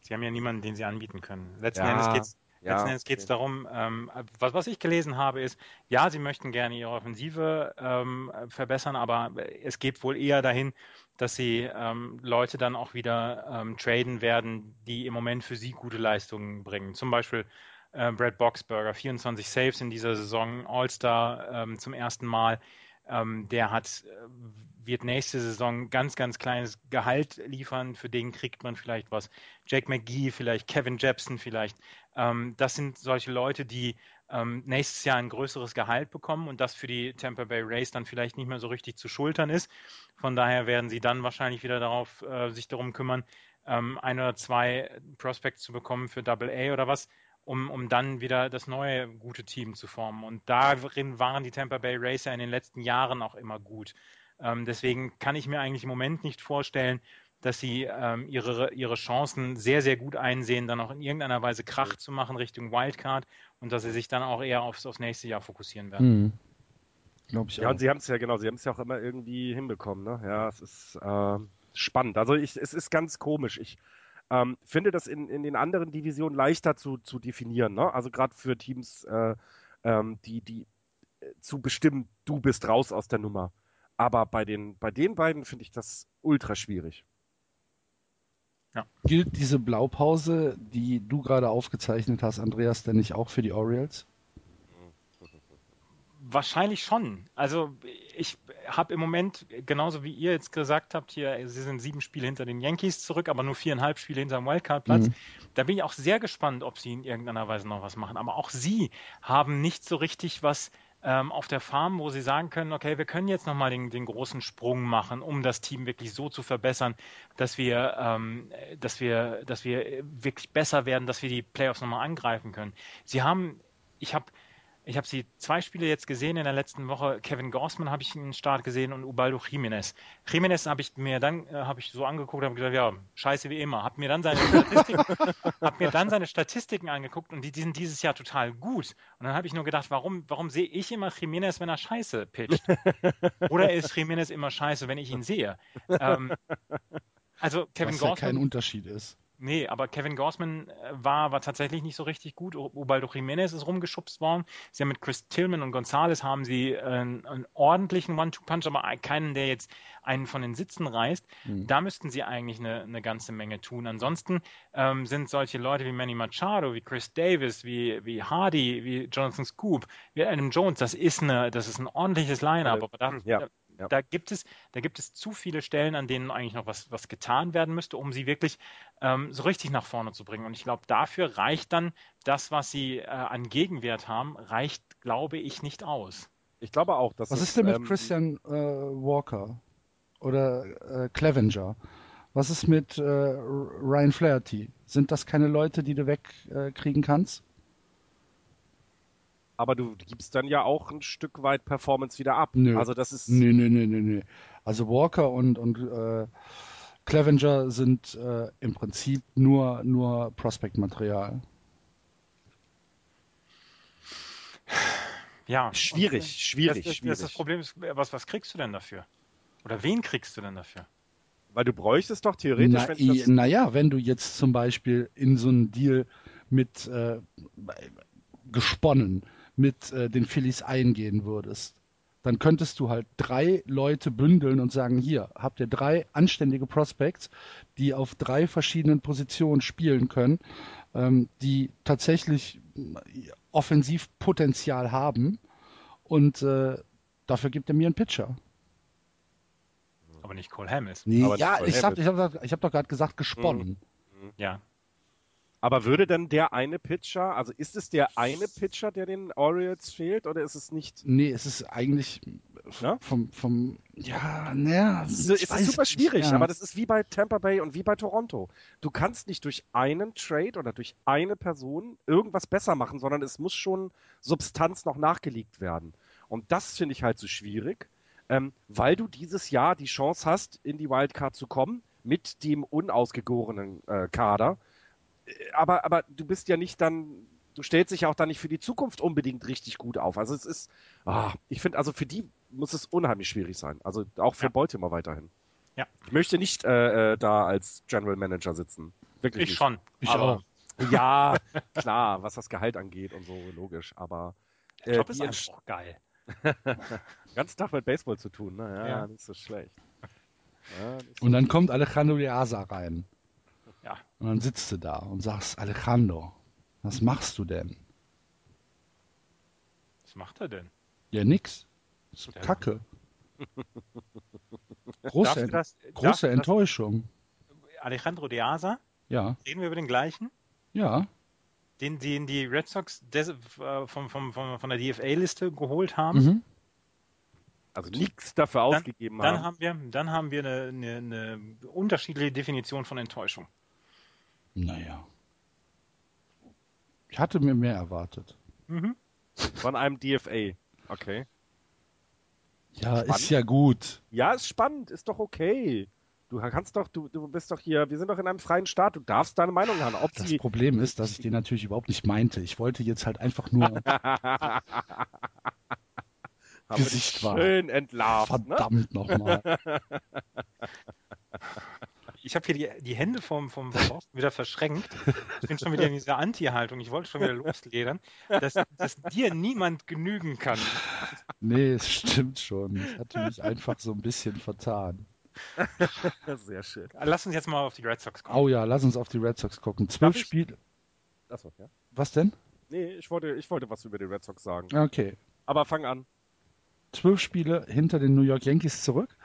Speaker 3: Sie haben ja niemanden, den sie anbieten können. Letzten ja. Endes geht es ja, Letzten Endes geht es okay. darum, ähm, was, was ich gelesen habe, ist, ja, sie möchten gerne ihre Offensive ähm, verbessern, aber es geht wohl eher dahin, dass sie ähm, Leute dann auch wieder ähm, traden werden, die im Moment für sie gute Leistungen bringen. Zum Beispiel äh, Brad Boxberger, 24 Saves in dieser Saison, All-Star ähm, zum ersten Mal. Ähm, der hat, äh, wird nächste Saison ganz, ganz kleines Gehalt liefern. Für den kriegt man vielleicht was. Jake McGee, vielleicht Kevin Jepson, vielleicht. Ähm, das sind solche Leute, die ähm, nächstes Jahr ein größeres Gehalt bekommen und das für die Tampa Bay Rays dann vielleicht nicht mehr so richtig zu schultern ist. Von daher werden sie dann wahrscheinlich wieder darauf äh, sich darum kümmern, ähm, ein oder zwei Prospects zu bekommen für Double A oder was um, um dann wieder das neue gute Team zu formen. Und darin waren die Tampa Bay Racer in den letzten Jahren auch immer gut. Ähm, deswegen kann ich mir eigentlich im Moment nicht vorstellen, dass sie ähm, ihre, ihre Chancen sehr, sehr gut einsehen, dann auch in irgendeiner Weise Krach zu machen Richtung Wildcard und dass sie sich dann auch eher aufs, aufs nächste Jahr fokussieren werden. Mhm.
Speaker 4: Glaube ich ja, auch. und sie haben es ja, genau, sie haben es ja auch immer irgendwie hinbekommen, ne? Ja, es ist äh, spannend. Also ich, es ist ganz komisch. Ich ähm, finde das in, in den anderen Divisionen leichter zu, zu definieren. Ne? Also gerade für Teams, äh, ähm, die, die äh, zu bestimmen, du bist raus aus der Nummer. Aber bei den, bei den beiden finde ich das ultra schwierig.
Speaker 2: Ja. Gilt diese Blaupause, die du gerade aufgezeichnet hast, Andreas, denn nicht auch für die Orioles?
Speaker 3: Wahrscheinlich schon. Also ich habe im Moment, genauso wie ihr jetzt gesagt habt, hier, sie sind sieben Spiele hinter den Yankees zurück, aber nur viereinhalb Spiele hinter dem Wildcard-Platz. Mhm. Da bin ich auch sehr gespannt, ob sie in irgendeiner Weise noch was machen. Aber auch sie haben nicht so richtig was ähm, auf der Farm, wo sie sagen können, okay, wir können jetzt nochmal den, den großen Sprung machen, um das Team wirklich so zu verbessern, dass wir, ähm, dass wir, dass wir wirklich besser werden, dass wir die Playoffs nochmal angreifen können. Sie haben, ich habe ich habe sie zwei Spiele jetzt gesehen in der letzten Woche. Kevin Gorsman habe ich in den Start gesehen und Ubaldo Jiménez. Jiménez habe ich mir dann äh, habe ich so angeguckt, habe gesagt, ja, scheiße wie immer. Habe mir dann seine Statistiken, habe mir dann seine Statistiken angeguckt und die, die, sind dieses Jahr total gut. Und dann habe ich nur gedacht, warum, warum sehe ich immer Jiménez, wenn er scheiße pitcht? Oder ist Jiménez immer scheiße, wenn ich ihn sehe? Ähm,
Speaker 2: also Kevin Was Gorsman. Ja kein Unterschied ist.
Speaker 3: Nee, aber Kevin Gorsman äh, war, war tatsächlich nicht so richtig gut. Ubaldo Jiménez ist rumgeschubst worden. Sie haben mit Chris Tillman und Gonzalez haben sie äh, einen, einen ordentlichen One-Two-Punch, aber keinen, der jetzt einen von den Sitzen reißt. Mhm. Da müssten sie eigentlich eine, eine ganze Menge tun. Ansonsten ähm, sind solche Leute wie Manny Machado, wie Chris Davis, wie, wie Hardy, wie Jonathan Scoop, wie Adam Jones, das ist eine, das ist ein ordentliches Line-Up. Aber da, ja. Ja. Da, gibt es, da gibt es zu viele Stellen, an denen eigentlich noch was, was getan werden müsste, um sie wirklich ähm, so richtig nach vorne zu bringen. Und ich glaube, dafür reicht dann das, was sie äh, an Gegenwert haben, reicht, glaube ich, nicht aus.
Speaker 4: Ich glaube auch,
Speaker 2: dass. Was ist denn mit ähm, Christian äh, Walker oder äh, Clevenger? Was ist mit äh, Ryan Flaherty? Sind das keine Leute, die du wegkriegen kannst?
Speaker 4: Aber du gibst dann ja auch ein Stück weit Performance wieder ab.
Speaker 2: Nö. Also das ist. Nö, nö, nö, nö, nö. Also Walker und, und äh, Clevenger sind äh, im Prinzip nur, nur Prospect-Material.
Speaker 3: Ja. Schwierig, und, schwierig, das, schwierig. Das, das Problem ist, was, was kriegst du denn dafür? Oder wen kriegst du denn dafür?
Speaker 4: Weil du bräuchtest doch theoretisch.
Speaker 2: Na, wenn das... Naja, wenn du jetzt zum Beispiel in so einen Deal mit äh, gesponnen mit äh, den Phillies eingehen würdest, dann könntest du halt drei Leute bündeln und sagen, hier habt ihr drei anständige Prospects, die auf drei verschiedenen Positionen spielen können, ähm, die tatsächlich äh, Offensivpotenzial haben und äh, dafür gibt er mir einen Pitcher.
Speaker 3: Aber nicht Cole Hamels.
Speaker 2: Nee, ja, ich habe hab, ich hab doch gerade gesagt, gesponnen.
Speaker 3: Mhm. Ja.
Speaker 4: Aber würde denn der eine Pitcher, also ist es der eine Pitcher, der den Orioles fehlt, oder ist es nicht?
Speaker 2: Nee, es ist eigentlich ja? vom, vom, ja, naja.
Speaker 4: Es ist, super schwierig, ja. aber das ist wie bei Tampa Bay und wie bei Toronto. Du kannst nicht durch einen Trade oder durch eine Person irgendwas besser machen, sondern es muss schon Substanz noch nachgelegt werden. Und das finde ich halt so schwierig, ähm, weil du dieses Jahr die Chance hast, in die Wildcard zu kommen mit dem unausgegorenen äh, Kader aber, aber du bist ja nicht dann, du stellst dich ja auch dann nicht für die Zukunft unbedingt richtig gut auf. Also es ist, oh, ich finde, also für die muss es unheimlich schwierig sein. Also auch für ja. Baltimore weiterhin. Ja. Ich möchte nicht äh, äh, da als General Manager sitzen. Wirklich.
Speaker 3: Ich
Speaker 4: nicht.
Speaker 3: schon.
Speaker 4: Ich aber, auch. Ja, klar, was das Gehalt angeht und so, logisch. Aber
Speaker 3: der Job äh, ist einfach geil.
Speaker 4: Ganz Tag mit Baseball zu tun, ne? Ja, ja. nicht so schlecht.
Speaker 2: Ja, nicht so und dann kommt Alejandro de Asa rein. Und dann sitzt du da und sagst, Alejandro, was machst du denn?
Speaker 3: Was macht er denn?
Speaker 2: Ja, nix. Das ist ja. Kacke. große das, große Enttäuschung.
Speaker 3: Das, Alejandro de Asa?
Speaker 2: Ja.
Speaker 3: Reden wir über den gleichen?
Speaker 2: Ja.
Speaker 3: Den, den die Red Sox des, äh, vom, vom, vom, von der DFA-Liste geholt haben? Mhm.
Speaker 4: Also nichts dafür
Speaker 3: dann,
Speaker 4: ausgegeben
Speaker 3: dann haben. haben wir, dann haben wir eine, eine, eine unterschiedliche Definition von Enttäuschung.
Speaker 2: Naja. Ich hatte mir mehr erwartet. Mhm.
Speaker 4: Von einem DFA. Okay.
Speaker 2: Ja, spannend. ist ja gut.
Speaker 4: Ja, ist spannend, ist doch okay. Du kannst doch, du, du bist doch hier, wir sind doch in einem freien Staat, du darfst deine Meinung haben. Ob
Speaker 2: das Problem ist, dass ich den natürlich überhaupt nicht meinte. Ich wollte jetzt halt einfach nur
Speaker 4: Gesicht schön entlarvt.
Speaker 2: Ne? Verdammt ne? nochmal.
Speaker 3: ich habe hier die, die Hände vom, vom Thorsten wieder verschränkt. Ich bin schon wieder in dieser Anti-Haltung. Ich wollte schon wieder losledern, dass, dass dir niemand genügen kann.
Speaker 2: Nee, es stimmt schon. Ich hatte mich einfach so ein bisschen vertan.
Speaker 4: Sehr schön.
Speaker 3: Lass uns jetzt mal auf die Red Sox
Speaker 2: gucken. Oh ja, lass uns auf die Red Sox gucken. Zwölf Spiele.
Speaker 4: Achso, ja.
Speaker 2: Was denn?
Speaker 4: Nee, ich wollte, ich wollte was über die Red Sox sagen.
Speaker 2: Okay.
Speaker 4: Aber fang an.
Speaker 2: Zwölf Spiele hinter den New York Yankees zurück.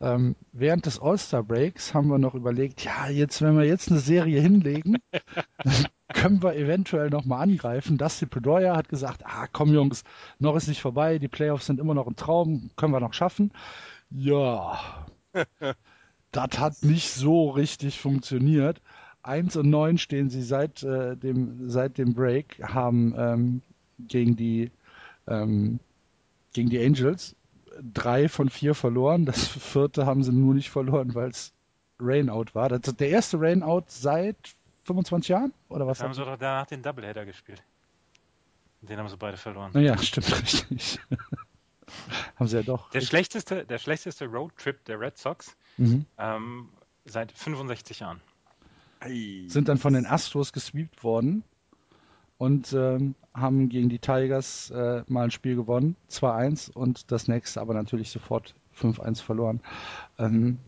Speaker 2: Ähm, während des All-Star-Breaks haben wir noch überlegt, ja, jetzt, wenn wir jetzt eine Serie hinlegen, können wir eventuell nochmal angreifen. Dusty Pedroia hat gesagt, ah, komm Jungs, noch ist nicht vorbei, die Playoffs sind immer noch ein Traum, können wir noch schaffen. Ja, das hat nicht so richtig funktioniert. 1 und 9 stehen sie seit, äh, dem, seit dem Break, haben ähm, gegen die ähm, gegen die Angels drei von vier verloren. Das vierte haben sie nur nicht verloren, weil es Rainout war. Das ist der erste Rainout seit 25 Jahren? Oder was?
Speaker 3: Da haben sie doch danach den Doubleheader gespielt. Den haben sie beide verloren.
Speaker 2: Naja, stimmt richtig. haben sie ja doch.
Speaker 3: Der schlechteste, der schlechteste Roadtrip der Red Sox mhm. ähm, seit 65 Jahren.
Speaker 2: Sind dann von den Astros gesweept worden und ähm, haben gegen die Tigers äh, mal ein Spiel gewonnen, 2-1 und das nächste aber natürlich sofort 5-1 verloren. Ähm,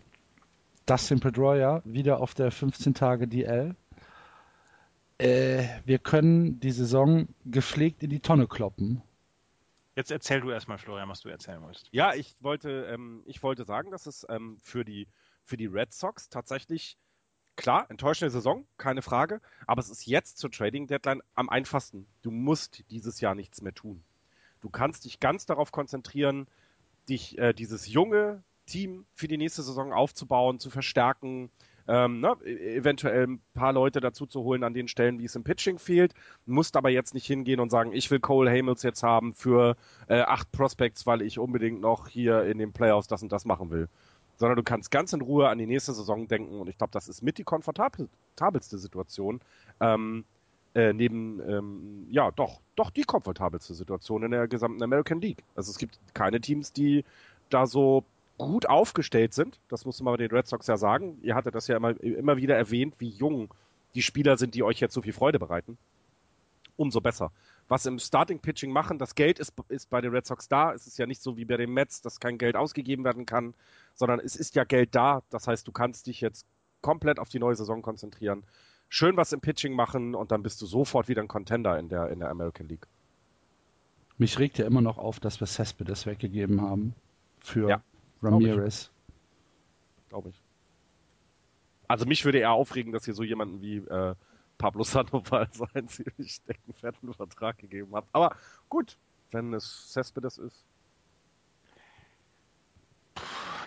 Speaker 2: Dustin Pedroia wieder auf der 15 Tage DL. Äh, wir können die Saison gepflegt in die Tonne kloppen.
Speaker 3: Jetzt erzähl du erstmal, Florian, was du erzählen wolltest.
Speaker 4: Ja, ich wollte, ähm, ich wollte sagen, dass es ähm, für, die, für die Red Sox tatsächlich Klar, enttäuschende Saison, keine Frage, aber es ist jetzt zur Trading Deadline am einfachsten. Du musst dieses Jahr nichts mehr tun. Du kannst dich ganz darauf konzentrieren, dich äh, dieses junge Team für die nächste Saison aufzubauen, zu verstärken, ähm, ne, e-, eventuell ein paar Leute dazu zu holen an den Stellen, wie es im Pitching fehlt. Musst aber jetzt nicht hingehen und sagen, ich will Cole Hamels jetzt haben für äh, acht Prospects, weil ich unbedingt noch hier in den Playoffs das und das machen will sondern du kannst ganz in Ruhe an die nächste Saison denken und ich glaube, das ist mit die komfortabelste Situation. Ähm, äh, neben, ähm, ja, doch, doch die komfortabelste Situation in der gesamten American League. Also es gibt keine Teams, die da so gut aufgestellt sind. Das muss man bei den Red Sox ja sagen. Ihr hattet das ja immer, immer wieder erwähnt, wie jung die Spieler sind, die euch jetzt so viel Freude bereiten. Umso besser was im Starting Pitching machen. Das Geld ist, ist bei den Red Sox da. Es ist ja nicht so wie bei den Mets, dass kein Geld ausgegeben werden kann, sondern es ist ja Geld da. Das heißt, du kannst dich jetzt komplett auf die neue Saison konzentrieren. Schön was im Pitching machen und dann bist du sofort wieder ein Contender in der, in der American League.
Speaker 2: Mich regt ja immer noch auf, dass wir Cespedes weggegeben haben für ja, Ramirez.
Speaker 4: Glaube ich. Glaube ich. Also mich würde eher aufregen, dass ihr so jemanden wie äh, Pablo Sandoval seinen ziemlich deckenfetten Vertrag gegeben hat. Aber gut, wenn es Cespedes ist.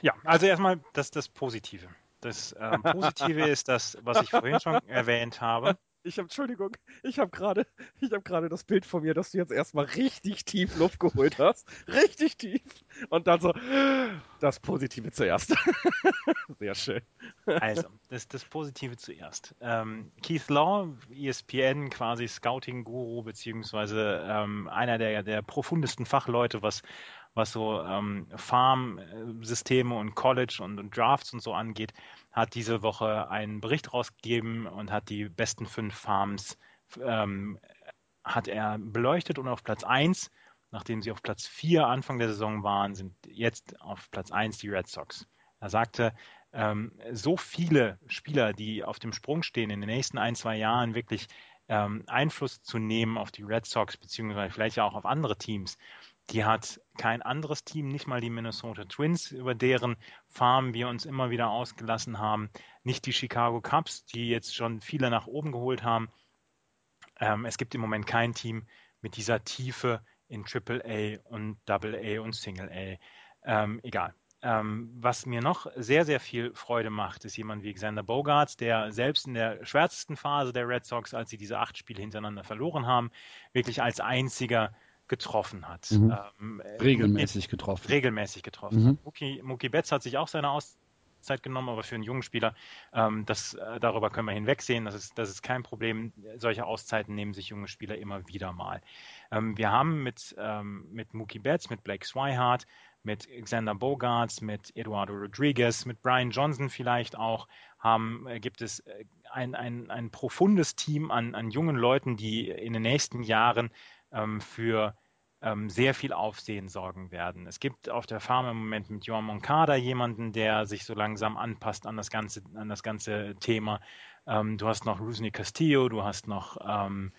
Speaker 3: Ja, also erstmal das, das Positive. Das ähm, Positive ist das, was ich vorhin schon erwähnt habe.
Speaker 4: Ich habe, Entschuldigung, ich habe gerade, gerade das Bild von mir, dass du jetzt erstmal richtig tief Luft geholt hast. Richtig tief. Und dann so, das Positive zuerst. Sehr schön.
Speaker 3: Also, das, das Positive zuerst. Ähm, Keith Law, ESPN, quasi Scouting-Guru, beziehungsweise ähm, einer der, der profundesten Fachleute, was was so ähm, Farm-Systeme und College und, und, Drafts und so angeht, hat diese Woche einen Bericht rausgegeben und hat die besten fünf Farms ähm, hat er beleuchtet und auf Platz 1, nachdem sie auf Platz 4 Anfang der Saison waren, sind jetzt auf Platz 1 die Red Sox. Er sagte, ähm, so viele Spieler, die auf dem Sprung stehen, in den nächsten ein, zwei Jahren wirklich ähm, Einfluss zu nehmen auf die Red Sox, beziehungsweise vielleicht auch auf andere Teams, die hat kein anderes Team, nicht mal die Minnesota Twins, über deren Farm wir uns immer wieder ausgelassen haben. Nicht die Chicago Cubs, die jetzt schon viele nach oben geholt haben. Ähm, es gibt im Moment kein Team mit dieser Tiefe in AAA und AA und Single A. Ähm, egal. Ähm, was mir noch sehr, sehr viel Freude macht, ist jemand wie Xander Bogarts, der selbst in der schwärzesten Phase der Red Sox, als sie diese acht Spiele hintereinander verloren haben, wirklich als einziger getroffen hat. Mhm.
Speaker 2: Ähm, äh, regelmäßig getroffen.
Speaker 3: Regelmäßig getroffen. Mhm. Mookie, Mookie Betts hat sich auch seine Auszeit genommen, aber für einen jungen Spieler, ähm, das, äh, darüber können wir hinwegsehen. Das ist, das ist kein Problem. Solche Auszeiten nehmen sich junge Spieler immer wieder mal. Ähm, wir haben mit, ähm, mit Mookie Betts, mit Blake Swihart, mit Xander Bogarts, mit Eduardo Rodriguez, mit Brian Johnson vielleicht auch, haben, äh, gibt es ein, ein, ein profundes Team an, an jungen Leuten, die in den nächsten Jahren für ähm, sehr viel Aufsehen sorgen werden. Es gibt auf der Farm im Moment mit Joan Moncada jemanden, der sich so langsam anpasst an das ganze, an das ganze Thema. Ähm, du hast noch Rusney Castillo, du hast noch ähm,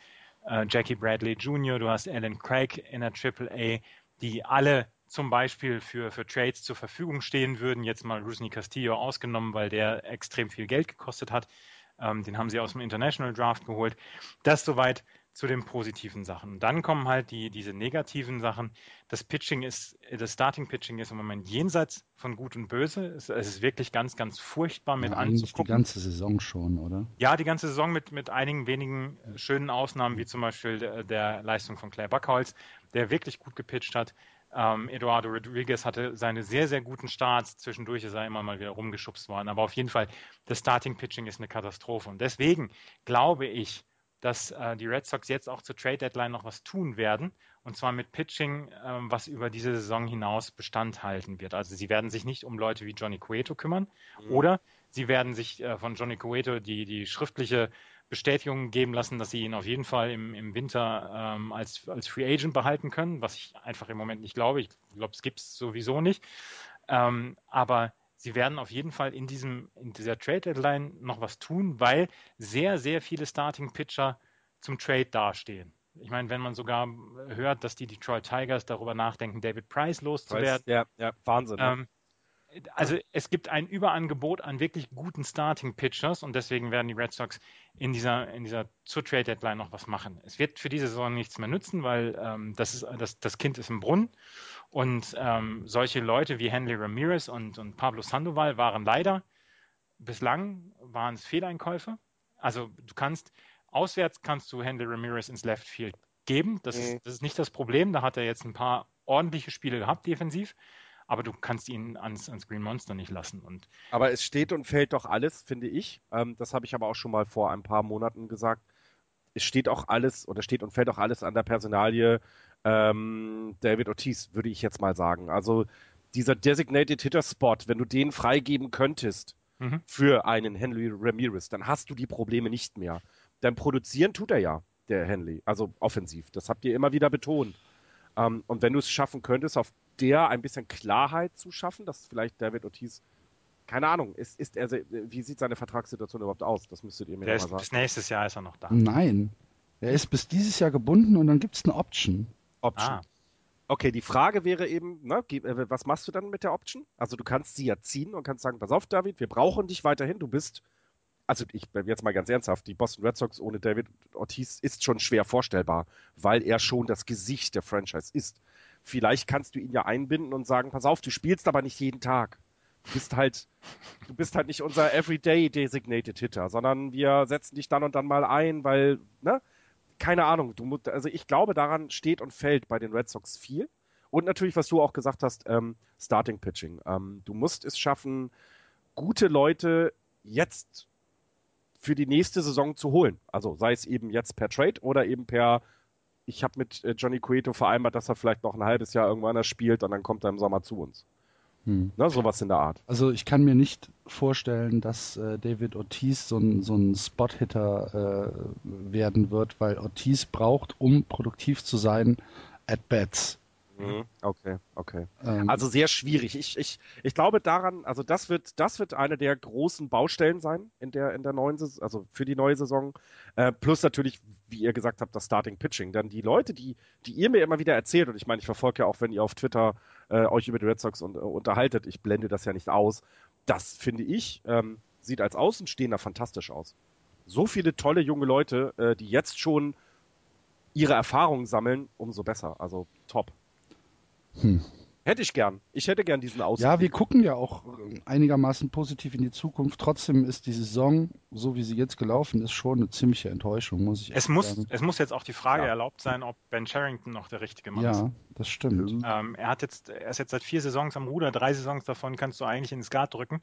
Speaker 3: äh, Jackie Bradley Jr., du hast Alan Craig in der AAA, die alle zum Beispiel für, für Trades zur Verfügung stehen würden. Jetzt mal Rusney Castillo ausgenommen, weil der extrem viel Geld gekostet hat. Ähm, den haben sie aus dem International Draft geholt. Das soweit zu den positiven Sachen. Dann kommen halt die, diese negativen Sachen. Das Pitching ist, das Starting Pitching ist im Moment jenseits von Gut und Böse. Es, es ist wirklich ganz, ganz furchtbar mit ja, anzugucken.
Speaker 2: die ganze Saison schon, oder?
Speaker 3: Ja, die ganze Saison mit, mit einigen wenigen schönen Ausnahmen, wie zum Beispiel der, der Leistung von Claire Backholz, der wirklich gut gepitcht hat. Ähm, Eduardo Rodriguez hatte seine sehr, sehr guten Starts. Zwischendurch ist er immer mal wieder rumgeschubst worden. Aber auf jeden Fall, das Starting Pitching ist eine Katastrophe. Und deswegen glaube ich, dass äh, die Red Sox jetzt auch zur Trade Deadline noch was tun werden. Und zwar mit Pitching, äh, was über diese Saison hinaus Bestand halten wird. Also sie werden sich nicht um Leute wie Johnny Cueto kümmern mhm. oder sie werden sich äh, von Johnny Cueto die, die schriftliche Bestätigung geben lassen, dass sie ihn auf jeden Fall im, im Winter ähm, als, als Free Agent behalten können, was ich einfach im Moment nicht glaube. Ich glaube, es gibt es sowieso nicht. Ähm, aber sie werden auf jeden Fall in, diesem, in dieser Trade Deadline noch was tun, weil sehr, sehr viele Starting Pitcher zum Trade dastehen. Ich meine, wenn man sogar hört, dass die Detroit Tigers darüber nachdenken, David Price loszuwerden.
Speaker 4: Ja, ja, Wahnsinn. Ne? Ähm,
Speaker 3: also es gibt ein Überangebot an wirklich guten Starting Pitchers und deswegen werden die Red Sox in dieser, in dieser zur Trade Deadline noch was machen. Es wird für diese Saison nichts mehr nützen, weil ähm, das, ist, das, das Kind ist im Brunnen und ähm, solche Leute wie Henley Ramirez und, und Pablo Sandoval waren leider bislang waren es Fehleinkäufe. Also du kannst auswärts kannst du Henley Ramirez ins Left Field geben. Das, mhm. ist, das ist nicht das Problem. Da hat er jetzt ein paar ordentliche Spiele gehabt defensiv aber du kannst ihn ans, ans Green Monster nicht lassen. Und
Speaker 4: aber es steht und fällt doch alles, finde ich. Ähm, das habe ich aber auch schon mal vor ein paar Monaten gesagt. Es steht auch alles oder steht und fällt auch alles an der Personalie ähm, David Ortiz, würde ich jetzt mal sagen. Also dieser Designated Hitter Spot, wenn du den freigeben könntest mhm. für einen Henry Ramirez, dann hast du die Probleme nicht mehr. Dann produzieren tut er ja, der Henley, also offensiv. Das habt ihr immer wieder betont. Um, ähm, und wenn du es schaffen könntest, auf der ein bisschen Klarheit zu schaffen, dass vielleicht David Ortiz, keine Ahnung, ist, ist er, wie sieht seine Vertragssituation überhaupt aus? Das müsstet ihr mir
Speaker 3: mal
Speaker 4: sagen.
Speaker 3: Bis nächstes Jahr ist er noch da.
Speaker 2: Nein. Er ist bis dieses Jahr gebunden und dann gibt es eine Option.
Speaker 4: Option. Ah. Okay, die Frage wäre eben, ne, äh, was machst du dann mit der Option? Also du kannst sie ja ziehen und kannst sagen, pass auf, David, wir brauchen dich weiterhin, du bist also ich jetzt mal ganz ernsthaft, die Boston Red Sox ohne David Ortiz ist schon schwer vorstellbar, weil er schon das Gesicht der Franchise ist. Vielleicht kannst du ihn ja einbinden und sagen, pass auf, du spielst aber nicht jeden Tag. Du bist halt, du bist halt nicht unser Everyday Designated Hitter, sondern wir setzen dich dann und dann mal ein, weil, ne? Keine Ahnung. Du, also ich glaube, daran steht und fällt bei den Red Sox viel. Und natürlich, was du auch gesagt hast, ähm, Starting Pitching. Ähm, du musst es schaffen, gute Leute jetzt für die nächste Saison zu holen. Also sei es eben jetzt per Trade oder eben per, ich habe mit äh, Johnny Cueto vereinbart, dass er vielleicht noch ein halbes Jahr irgendwann spielt und dann kommt er im Sommer zu uns. Hm. Na, sowas in der Art.
Speaker 2: Also ich kann mir nicht vorstellen, dass äh, David Ortiz so ein, so ein Spot-Hitter äh, werden wird, weil Ortiz braucht, um produktiv zu sein, At-Bats.
Speaker 4: Mhm. Okay, okay. Ähm, also sehr schwierig. Ich, ich, ich glaube daran, also das wird, das wird eine der großen Baustellen sein in der, in der neuen Saison, also für die neue Saison. Äh, plus natürlich, wie ihr gesagt habt, das Starting Pitching. Dann die Leute, die, die ihr mir immer wieder erzählt, und ich meine, ich verfolge ja auch, wenn ihr auf Twitter äh, euch über die Red Sox un, uh, unterhaltet, ich blende das ja nicht aus. Das finde ich, ähm, sieht als Außenstehender fantastisch aus. So viele tolle junge Leute, äh, die jetzt schon ihre Erfahrungen sammeln, umso besser. Also top. Hm. Hätte ich gern. Ich hätte gern diesen Ausblick.
Speaker 2: Ja, wir gucken ja auch einigermaßen positiv in die Zukunft. Trotzdem ist die Saison, so wie sie jetzt gelaufen ist, schon eine ziemliche Enttäuschung, muss ich
Speaker 3: es muss, sagen. Es muss jetzt auch die Frage ja. erlaubt sein, ob Ben Sherrington noch der richtige Mann
Speaker 2: ja,
Speaker 3: ist.
Speaker 2: Ja, das stimmt.
Speaker 3: Ähm, er, hat jetzt, er ist jetzt seit vier Saisons am Ruder. Drei Saisons davon kannst du eigentlich ins Skat drücken.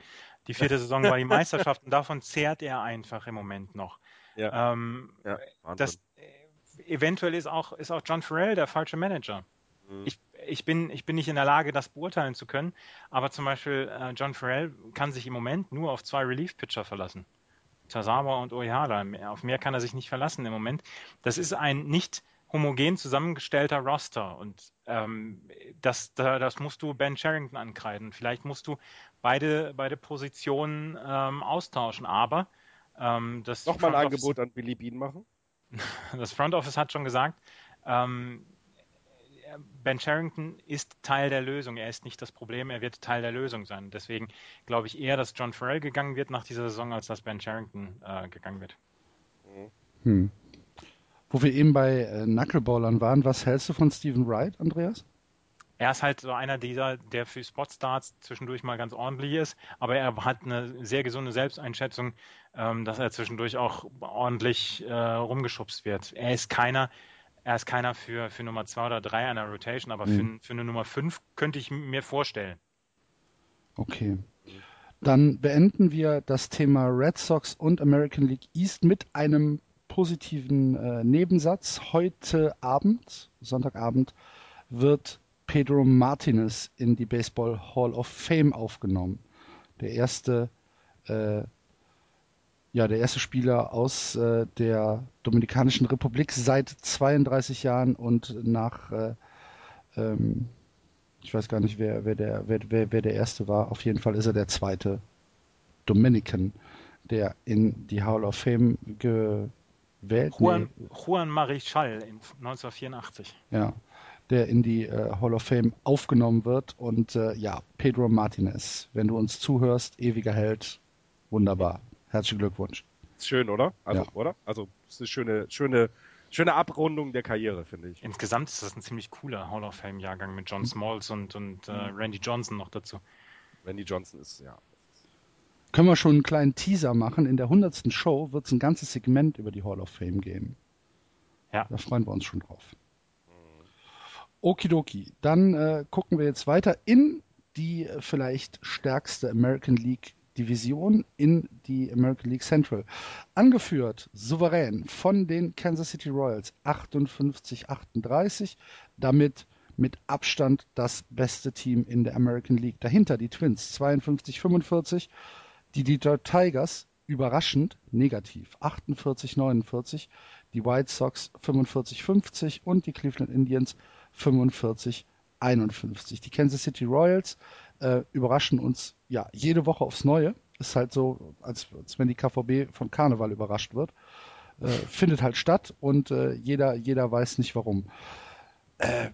Speaker 3: Die vierte Saison war die Meisterschaft und davon zehrt er einfach im Moment noch. Ja. Ähm, ja das, eventuell ist auch, ist auch John Farrell der falsche Manager. Mhm. Ich, ich, bin, ich bin nicht in der Lage, das beurteilen zu können, aber zum Beispiel äh, John Farrell kann sich im Moment nur auf zwei Relief-Pitcher verlassen. Tazawa und Oihara. Auf mehr kann er sich nicht verlassen im Moment. Das ist ein nicht homogen zusammengestellter Roster und ähm, das, das musst du Ben Sherrington ankreiden. Vielleicht musst du beide, beide Positionen ähm, austauschen, aber ähm, das
Speaker 4: Nochmal ein Angebot an Billy Bean machen?
Speaker 3: Das Front Office hat schon gesagt, ähm, Ben Sherrington ist Teil der Lösung. Er ist nicht das Problem, er wird Teil der Lösung sein. Deswegen glaube ich eher, dass John Farrell gegangen wird nach dieser Saison, als dass Ben Sherrington äh, gegangen wird.
Speaker 2: Hm. Wo wir eben bei äh, Knuckleballern waren, was hältst du von Stephen Wright, Andreas?
Speaker 3: Er ist halt so einer dieser, der für Spotstarts zwischendurch mal ganz ordentlich ist, aber er hat eine sehr gesunde Selbsteinschätzung, ähm, dass er zwischendurch auch ordentlich äh, rumgeschubst wird. Er ist keiner, er ist keiner für, für Nummer 2 oder 3 einer Rotation, aber mhm. für, für eine Nummer 5 könnte ich mir vorstellen.
Speaker 2: Okay. Dann beenden wir das Thema Red Sox und American League East mit einem positiven äh, Nebensatz. Heute Abend, Sonntagabend, wird Pedro Martinez in die Baseball Hall of Fame aufgenommen. Der erste äh, ja, der erste Spieler aus äh, der Dominikanischen Republik seit 32 Jahren und nach, äh, ähm, ich weiß gar nicht, wer, wer, der, wer, wer, wer der erste war. Auf jeden Fall ist er der zweite Dominican, der in die Hall of Fame gewählt
Speaker 3: Juan, nee. Juan Marichal in 1984.
Speaker 2: Ja, der in die äh, Hall of Fame aufgenommen wird. Und äh, ja, Pedro Martinez, wenn du uns zuhörst, ewiger Held, wunderbar. Herzlichen Glückwunsch.
Speaker 4: schön, oder? Also, ja. oder? Also, es ist eine schöne, schöne, schöne Abrundung der Karriere, finde ich.
Speaker 3: Insgesamt ist das ein ziemlich cooler Hall of Fame-Jahrgang mit John mhm. Smalls und, und äh, mhm. Randy Johnson noch dazu.
Speaker 4: Randy Johnson ist, ja.
Speaker 2: Können wir schon einen kleinen Teaser machen? In der 100. Show wird es ein ganzes Segment über die Hall of Fame geben. Ja. Da freuen wir uns schon drauf. Mhm. Okidoki. Dann äh, gucken wir jetzt weiter in die vielleicht stärkste American League Division in die American League Central. Angeführt souverän von den Kansas City Royals 58-38, damit mit Abstand das beste Team in der American League. Dahinter die Twins 52-45, die Detroit Tigers überraschend negativ 48-49, die White Sox 45-50 und die Cleveland Indians 45-51. Die Kansas City Royals äh, überraschen uns ja jede Woche aufs Neue. Ist halt so, als, als wenn die KVB von Karneval überrascht wird. Äh, findet halt statt und äh, jeder, jeder weiß nicht warum. Äh,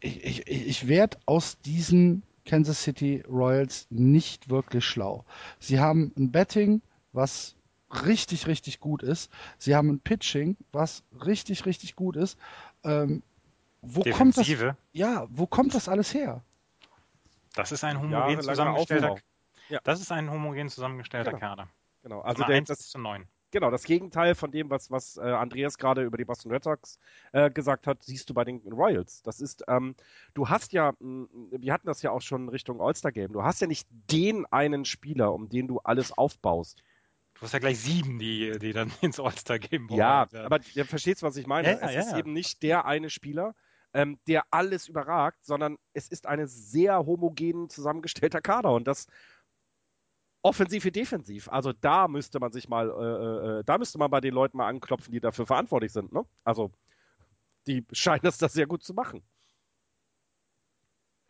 Speaker 2: ich, ich, ich werde aus diesen Kansas City Royals nicht wirklich schlau. Sie haben ein Betting was richtig, richtig gut ist. Sie haben ein Pitching, was richtig, richtig gut ist. Ähm, wo kommt das? Ja, wo kommt das alles her?
Speaker 3: Das ist ein homogen zusammengestellter. Ja. Das ist ein homogen zusammengestellter
Speaker 4: genau.
Speaker 3: Kader.
Speaker 4: Genau, also der, 1 das, zu 9. Genau, das Gegenteil von dem, was, was äh, Andreas gerade über die Boston Red Sox äh, gesagt hat, siehst du bei den Royals. Das ist, ähm, du hast ja, mh, wir hatten das ja auch schon Richtung All-Star-Game, du hast ja nicht den einen Spieler, um den du alles aufbaust.
Speaker 3: Du hast ja gleich sieben, die, die dann ins All-Star-Game
Speaker 4: Ja, aber ihr versteht, was ich meine. Ja, es ja, ist ja. eben nicht der eine Spieler, ähm, der alles überragt, sondern es ist ein sehr homogen zusammengestellter Kader und das offensiv wie defensiv. Also da müsste man sich mal, äh, äh, da müsste man bei den Leuten mal anklopfen, die dafür verantwortlich sind. Ne? Also die scheinen es das sehr gut zu machen.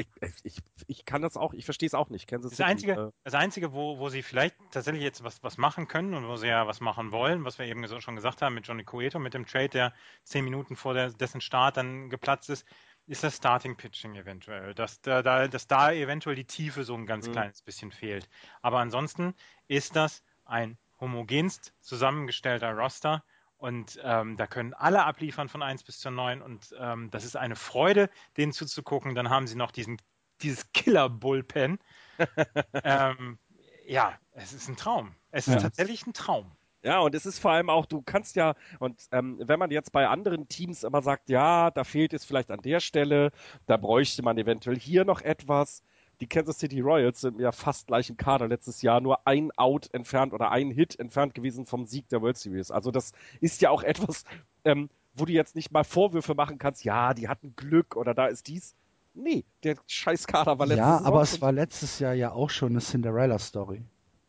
Speaker 4: Ich, ich, ich kann das auch, ich verstehe es auch nicht.
Speaker 3: Kansas das, Einzige, äh, das Einzige, wo, wo sie vielleicht tatsächlich jetzt was, was machen können und wo sie ja was machen wollen, was wir eben schon gesagt haben mit Johnny Cueto, mit dem Trade, der zehn Minuten vor der, dessen Start dann geplatzt ist, ist das Starting Pitching eventuell. Dass da, da, dass da eventuell die Tiefe so ein ganz mhm. kleines bisschen fehlt. Aber ansonsten ist das ein homogenst zusammengestellter Roster und ähm, da können alle abliefern von 1 bis zur 9 und ähm, das ist eine Freude, denen zuzugucken. Dann haben sie noch diesen, dieses Killer-Bullpen. ähm, ja, es ist ein Traum. Es ist ja. tatsächlich ein Traum.
Speaker 4: Ja, und es ist vor allem auch, du kannst ja, und ähm, wenn man jetzt bei anderen Teams immer sagt, ja, da fehlt es vielleicht an der Stelle, da bräuchte man eventuell hier noch etwas. Die Kansas City Royals sind ja fast gleich im Kader letztes Jahr, nur ein Out entfernt oder ein Hit entfernt gewesen vom Sieg der World Series. Also das ist ja auch etwas, ähm, wo du jetzt nicht mal Vorwürfe machen kannst, ja, die hatten Glück oder da ist dies. Nee, der Scheißkader war
Speaker 2: letztes Jahr. Ja, aber es war letztes Jahr ja auch schon eine Cinderella-Story.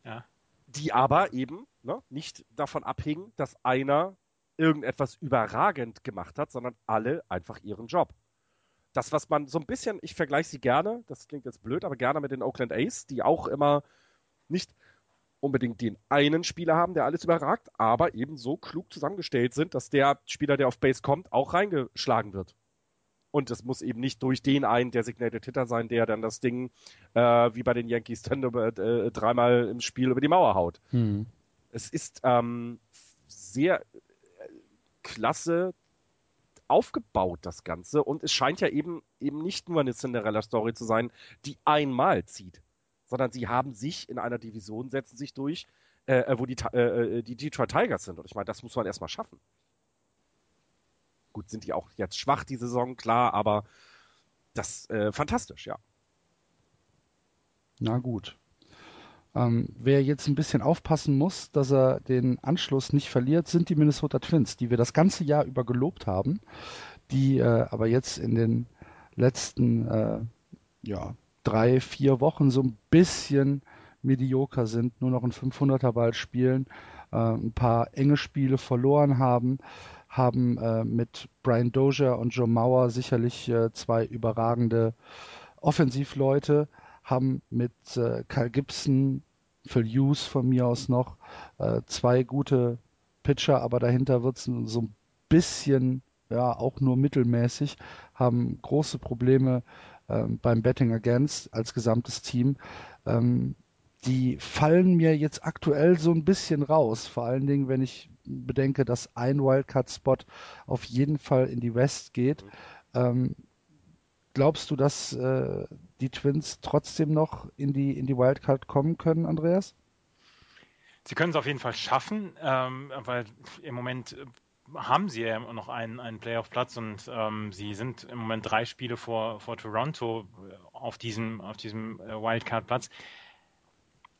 Speaker 4: Ja. Die aber eben ne, nicht davon abhing, dass einer irgendetwas überragend gemacht hat, sondern alle einfach ihren Job. Das, was man so ein bisschen, ich vergleiche sie gerne, das klingt jetzt blöd, aber gerne mit den Oakland A's, die auch immer nicht unbedingt den einen Spieler haben, der alles überragt, aber eben so klug zusammengestellt sind, dass der Spieler, der auf Base kommt, auch reingeschlagen wird. Und es muss eben nicht durch den einen Designated Hitter sein, der dann das Ding, äh, wie bei den Yankees, dann äh, dreimal im Spiel über die Mauer haut. Hm. Es ist ähm, sehr äh, klasse aufgebaut, das Ganze. Und es scheint ja eben, eben nicht nur eine Cinderella-Story zu sein, die einmal zieht, sondern sie haben sich in einer Division, setzen sich durch, äh, äh wo die, äh, äh, die Detroit Tigers sind. Und ich meine, das muss man erstmal schaffen. Gut, sind die auch jetzt schwach die Saison, klar, aber das äh, fantastisch, ja.
Speaker 2: Na gut. Ähm, wer jetzt ein bisschen aufpassen muss, dass er den Anschluss nicht verliert, sind die Minnesota Twins, die wir das ganze Jahr über gelobt haben, die äh, aber jetzt in den letzten äh, ja, drei, vier Wochen so ein bisschen medioker sind, nur noch ein 500er Ball spielen, äh, ein paar enge Spiele verloren haben, haben äh, mit Brian Dozier und Joe Mauer sicherlich äh, zwei überragende Offensivleute, haben mit äh, Kyle Gibson, Phil Hughes von mir aus noch, äh, zwei gute Pitcher, aber dahinter wird es so ein bisschen, ja, auch nur mittelmäßig, haben große Probleme äh, beim Betting Against als gesamtes Team. Ähm, die fallen mir jetzt aktuell so ein bisschen raus, vor allen Dingen, wenn ich bedenke, dass ein Wildcard-Spot auf jeden Fall in die West geht. Ähm, glaubst du, dass äh, die Twins trotzdem noch in die, in die Wildcard kommen können, Andreas?
Speaker 3: Sie können es auf jeden Fall schaffen, ähm, weil im Moment äh, haben sie ja noch einen, einen Playoff-Platz und ähm, sie sind im Moment drei Spiele vor, vor Toronto äh, auf diesem, auf diesem äh, Wildcard-Platz.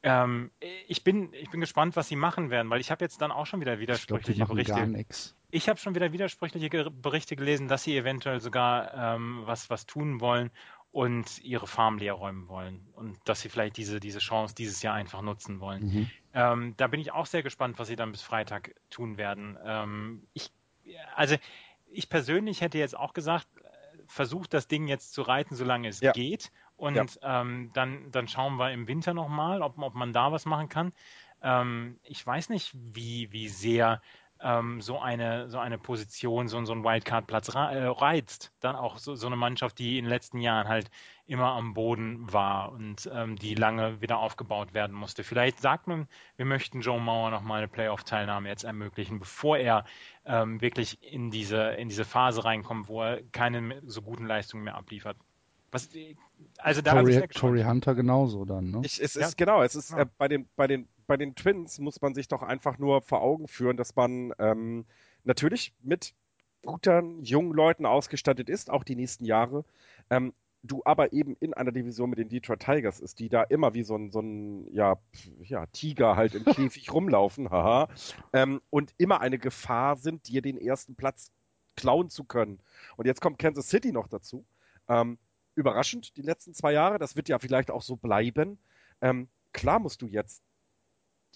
Speaker 3: Ähm, ich, bin, ich bin gespannt, was sie machen werden, weil ich habe jetzt dann auch schon wieder widersprüchliche
Speaker 2: Berichte. Gar.
Speaker 3: Ich habe schon wieder widersprüchliche Berichte gelesen, dass sie eventuell sogar ähm, was, was tun wollen und ihre Farm leer räumen wollen und dass sie vielleicht diese, diese Chance dieses Jahr einfach nutzen wollen. Mhm. Ähm, da bin ich auch sehr gespannt, was sie dann bis Freitag tun werden. Ähm, ich, also ich persönlich hätte jetzt auch gesagt, versucht das Ding jetzt zu reiten, solange es ja. geht. Und ja. ähm, dann, dann schauen wir im Winter nochmal, ob, ob man da was machen kann. Ähm, ich weiß nicht, wie, wie sehr ähm, so, eine, so eine Position, so, so ein Wildcard-Platz äh, reizt. Dann auch so, so eine Mannschaft, die in den letzten Jahren halt immer am Boden war und ähm, die lange wieder aufgebaut werden musste. Vielleicht sagt man, wir möchten Joe Mauer nochmal eine Playoff-Teilnahme jetzt ermöglichen, bevor er ähm, wirklich in diese, in diese Phase reinkommt, wo er keine so guten Leistungen mehr abliefert.
Speaker 2: Was, also da Tory, Tory Hunter genauso dann, ne?
Speaker 4: Ich, es ist genau, es ist ja. äh, bei den bei den bei den Twins muss man sich doch einfach nur vor Augen führen, dass man ähm, natürlich mit guten jungen Leuten ausgestattet ist, auch die nächsten Jahre. Ähm, du aber eben in einer Division mit den Detroit Tigers ist, die da immer wie so ein, so ein ja, ja, Tiger halt im Käfig rumlaufen, haha, ähm, und immer eine Gefahr sind, dir den ersten Platz klauen zu können. Und jetzt kommt Kansas City noch dazu. Ähm, überraschend die letzten zwei Jahre. Das wird ja vielleicht auch so bleiben. Ähm, klar musst du jetzt,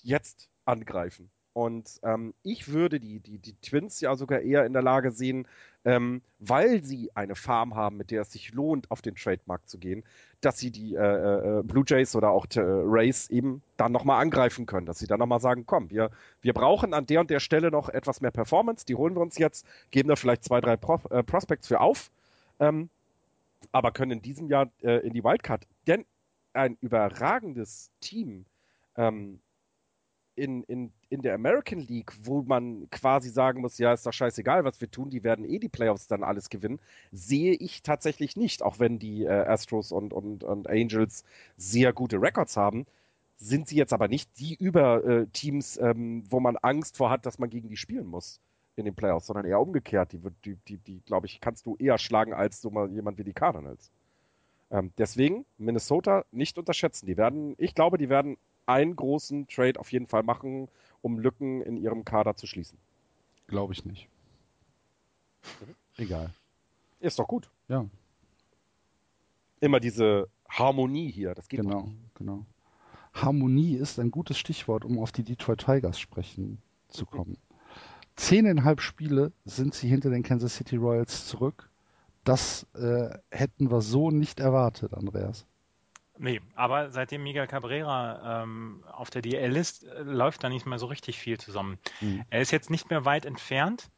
Speaker 4: jetzt angreifen. Und ähm, ich würde die, die, die Twins ja sogar eher in der Lage sehen, ähm, weil sie eine Farm haben, mit der es sich lohnt, auf den Trademark zu gehen, dass sie die äh, äh, Blue Jays oder auch äh, Rays eben dann nochmal angreifen können, dass sie dann nochmal sagen, komm, wir, wir brauchen an der und der Stelle noch etwas mehr Performance, die holen wir uns jetzt, geben da vielleicht zwei, drei Pro äh, Prospects für auf. Ähm, aber können in diesem Jahr äh, in die Wildcard. Denn ein überragendes Team ähm, in, in, in der American League, wo man quasi sagen muss, ja, ist doch scheißegal, was wir tun, die werden eh die Playoffs dann alles gewinnen, sehe ich tatsächlich nicht, auch wenn die äh, Astros und, und, und Angels sehr gute Records haben, sind sie jetzt aber nicht die Überteams, äh, ähm, wo man Angst vor hat, dass man gegen die spielen muss in den Playoffs, sondern eher umgekehrt. Die, die, die, die glaube ich, kannst du eher schlagen als so mal jemand wie die Cardinals. Ähm, deswegen Minnesota nicht unterschätzen. Die werden, ich glaube, die werden einen großen Trade auf jeden Fall machen, um Lücken in ihrem Kader zu schließen.
Speaker 2: Glaube ich nicht.
Speaker 4: Mhm. Egal.
Speaker 2: Ist doch gut.
Speaker 4: Ja. Immer diese Harmonie hier, das geht
Speaker 2: Genau, genau. Harmonie ist ein gutes Stichwort, um auf die Detroit Tigers sprechen zu kommen. Zehneinhalb Spiele sind sie hinter den Kansas City Royals zurück. Das äh, hätten wir so nicht erwartet, Andreas.
Speaker 3: Nee, aber seitdem Miguel Cabrera ähm, auf der DL ist, äh, läuft da nicht mehr so richtig viel zusammen. Mhm. Er ist jetzt nicht mehr weit entfernt,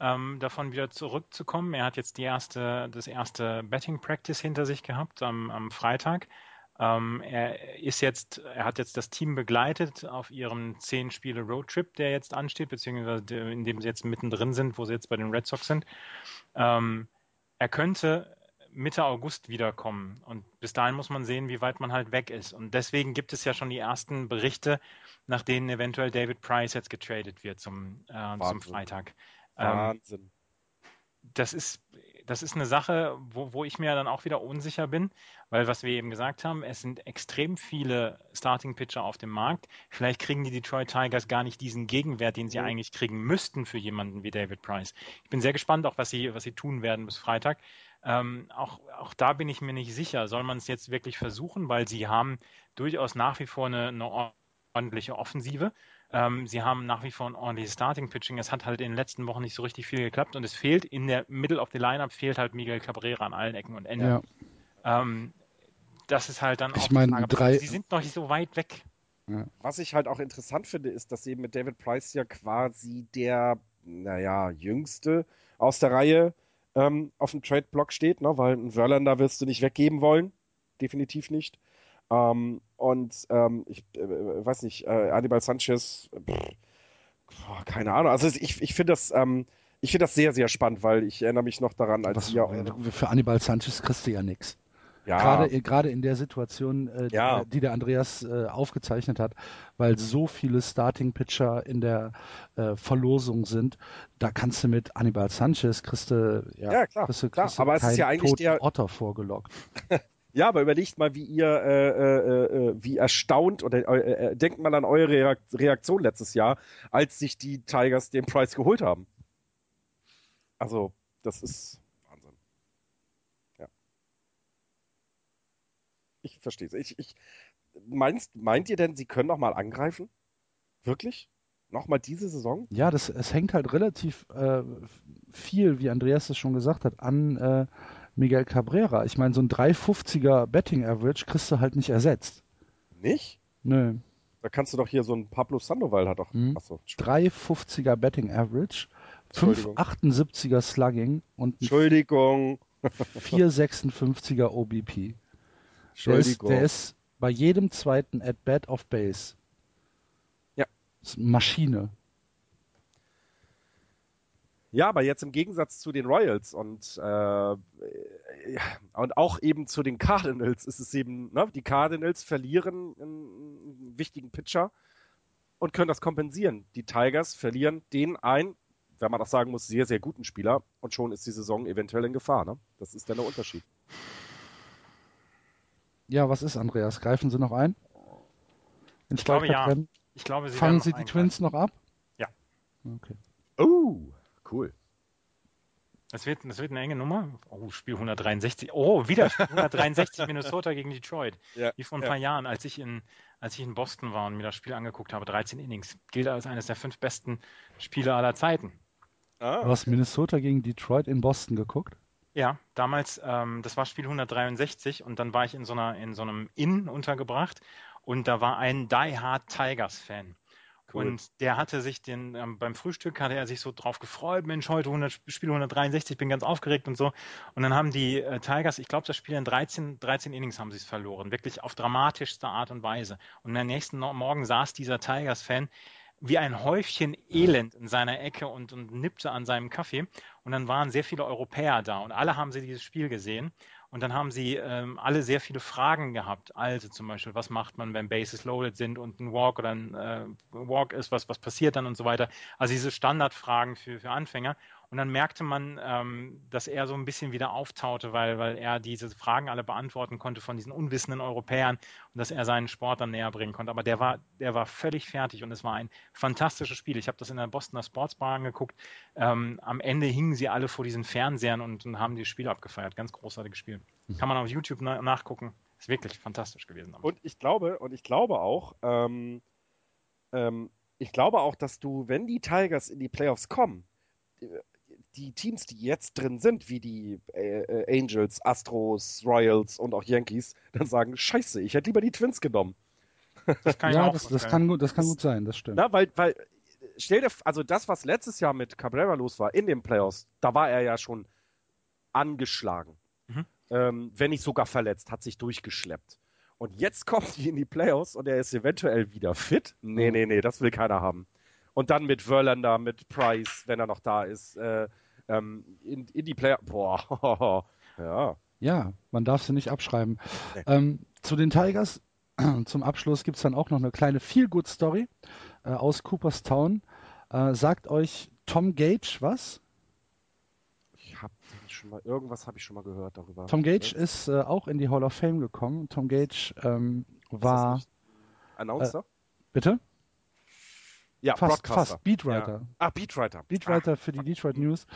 Speaker 3: ähm, davon wieder zurückzukommen. Er hat jetzt die erste, das erste Betting Practice hinter sich gehabt am, am Freitag. Ähm, er ist jetzt, er hat jetzt das Team begleitet auf ihrem zehn Spiele Roadtrip, der jetzt ansteht, beziehungsweise in dem sie jetzt mittendrin sind, wo sie jetzt bei den Red Sox sind. Ähm, er könnte Mitte August wiederkommen und bis dahin muss man sehen, wie weit man halt weg ist. Und deswegen gibt es ja schon die ersten Berichte, nach denen eventuell David Price jetzt getradet wird zum, äh, zum Freitag.
Speaker 4: Ähm, Wahnsinn.
Speaker 3: Das ist das ist eine Sache, wo, wo ich mir dann auch wieder unsicher bin, weil was wir eben gesagt haben, es sind extrem viele Starting Pitcher auf dem Markt. Vielleicht kriegen die Detroit Tigers gar nicht diesen Gegenwert, den sie mhm. eigentlich kriegen müssten für jemanden wie David Price. Ich bin sehr gespannt, auch was sie, was sie tun werden bis Freitag. Ähm, auch, auch da bin ich mir nicht sicher. Soll man es jetzt wirklich versuchen, weil sie haben durchaus nach wie vor eine, eine ordentliche Offensive. Ähm, sie haben nach wie vor ein ordentliches Starting-Pitching. Es hat halt in den letzten Wochen nicht so richtig viel geklappt und es fehlt in der Middle of the Lineup fehlt halt Miguel Cabrera an allen Ecken und Enden. Ja. Ähm, das ist halt dann
Speaker 2: auch ich meine, drei...
Speaker 3: Sie sind noch nicht so weit weg.
Speaker 4: Ja. Was ich halt auch interessant finde, ist, dass eben mit David Price ja quasi der, naja, jüngste aus der Reihe ähm, auf dem Trade-Block steht, ne? weil einen Verlander wirst du nicht weggeben wollen. Definitiv nicht. Ähm, und ähm, ich äh, weiß nicht, äh, Anibal Sanchez, pff, keine Ahnung. Also ich, ich finde das, ähm, ich finde das sehr, sehr spannend, weil ich erinnere mich noch daran, als
Speaker 2: Was, wir für Anibal Sanchez kriegst du ja nichts. Ja. Gerade, gerade in der Situation, äh, ja. die, die, der Andreas äh, aufgezeichnet hat, weil so viele Starting-Pitcher in der äh, Verlosung sind, da kannst du mit Anibal Sanchez kriegst du,
Speaker 4: ja, ja klar,
Speaker 2: kriegst du,
Speaker 4: klar. aber es ist ja eigentlich der
Speaker 2: Otter vorgelockt.
Speaker 4: Ja, aber überlegt mal, wie ihr, äh, äh, äh, wie erstaunt oder äh, äh, denkt mal an eure Reaktion letztes Jahr, als sich die Tigers den Price geholt haben. Also, das ist Wahnsinn. Ja. Ich verstehe es. Ich, ich, meinst, meint ihr denn, sie können noch mal angreifen? Wirklich? Nochmal diese Saison?
Speaker 2: Ja, das, es hängt halt relativ äh, viel, wie Andreas es schon gesagt hat, an äh, Miguel Cabrera. Ich meine, so ein 350er Betting Average kriegst du halt nicht ersetzt.
Speaker 4: Nicht?
Speaker 2: Nö.
Speaker 4: Da kannst du doch hier so ein Pablo Sandoval hat doch.
Speaker 2: Hm.
Speaker 4: Achso,
Speaker 2: 3,50er Betting Average, 5,78er Slugging und
Speaker 4: Entschuldigung.
Speaker 2: 4,56er OBP. Der ist, der ist bei jedem zweiten at bat of base.
Speaker 4: Ja.
Speaker 2: Maschine.
Speaker 4: Ja, aber jetzt im Gegensatz zu den Royals und, äh, und auch eben zu den Cardinals ist es eben, ne, die Cardinals verlieren einen wichtigen Pitcher und können das kompensieren. Die Tigers verlieren den ein, wenn man auch sagen muss, sehr, sehr guten Spieler und schon ist die Saison eventuell in Gefahr. Ne? Das ist dann der Unterschied.
Speaker 2: Ja, was ist, Andreas? Greifen Sie noch ein?
Speaker 3: ich glaube, ja. Ich glaube,
Speaker 2: Sie Fangen Sie die Twins noch ab?
Speaker 3: Ja.
Speaker 2: Okay.
Speaker 4: Oh, cool.
Speaker 3: Das wird, das wird eine enge Nummer. Oh, Spiel 163. Oh, wieder Spiel 163 Minnesota gegen Detroit. Ja, Wie vor ein ja. paar Jahren, als ich, in, als ich in Boston war und mir das Spiel angeguckt habe, 13 Innings. Gilt als eines der fünf besten Spiele aller Zeiten.
Speaker 2: Ah, du hast Minnesota gegen Detroit in Boston geguckt?
Speaker 3: Ja, damals, ähm, das war Spiel 163 und dann war ich in so, einer, in so einem Inn untergebracht und da war ein Die Hard Tigers Fan. Cool. Und der hatte sich den, ähm, beim Frühstück hatte er sich so drauf gefreut, Mensch, heute 100, Spiel 163, bin ganz aufgeregt und so. Und dann haben die äh, Tigers, ich glaube, das Spiel in 13, 13 Innings haben sie es verloren, wirklich auf dramatischste Art und Weise. Und am nächsten Morgen saß dieser Tigers-Fan wie ein Häufchen Elend in seiner Ecke und, und nippte an seinem Kaffee. Und dann waren sehr viele Europäer da und alle haben sie dieses Spiel gesehen. Und dann haben sie ähm, alle sehr viele Fragen gehabt. Also zum Beispiel, was macht man, wenn Bases loaded sind und ein Walk oder ein äh, Walk ist, was, was passiert dann und so weiter. Also diese Standardfragen für, für Anfänger. Und dann merkte man, ähm, dass er so ein bisschen wieder auftaute, weil, weil er diese Fragen alle beantworten konnte von diesen unwissenden Europäern und dass er seinen Sport dann näher bringen konnte. Aber der war, der war völlig fertig und es war ein fantastisches Spiel. Ich habe das in der Bostoner Sportsbar angeguckt. Ähm, am Ende hingen sie alle vor diesen Fernsehern und, und haben dieses Spiel abgefeiert. Ganz großartiges Spiel. Kann man auf YouTube na nachgucken. Ist wirklich fantastisch gewesen.
Speaker 4: Und ich glaube, und ich glaube auch, ähm, ähm, ich glaube auch, dass du, wenn die Tigers in die Playoffs kommen, die Teams, die jetzt drin sind, wie die äh, äh, Angels, Astros, Royals und auch Yankees, dann sagen, scheiße, ich hätte lieber die Twins genommen.
Speaker 2: Das kann ja, das, das, kann gut, das kann gut sein, das stimmt.
Speaker 4: Na, weil, weil, stell dir, also das, was letztes Jahr mit Cabrera los war in den Playoffs, da war er ja schon angeschlagen. Mhm. Ähm, wenn nicht sogar verletzt, hat sich durchgeschleppt. Und jetzt kommt die in die Playoffs und er ist eventuell wieder fit. Nee, nee, nee, das will keiner haben. Und dann mit Verlander, mit Price, wenn er noch da ist, äh, ähm, in, in, die Player. Boah, ja.
Speaker 2: Ja, man darf sie nicht abschreiben. Nee. Ähm, zu den Tigers, zum Abschluss gibt es dann auch noch eine kleine Feel-Good-Story äh, aus Cooperstown. Äh, sagt euch Tom Gage was?
Speaker 4: Ich habe schon mal, irgendwas habe ich schon mal gehört darüber.
Speaker 2: Tom Gage ja. ist äh, auch in die Hall of Fame gekommen. Tom Gage ähm, war.
Speaker 4: Announcer?
Speaker 2: Äh, bitte?
Speaker 4: Ja,
Speaker 2: fast, fast Beatwriter.
Speaker 4: Ja. Ach, Beatwriter.
Speaker 2: Beatwriter ah. für die Detroit News,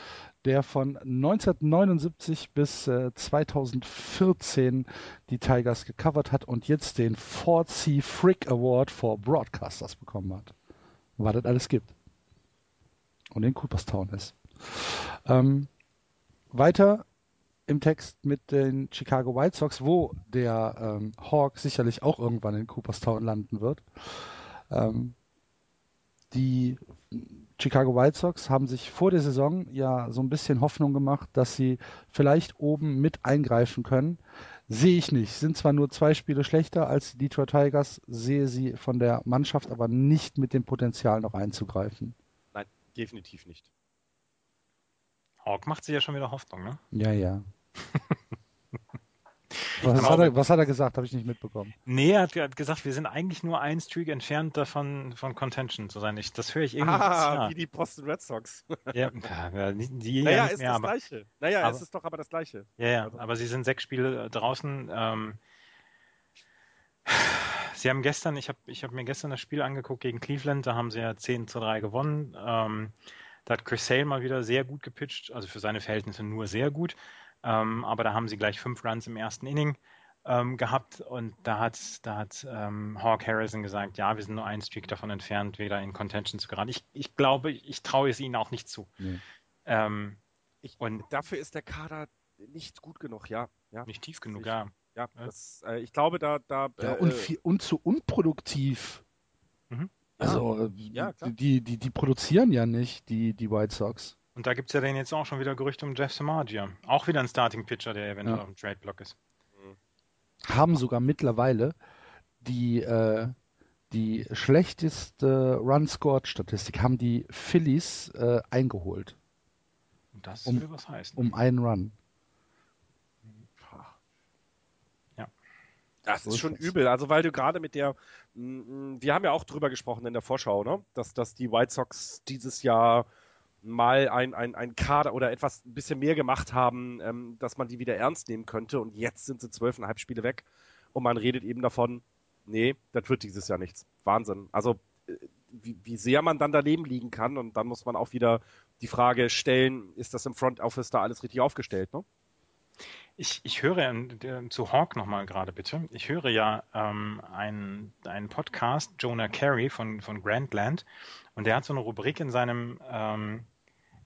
Speaker 2: der von 1979 bis äh, 2014 die Tigers gecovert hat und jetzt den Ford C. Frick Award for Broadcasters bekommen hat. Was das alles gibt. Und in Cooperstown ist. Ähm, weiter im Text mit den Chicago White Sox, wo der ähm, Hawk sicherlich auch irgendwann in Cooperstown landen wird. Ähm, die Chicago White Sox haben sich vor der Saison ja so ein bisschen Hoffnung gemacht, dass sie vielleicht oben mit eingreifen können. Sehe ich nicht. Sind zwar nur zwei Spiele schlechter als die Detroit Tigers, sehe sie von der Mannschaft aber nicht mit dem Potenzial noch einzugreifen.
Speaker 4: Nein, definitiv nicht.
Speaker 3: Hawk macht sich ja schon wieder Hoffnung, ne?
Speaker 2: Ja, ja. Was hat, er, was hat, er, gesagt? Habe ich nicht mitbekommen.
Speaker 3: Nee, er hat, er hat, gesagt, wir sind eigentlich nur ein Streak entfernt davon, von Contention zu sein. Ich, das höre ich irgendwie.
Speaker 4: Ah, wie die Boston Red Sox.
Speaker 3: ja, ja die, die
Speaker 4: naja,
Speaker 3: ja
Speaker 4: ist mehr, das aber, Gleiche. Naja, aber, es ist doch aber das Gleiche.
Speaker 3: Ja, ja, also. aber sie sind sechs Spiele draußen. Ähm, sie haben gestern, ich habe ich hab mir gestern das Spiel angeguckt gegen Cleveland, da haben sie ja 10 zu 3 gewonnen. Ähm, da hat Chris Sale mal wieder sehr gut gepitcht, also für seine Verhältnisse nur sehr gut. Ähm, aber da haben sie gleich fünf Runs im ersten Inning ähm, gehabt und da hat, da hat ähm, Hawk Harrison gesagt, ja, wir sind nur einen Streak davon entfernt, wieder in Contention zu geraten. Ich, ich glaube, ich traue es ihnen auch nicht zu. Nee.
Speaker 4: Ähm, ich, und dafür ist der Kader nicht gut genug, ja. ja.
Speaker 3: Nicht tief genug, ich, ja.
Speaker 4: Ja, das, äh, ich glaube, da. da
Speaker 2: ja, und, äh, viel, und zu unproduktiv. Mhm. Also, ja, die, die, die produzieren ja nicht, die, die White Sox.
Speaker 3: Und da gibt es ja dann jetzt auch schon wieder Gerüchte um Jeff Samagia. Auch wieder ein Starting Pitcher, der eventuell ja. auf dem Trade Block ist.
Speaker 2: Haben sogar mittlerweile die, äh, die schlechteste Run-Scored-Statistik, haben die Phillies äh, eingeholt.
Speaker 3: Und das um, will was heißen.
Speaker 2: Um einen Run.
Speaker 4: Ja. Das ist schon übel. Also, weil du gerade mit der, wir haben ja auch drüber gesprochen in der Vorschau, ne? dass, dass die White Sox dieses Jahr mal ein, ein, ein Kader oder etwas ein bisschen mehr gemacht haben, ähm, dass man die wieder ernst nehmen könnte. Und jetzt sind sie zwölfeinhalb Spiele weg und man redet eben davon, nee, das wird dieses Jahr nichts. Wahnsinn. Also äh, wie, wie sehr man dann daneben liegen kann und dann muss man auch wieder die Frage stellen, ist das im Front Office da alles richtig aufgestellt, ne?
Speaker 3: Ich, ich höre äh, zu Hawk nochmal gerade bitte. Ich höre ja ähm, einen, einen Podcast, Jonah Carey von, von Grandland, und der hat so eine Rubrik in seinem ähm,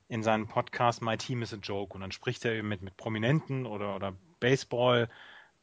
Speaker 3: in seinem Podcast My Team is a Joke und dann spricht er eben mit, mit Prominenten oder, oder Baseball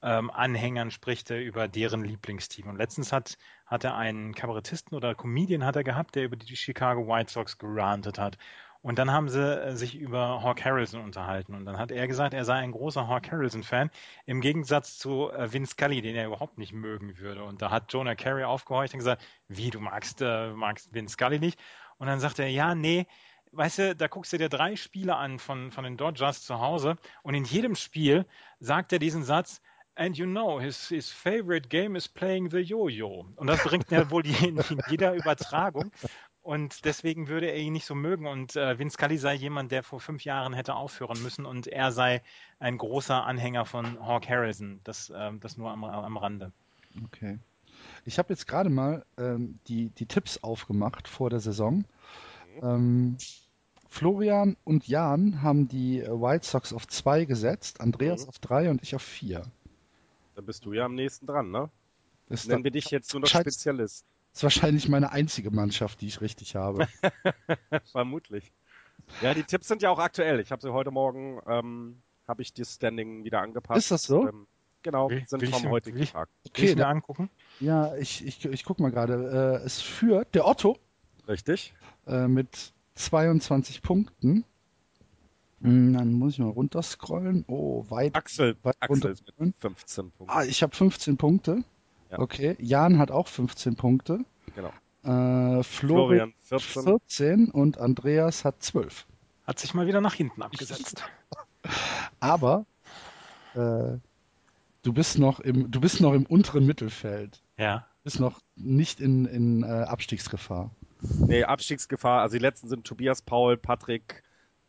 Speaker 3: ähm, Anhängern spricht er über deren Lieblingsteam. Und letztens hat, hat er einen Kabarettisten oder Comedian hat er gehabt, der über die Chicago White Sox gerantet hat. Und dann haben sie äh, sich über Hawk Harrelson unterhalten. Und dann hat er gesagt, er sei ein großer Hawk Harrelson-Fan, im Gegensatz zu äh, Vince Scully, den er überhaupt nicht mögen würde. Und da hat Jonah Carey aufgehorcht und gesagt, wie, du magst, äh, magst Vince Scully nicht? Und dann sagt er, ja, nee, weißt du, da guckst du dir drei Spiele an von, von den Dodgers zu Hause und in jedem Spiel sagt er diesen Satz, And you know, his, his favorite game is playing the Yo-Yo. Und das bringt er wohl in, in, jeder Übertragung. Und deswegen würde er ihn nicht so mögen. Und äh, Vince Scully sei jemand, der vor fünf Jahren hätte aufhören müssen. Und er sei ein großer Anhänger von Hawk Harrison. Das, äh, das nur am, am Rande.
Speaker 2: Okay. Ich habe jetzt gerade mal ähm, die, die Tipps aufgemacht vor der Saison. Mhm. Ähm, Florian und Jan haben die äh, White Sox auf 2 gesetzt, Andreas mhm. auf 3 und ich auf 4.
Speaker 4: Dann bist du ja am nächsten dran, ne? Das Nennen wir dich jetzt nur noch Spezialist.
Speaker 2: Das ist wahrscheinlich meine einzige Mannschaft, die ich richtig habe.
Speaker 4: Vermutlich. Ja, die Tipps sind ja auch aktuell. Ich habe sie heute Morgen, ähm, habe ich das Standing wieder angepasst.
Speaker 2: Ist das so? Ähm,
Speaker 4: genau, will, sind will vom ich, heutigen will, Tag.
Speaker 2: Okay, ich mir angucken. Ja, ich, ich, ich guck mal gerade. Äh, es führt der Otto.
Speaker 4: Richtig.
Speaker 2: Äh, mit 22 Punkten. Hm, dann muss ich mal runterscrollen. Oh, weit.
Speaker 4: Axel, weit Axel mit 15
Speaker 2: Punkten. Ah, ich habe 15 Punkte. Ja. Okay. Jan hat auch 15 Punkte.
Speaker 4: Genau.
Speaker 2: Äh, Florian 14. 14 und Andreas hat 12.
Speaker 3: Hat sich mal wieder nach hinten abgesetzt.
Speaker 2: Aber äh, du bist noch im, du bist noch im unteren Mittelfeld.
Speaker 3: Ja.
Speaker 2: Du bist noch nicht in, in äh, Abstiegsgefahr.
Speaker 4: Nee, Abstiegsgefahr. Also die letzten sind Tobias Paul, Patrick,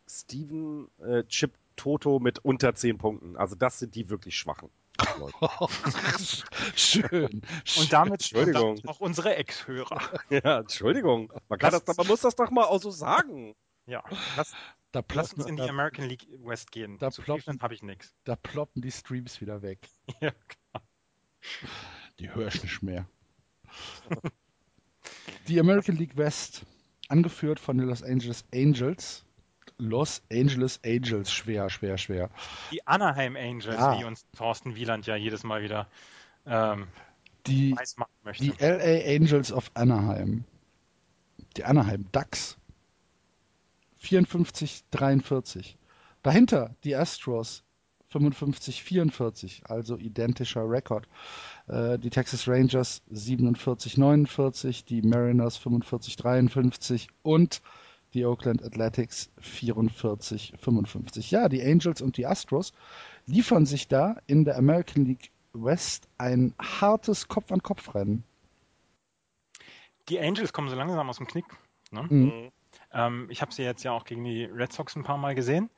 Speaker 4: Steven, äh, Chip Toto mit unter 10 Punkten. Also das sind die wirklich schwachen.
Speaker 2: schön.
Speaker 3: Und damit Entschuldigung. auch unsere Ex-Hörer.
Speaker 4: Ja, Entschuldigung. Man, kann das, das, man muss das doch mal auch so sagen.
Speaker 3: Ja. Das, da Lass uns in die American League West gehen.
Speaker 2: Da Zu ploppen, habe ich nichts. Da ploppen die Streams wieder weg.
Speaker 3: Ja, klar.
Speaker 2: Die höre ich nicht mehr. Die American League West, angeführt von den Los Angeles Angels. Los Angeles Angels, schwer, schwer, schwer.
Speaker 3: Die Anaheim Angels, ja. wie uns Thorsten Wieland ja jedes Mal wieder ähm,
Speaker 2: die, möchte. Die LA Angels of Anaheim. Die Anaheim Ducks. 54, 43. Dahinter die Astros 55, 44, also identischer Rekord. Äh, die Texas Rangers 47, 49, die Mariners 45, 53 und die Oakland Athletics 44, 55. Ja, die Angels und die Astros liefern sich da in der American League West ein hartes Kopf-an-Kopf-Rennen.
Speaker 3: Die Angels kommen so langsam aus dem Knick. Ne? Mhm. Ähm, ich habe sie jetzt ja auch gegen die Red Sox ein paar Mal gesehen.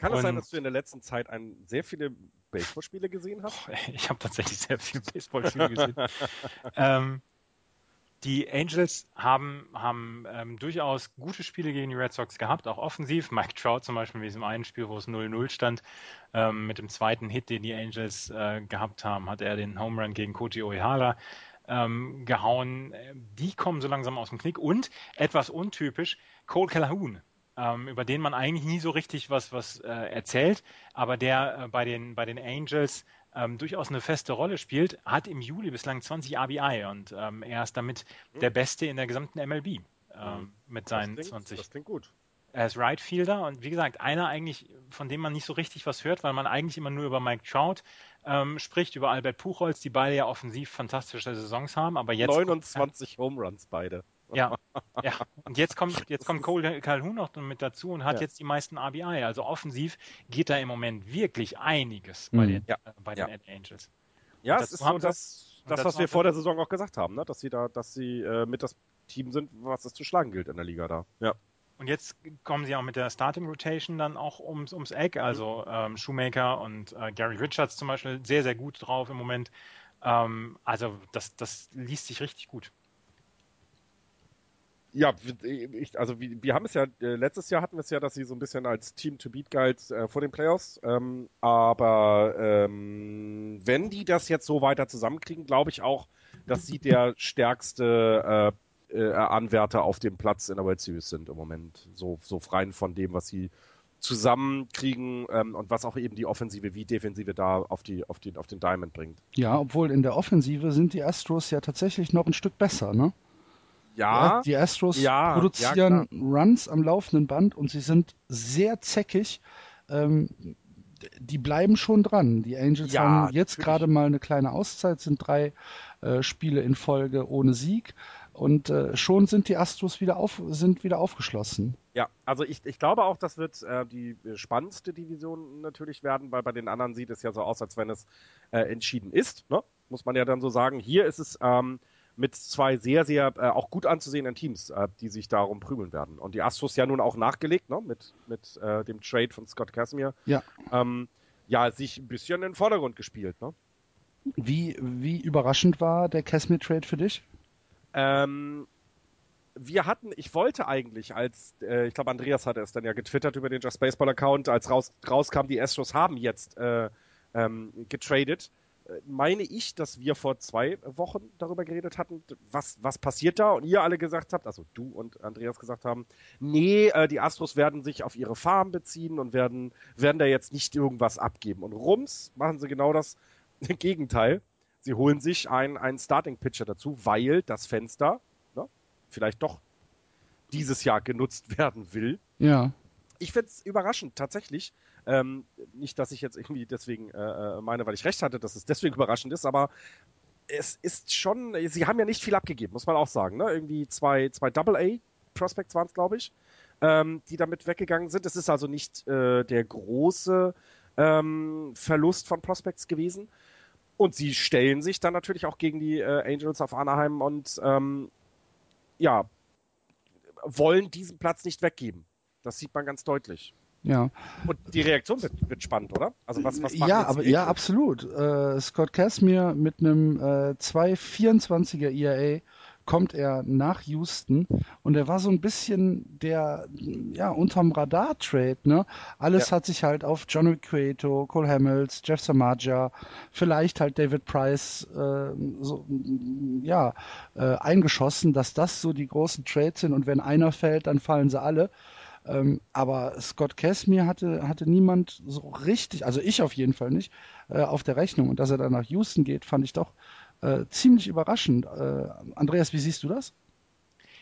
Speaker 4: Kann es sein, dass du in der letzten Zeit ein, sehr viele Baseballspiele gesehen hast?
Speaker 3: Ich habe tatsächlich sehr viele Baseballspiele gesehen. ähm, die Angels haben, haben ähm, durchaus gute Spiele gegen die Red Sox gehabt, auch offensiv. Mike Trout zum Beispiel in diesem einen Spiel, wo es 0-0 stand, ähm, mit dem zweiten Hit, den die Angels äh, gehabt haben, hat er den Home Run gegen Koji Oihara ähm, gehauen. Die kommen so langsam aus dem Knick. Und etwas untypisch, Cole Calhoun ähm, über den man eigentlich nie so richtig was, was äh, erzählt, aber der äh, bei, den, bei den Angels ähm, durchaus eine feste Rolle spielt, hat im Juli bislang 20 RBI und ähm, er ist damit mhm. der Beste in der gesamten MLB ähm, mhm. mit seinen
Speaker 4: das klingt,
Speaker 3: 20.
Speaker 4: Das klingt gut.
Speaker 3: Er ist Right Fielder und wie gesagt, einer eigentlich, von dem man nicht so richtig was hört, weil man eigentlich immer nur über Mike Trout ähm, spricht, über Albert Puchholz, die beide ja offensiv fantastische Saisons haben, aber jetzt.
Speaker 4: 29 Home Runs beide.
Speaker 3: Ja, ja. Und jetzt kommt, jetzt kommt Cole Calhoun noch mit dazu und hat ja. jetzt die meisten RBI. Also offensiv geht da im Moment wirklich einiges mhm. bei den, ja. äh, bei den ja. Angels.
Speaker 4: Ja, es ist so das, das was wir vor der Saison auch gesagt haben, ne? dass sie da, dass sie äh, mit das Team sind, was es zu schlagen gilt in der Liga da. Ja.
Speaker 3: Und jetzt kommen sie auch mit der Starting Rotation dann auch ums, ums Eck. Also ähm, Shoemaker und äh, Gary Richards zum Beispiel sehr, sehr gut drauf im Moment. Ähm, also das, das liest sich richtig gut.
Speaker 4: Ja, ich, also wir, wir haben es ja, äh, letztes Jahr hatten wir es ja, dass sie so ein bisschen als Team to beat galt äh, vor den Playoffs. Ähm, aber ähm, wenn die das jetzt so weiter zusammenkriegen, glaube ich auch, dass sie der stärkste äh, äh, Anwärter auf dem Platz in der World Series sind im Moment. So, so frei von dem, was sie zusammenkriegen ähm, und was auch eben die Offensive wie Defensive da auf, die, auf, die, auf den Diamond bringt.
Speaker 2: Ja, obwohl in der Offensive sind die Astros ja tatsächlich noch ein Stück besser, ne?
Speaker 4: Ja.
Speaker 2: Die Astros ja, produzieren ja, Runs am laufenden Band und sie sind sehr zäckig. Ähm, die bleiben schon dran. Die Angels ja, haben jetzt gerade mal eine kleine Auszeit, sind drei äh, Spiele in Folge ohne Sieg. Und äh, schon sind die Astros wieder auf, sind wieder aufgeschlossen.
Speaker 4: Ja, also ich, ich glaube auch, das wird äh, die spannendste Division natürlich werden, weil bei den anderen sieht es ja so aus, als wenn es äh, entschieden ist. Ne? Muss man ja dann so sagen. Hier ist es ähm, mit zwei sehr, sehr äh, auch gut anzusehenden Teams, äh, die sich darum prügeln werden. Und die Astros ja nun auch nachgelegt, ne, mit, mit äh, dem Trade von Scott Casimir.
Speaker 2: Ja.
Speaker 4: Ähm, ja, sich ein bisschen in den Vordergrund gespielt, ne?
Speaker 2: Wie, wie überraschend war der Casimir-Trade für dich?
Speaker 4: Ähm, wir hatten, ich wollte eigentlich, als, äh, ich glaube, Andreas hatte es dann ja getwittert über den Just Baseball Account, als raus, rauskam, die Astros haben jetzt äh, ähm, getradet, meine ich, dass wir vor zwei Wochen darüber geredet hatten, was, was passiert da und ihr alle gesagt habt, also du und Andreas gesagt haben, nee, äh, die Astros werden sich auf ihre Farm beziehen und werden, werden da jetzt nicht irgendwas abgeben. Und rums machen sie genau das Gegenteil. Sie holen sich einen, einen Starting-Pitcher dazu, weil das Fenster ne, vielleicht doch dieses Jahr genutzt werden will.
Speaker 2: Ja.
Speaker 4: Ich finde es überraschend, tatsächlich, ähm, nicht, dass ich jetzt irgendwie deswegen äh, äh, meine, weil ich recht hatte, dass es deswegen überraschend ist, aber es ist schon, sie haben ja nicht viel abgegeben, muss man auch sagen. Ne? Irgendwie zwei, zwei Double-A Prospects waren es, glaube ich, ähm, die damit weggegangen sind. Es ist also nicht äh, der große ähm, Verlust von Prospects gewesen. Und sie stellen sich dann natürlich auch gegen die äh, Angels auf Anaheim und ähm, ja, wollen diesen Platz nicht weggeben. Das sieht man ganz deutlich.
Speaker 2: Ja.
Speaker 4: Und die Reaktion wird, wird spannend, oder?
Speaker 2: Also was, was ja, aber ja, absolut. Äh, Scott Casimir mit einem äh, 2,24er ERA kommt er nach Houston und er war so ein bisschen der ja unterm Radar Trade, ne? Alles ja. hat sich halt auf John Cueto, Cole Hamels, Jeff Samaja, vielleicht halt David Price äh, so, ja äh, eingeschossen, dass das so die großen Trades sind und wenn einer fällt, dann fallen sie alle. Ähm, aber Scott Casimir hatte, hatte niemand so richtig, also ich auf jeden Fall nicht, äh, auf der Rechnung. Und dass er dann nach Houston geht, fand ich doch äh, ziemlich überraschend. Äh, Andreas, wie siehst du das?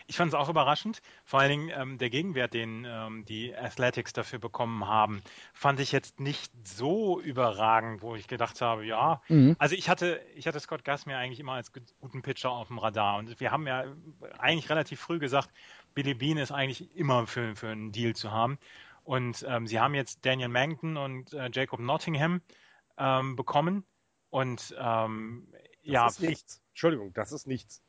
Speaker 3: Ich fand es auch überraschend. Vor allen Dingen ähm, der Gegenwert, den ähm, die Athletics dafür bekommen haben, fand ich jetzt nicht so überragend, wo ich gedacht habe, ja. Mhm. Also ich hatte, ich hatte Scott Gassmer eigentlich immer als guten Pitcher auf dem Radar. Und wir haben ja eigentlich relativ früh gesagt, Billy Bean ist eigentlich immer für, für einen Deal zu haben. Und ähm, sie haben jetzt Daniel Mangton und äh, Jacob Nottingham ähm, bekommen. Und ähm,
Speaker 4: das
Speaker 3: ja.
Speaker 4: Ist nichts. Entschuldigung, das ist nichts.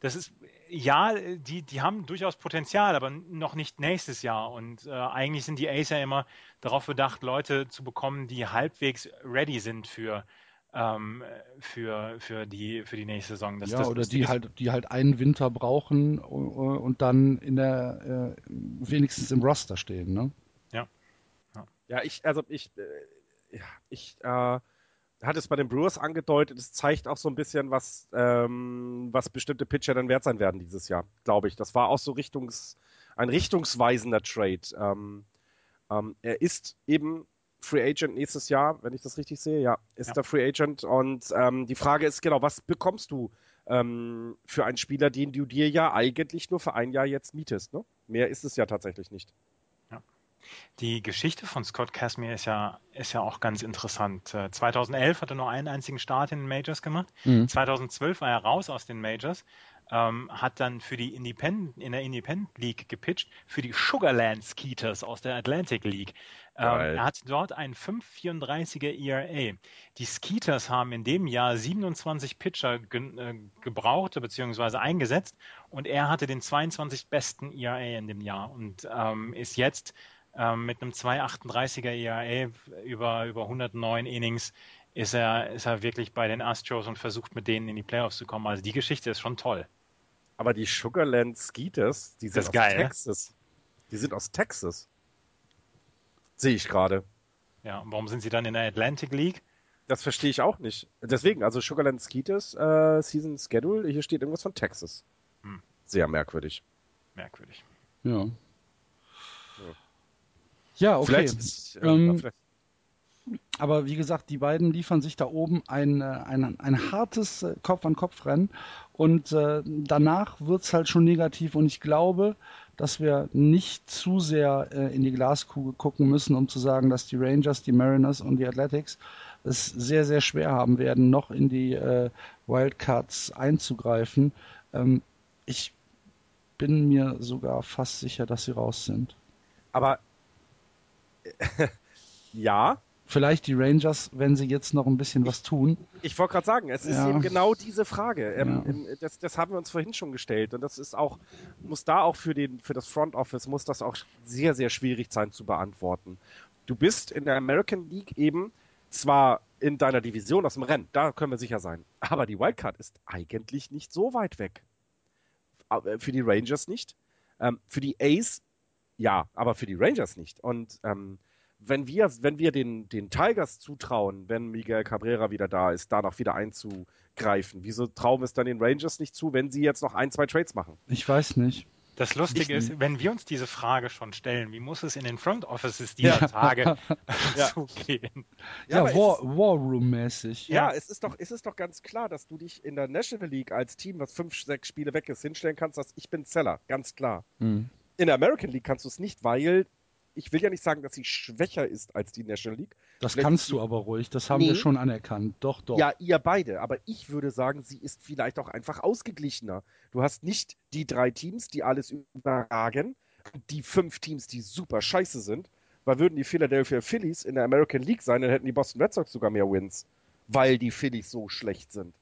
Speaker 3: Das ist, ja, die, die haben durchaus Potenzial, aber noch nicht nächstes Jahr. Und äh, eigentlich sind die Acer immer darauf bedacht, Leute zu bekommen, die halbwegs ready sind für, ähm, für, für, die, für die nächste Saison.
Speaker 2: Das, ja, das, oder die halt, die halt einen Winter brauchen und, und dann in der äh, wenigstens im Roster stehen, ne?
Speaker 3: Ja.
Speaker 4: Ja, ja ich, also ich, äh, ich, äh, hat es bei den Brewers angedeutet, es zeigt auch so ein bisschen, was, ähm, was bestimmte Pitcher dann wert sein werden dieses Jahr, glaube ich. Das war auch so Richtungs, ein richtungsweisender Trade. Ähm, ähm, er ist eben Free Agent nächstes Jahr, wenn ich das richtig sehe. Ja, ist ja. der Free Agent. Und ähm, die Frage ist genau, was bekommst du ähm, für einen Spieler, den du dir ja eigentlich nur für ein Jahr jetzt mietest? Ne? Mehr ist es ja tatsächlich nicht.
Speaker 3: Ja. Die Geschichte von Scott Casimir ist ja, ist ja auch ganz interessant. 2011 äh, hat er nur einen einzigen Start in den Majors gemacht. Mhm. 2012 war er raus aus den Majors ähm, hat dann für die Independent, in der Independent League gepitcht, für die Sugarland Skeeters aus der Atlantic League. Ähm, er hat dort einen 5,34er ERA. Die Skeeters haben in dem Jahr 27 Pitcher ge äh, gebraucht bzw. eingesetzt und er hatte den 22 besten ERA in dem Jahr und ähm, ist jetzt ähm, mit einem 2,38er ERA über, über 109 Innings ist er, ist er wirklich bei den Astros und versucht mit denen in die Playoffs zu kommen. Also die Geschichte ist schon toll.
Speaker 4: Aber die Sugarland Skeeters, die sind aus geil, ne? Texas. Ne? Die sind aus Texas. Sehe ich gerade.
Speaker 3: Ja, und warum sind sie dann in der Atlantic League?
Speaker 4: Das verstehe ich auch nicht. Deswegen, also Sugarland Skeeters äh, Season Schedule, hier steht irgendwas von Texas. Hm. Sehr merkwürdig.
Speaker 3: Merkwürdig.
Speaker 2: Ja. Ja, okay. Vielleicht, äh, ähm, vielleicht aber wie gesagt, die beiden liefern sich da oben ein, äh, ein, ein hartes äh, Kopf-an-Kopf-Rennen und äh, danach es halt schon negativ und ich glaube, dass wir nicht zu sehr äh, in die Glaskugel gucken müssen, um zu sagen, dass die Rangers, die Mariners und die Athletics es sehr, sehr schwer haben werden, noch in die äh, Wildcards einzugreifen. Ähm, ich bin mir sogar fast sicher, dass sie raus sind.
Speaker 4: Aber ja,
Speaker 2: vielleicht die Rangers, wenn sie jetzt noch ein bisschen was tun.
Speaker 4: Ich, ich wollte gerade sagen, es ist ja. eben genau diese Frage. Ähm, ja. Ähm, das, das, haben wir uns vorhin schon gestellt und das ist auch, muss da auch für, den, für das Front Office, muss das auch sehr, sehr schwierig sein zu beantworten. Du bist in der American League eben zwar in deiner Division aus dem Rennen, da können wir sicher sein, aber die Wildcard ist eigentlich nicht so weit weg. Äh, für die Rangers nicht. Ähm, für die Ace ja, aber für die Rangers nicht. Und ähm, wenn wir, wenn wir den, den Tigers zutrauen, wenn Miguel Cabrera wieder da ist, da noch wieder einzugreifen, wieso trauen wir es dann den Rangers nicht zu, wenn sie jetzt noch ein, zwei Trades machen?
Speaker 2: Ich weiß nicht.
Speaker 3: Das Lustige ich, ist, wenn wir uns diese Frage schon stellen, wie muss es in den Front Offices dieser ja. Tage zugehen?
Speaker 2: Ja, ja War, War Room-mäßig.
Speaker 4: Ja, ja, es, ist doch, es ist doch ganz klar, dass du dich in der National League als Team, was fünf, sechs Spiele weg ist, hinstellen kannst, dass ich bin Zeller. Ganz klar. Mhm. In der American League kannst du es nicht, weil ich will ja nicht sagen, dass sie schwächer ist als die National League.
Speaker 2: Das Wenn kannst du aber ruhig, das haben nee. wir schon anerkannt. Doch, doch.
Speaker 4: Ja, ihr beide, aber ich würde sagen, sie ist vielleicht auch einfach ausgeglichener. Du hast nicht die drei Teams, die alles überragen, die fünf Teams, die super scheiße sind, weil würden die Philadelphia Phillies in der American League sein, dann hätten die Boston Red Sox sogar mehr Wins, weil die Phillies so schlecht sind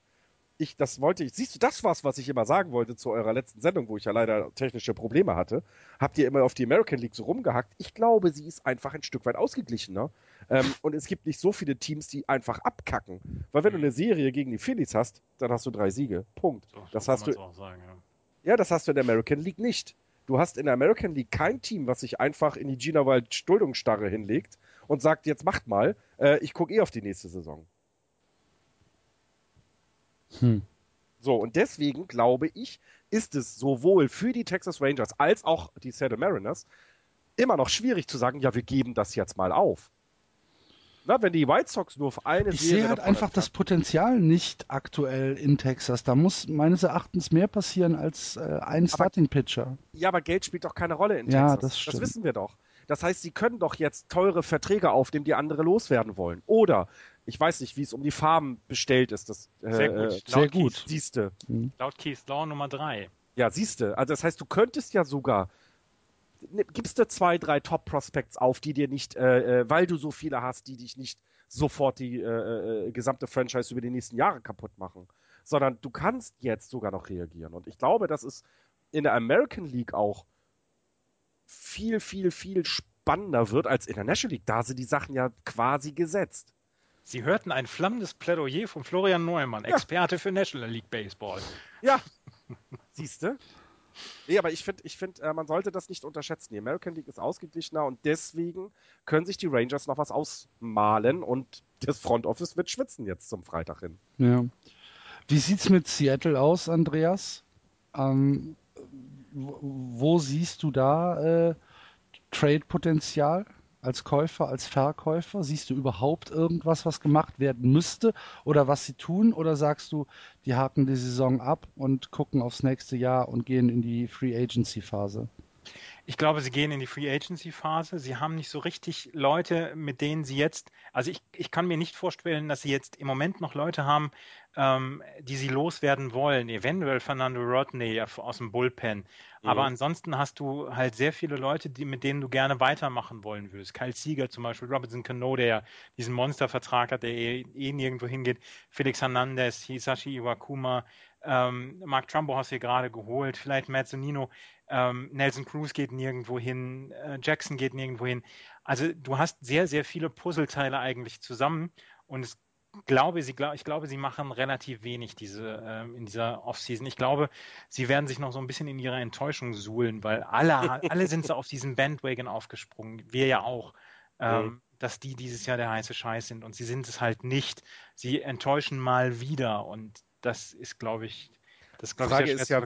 Speaker 4: ich, das wollte ich, siehst du, das war's, was ich immer sagen wollte zu eurer letzten Sendung, wo ich ja leider technische Probleme hatte. Habt ihr immer auf die American League so rumgehackt? Ich glaube, sie ist einfach ein Stück weit ausgeglichener. Ähm, und es gibt nicht so viele Teams, die einfach abkacken. Weil wenn du eine Serie gegen die Phillies hast, dann hast du drei Siege. Punkt. So, das hast du. Sagen, ja. ja, das hast du in der American League nicht. Du hast in der American League kein Team, was sich einfach in die Gina Wild Stuldungsstarre hinlegt und sagt, jetzt macht mal, äh, ich gucke eh auf die nächste Saison. Hm. So, und deswegen glaube ich, ist es sowohl für die Texas Rangers als auch die Seattle Mariners immer noch schwierig zu sagen, ja, wir geben das jetzt mal auf. Na, wenn die White Sox nur auf eine
Speaker 2: Ich sehe halt einfach das Potenzial nicht aktuell in Texas. Da muss meines Erachtens mehr passieren als äh, ein Starting-Pitcher.
Speaker 4: Ja, aber Geld spielt doch keine Rolle in
Speaker 2: ja,
Speaker 4: Texas.
Speaker 2: Das, stimmt.
Speaker 4: das wissen wir doch. Das heißt, sie können doch jetzt teure Verträge aufnehmen, die andere loswerden wollen. Oder ich weiß nicht, wie es um die Farben bestellt ist. Das,
Speaker 3: äh, sehr gut.
Speaker 2: Äh, sehr gut.
Speaker 4: Siehste.
Speaker 3: Mhm. Laut Keith Law Nummer 3.
Speaker 4: Ja, siehste. Also das heißt, du könntest ja sogar ne, gibst du zwei, drei Top-Prospects auf, die dir nicht, äh, äh, weil du so viele hast, die dich nicht sofort die äh, äh, gesamte Franchise über die nächsten Jahre kaputt machen, sondern du kannst jetzt sogar noch reagieren. Und ich glaube, das ist in der American League auch viel, viel, viel spannender wird als in der National League. Da sind die Sachen ja quasi gesetzt.
Speaker 3: Sie hörten ein flammendes Plädoyer von Florian Neumann, ja. Experte für National League Baseball.
Speaker 4: Ja, siehst du? Nee, aber ich finde, ich find, äh, man sollte das nicht unterschätzen. Die American League ist ausgeglichener und deswegen können sich die Rangers noch was ausmalen und das Front Office wird schwitzen jetzt zum Freitag hin.
Speaker 2: Ja. Wie sieht's mit Seattle aus, Andreas? Ähm, wo siehst du da äh, Trade-Potenzial als Käufer, als Verkäufer? Siehst du überhaupt irgendwas, was gemacht werden müsste oder was sie tun? Oder sagst du, die haken die Saison ab und gucken aufs nächste Jahr und gehen in die Free Agency Phase?
Speaker 3: Ich glaube, sie gehen in die Free Agency Phase. Sie haben nicht so richtig Leute, mit denen sie jetzt, also ich, ich kann mir nicht vorstellen, dass sie jetzt im Moment noch Leute haben, ähm, die sie loswerden wollen. Eventuell Fernando Rodney aus dem Bullpen. Mhm. Aber ansonsten hast du halt sehr viele Leute, die, mit denen du gerne weitermachen wollen würdest. Kyle Sieger zum Beispiel, Robinson Cano, der diesen Monstervertrag hat, der eh, eh nirgendwo hingeht. Felix Hernandez, Hisashi Iwakuma, ähm, Mark Trumbo hast du hier gerade geholt, vielleicht Matt Zonino. Ähm, Nelson Cruz geht nirgendwo hin, äh, Jackson geht nirgendwo hin. Also du hast sehr, sehr viele Puzzleteile eigentlich zusammen und es glaube, sie, ich glaube, sie machen relativ wenig diese, ähm, in dieser Offseason. Ich glaube, sie werden sich noch so ein bisschen in ihrer Enttäuschung suhlen, weil alle, alle sind so auf diesen Bandwagon aufgesprungen. Wir ja auch. Ähm, mhm. dass die dieses Jahr der heiße Scheiß sind und sie sind es halt nicht. Sie enttäuschen mal wieder und das ist, glaube ich, das
Speaker 4: glaube Frage ist ja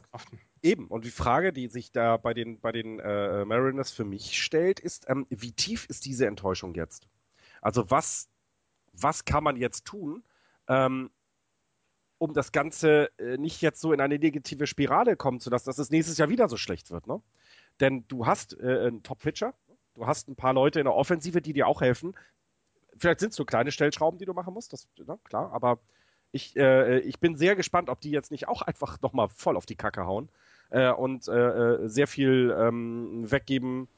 Speaker 4: eben und die Frage, die sich da bei den bei den äh, Mariners für mich stellt, ist, ähm, wie tief ist diese Enttäuschung jetzt? Also was was kann man jetzt tun, ähm, um das Ganze äh, nicht jetzt so in eine negative Spirale kommen zu lassen, dass es nächstes Jahr wieder so schlecht wird, ne? Denn du hast äh, einen Top-Pitcher, du hast ein paar Leute in der Offensive, die dir auch helfen. Vielleicht sind es so kleine Stellschrauben, die du machen musst, das, ne, klar, aber ich, äh, ich bin sehr gespannt, ob die jetzt nicht auch einfach nochmal voll auf die Kacke hauen äh, und äh, äh sehr viel ähm, weggeben,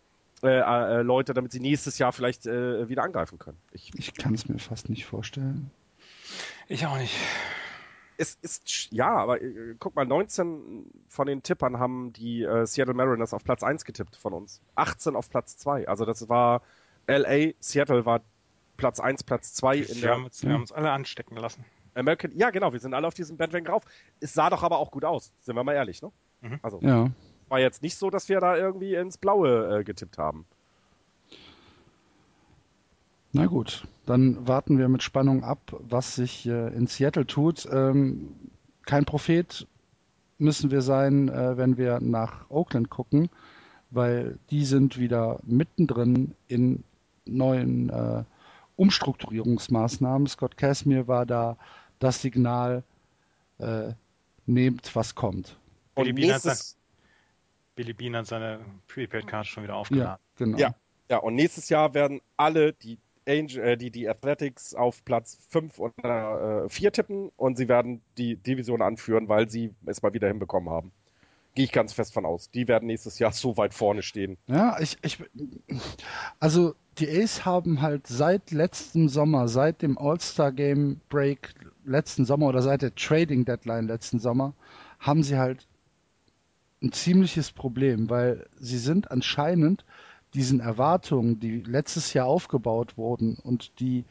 Speaker 4: äh, äh, Leute, damit sie nächstes Jahr vielleicht äh, wieder angreifen können.
Speaker 2: Ich, ich kann es mir fast nicht vorstellen.
Speaker 3: Ich auch nicht.
Speaker 4: Es ist, ja, aber äh, guck mal, 19 von den Tippern haben die äh, Seattle Mariners auf Platz 1 getippt von uns. 18 auf Platz 2. Also das war LA, Seattle war Platz 1, Platz 2 in
Speaker 3: wir
Speaker 4: der.
Speaker 3: Haben uns, wir haben uns alle anstecken lassen.
Speaker 4: American, ja, genau, wir sind alle auf diesem Bandwagon drauf. Es sah doch aber auch gut aus, sind wir mal ehrlich, ne?
Speaker 2: Mhm. Also, ja.
Speaker 4: war jetzt nicht so, dass wir da irgendwie ins Blaue äh, getippt haben.
Speaker 2: Na gut, dann warten wir mit Spannung ab, was sich äh, in Seattle tut. Ähm, kein Prophet müssen wir sein, äh, wenn wir nach Oakland gucken, weil die sind wieder mittendrin in neuen äh, Umstrukturierungsmaßnahmen. Scott Casimir war da das Signal, äh, nehmt, was kommt.
Speaker 3: Billy Bean, nächstes... Billy Bean hat seine Prepaid-Card schon wieder aufgeladen.
Speaker 4: Ja, genau. Ja, ja, und nächstes Jahr werden alle, die Angel, äh, die, die Athletics auf Platz 5 oder äh, 4 tippen und sie werden die Division anführen, weil sie es mal wieder hinbekommen haben. Gehe ich ganz fest von aus. Die werden nächstes Jahr so weit vorne stehen.
Speaker 2: Ja, ich, ich also die Ace haben halt seit letztem Sommer, seit dem All-Star Game Break letzten Sommer oder seit der Trading Deadline letzten Sommer, haben sie halt ein ziemliches Problem, weil sie sind anscheinend diesen Erwartungen, die letztes Jahr aufgebaut wurden und die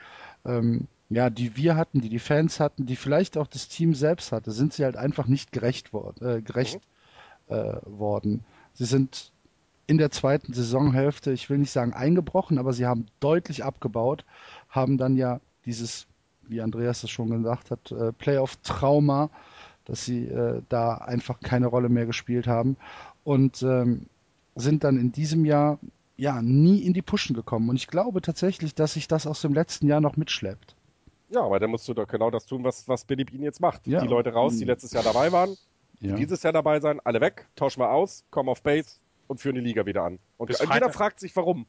Speaker 2: ähm, ja, die wir hatten, die die Fans hatten, die vielleicht auch das Team selbst hatte, sind sie halt einfach nicht gerecht, wor äh, gerecht mhm. äh, worden. Sie sind in der zweiten Saisonhälfte, ich will nicht sagen eingebrochen, aber sie haben deutlich abgebaut, haben dann ja dieses, wie Andreas es schon gesagt hat, äh, Playoff-Trauma, dass sie äh, da einfach keine Rolle mehr gespielt haben und ähm, sind dann in diesem Jahr ja nie in die Pushen gekommen. Und ich glaube tatsächlich, dass sich das aus dem letzten Jahr noch mitschleppt.
Speaker 4: Ja, aber dann musst du doch genau das tun, was, was Billy Bean jetzt macht. Ja. Die Leute raus, die letztes Jahr dabei waren, ja. dieses Jahr dabei sein, alle weg, tausch mal aus, komm auf Base und führen die Liga wieder an. Und bis jeder Freitag, fragt sich, warum.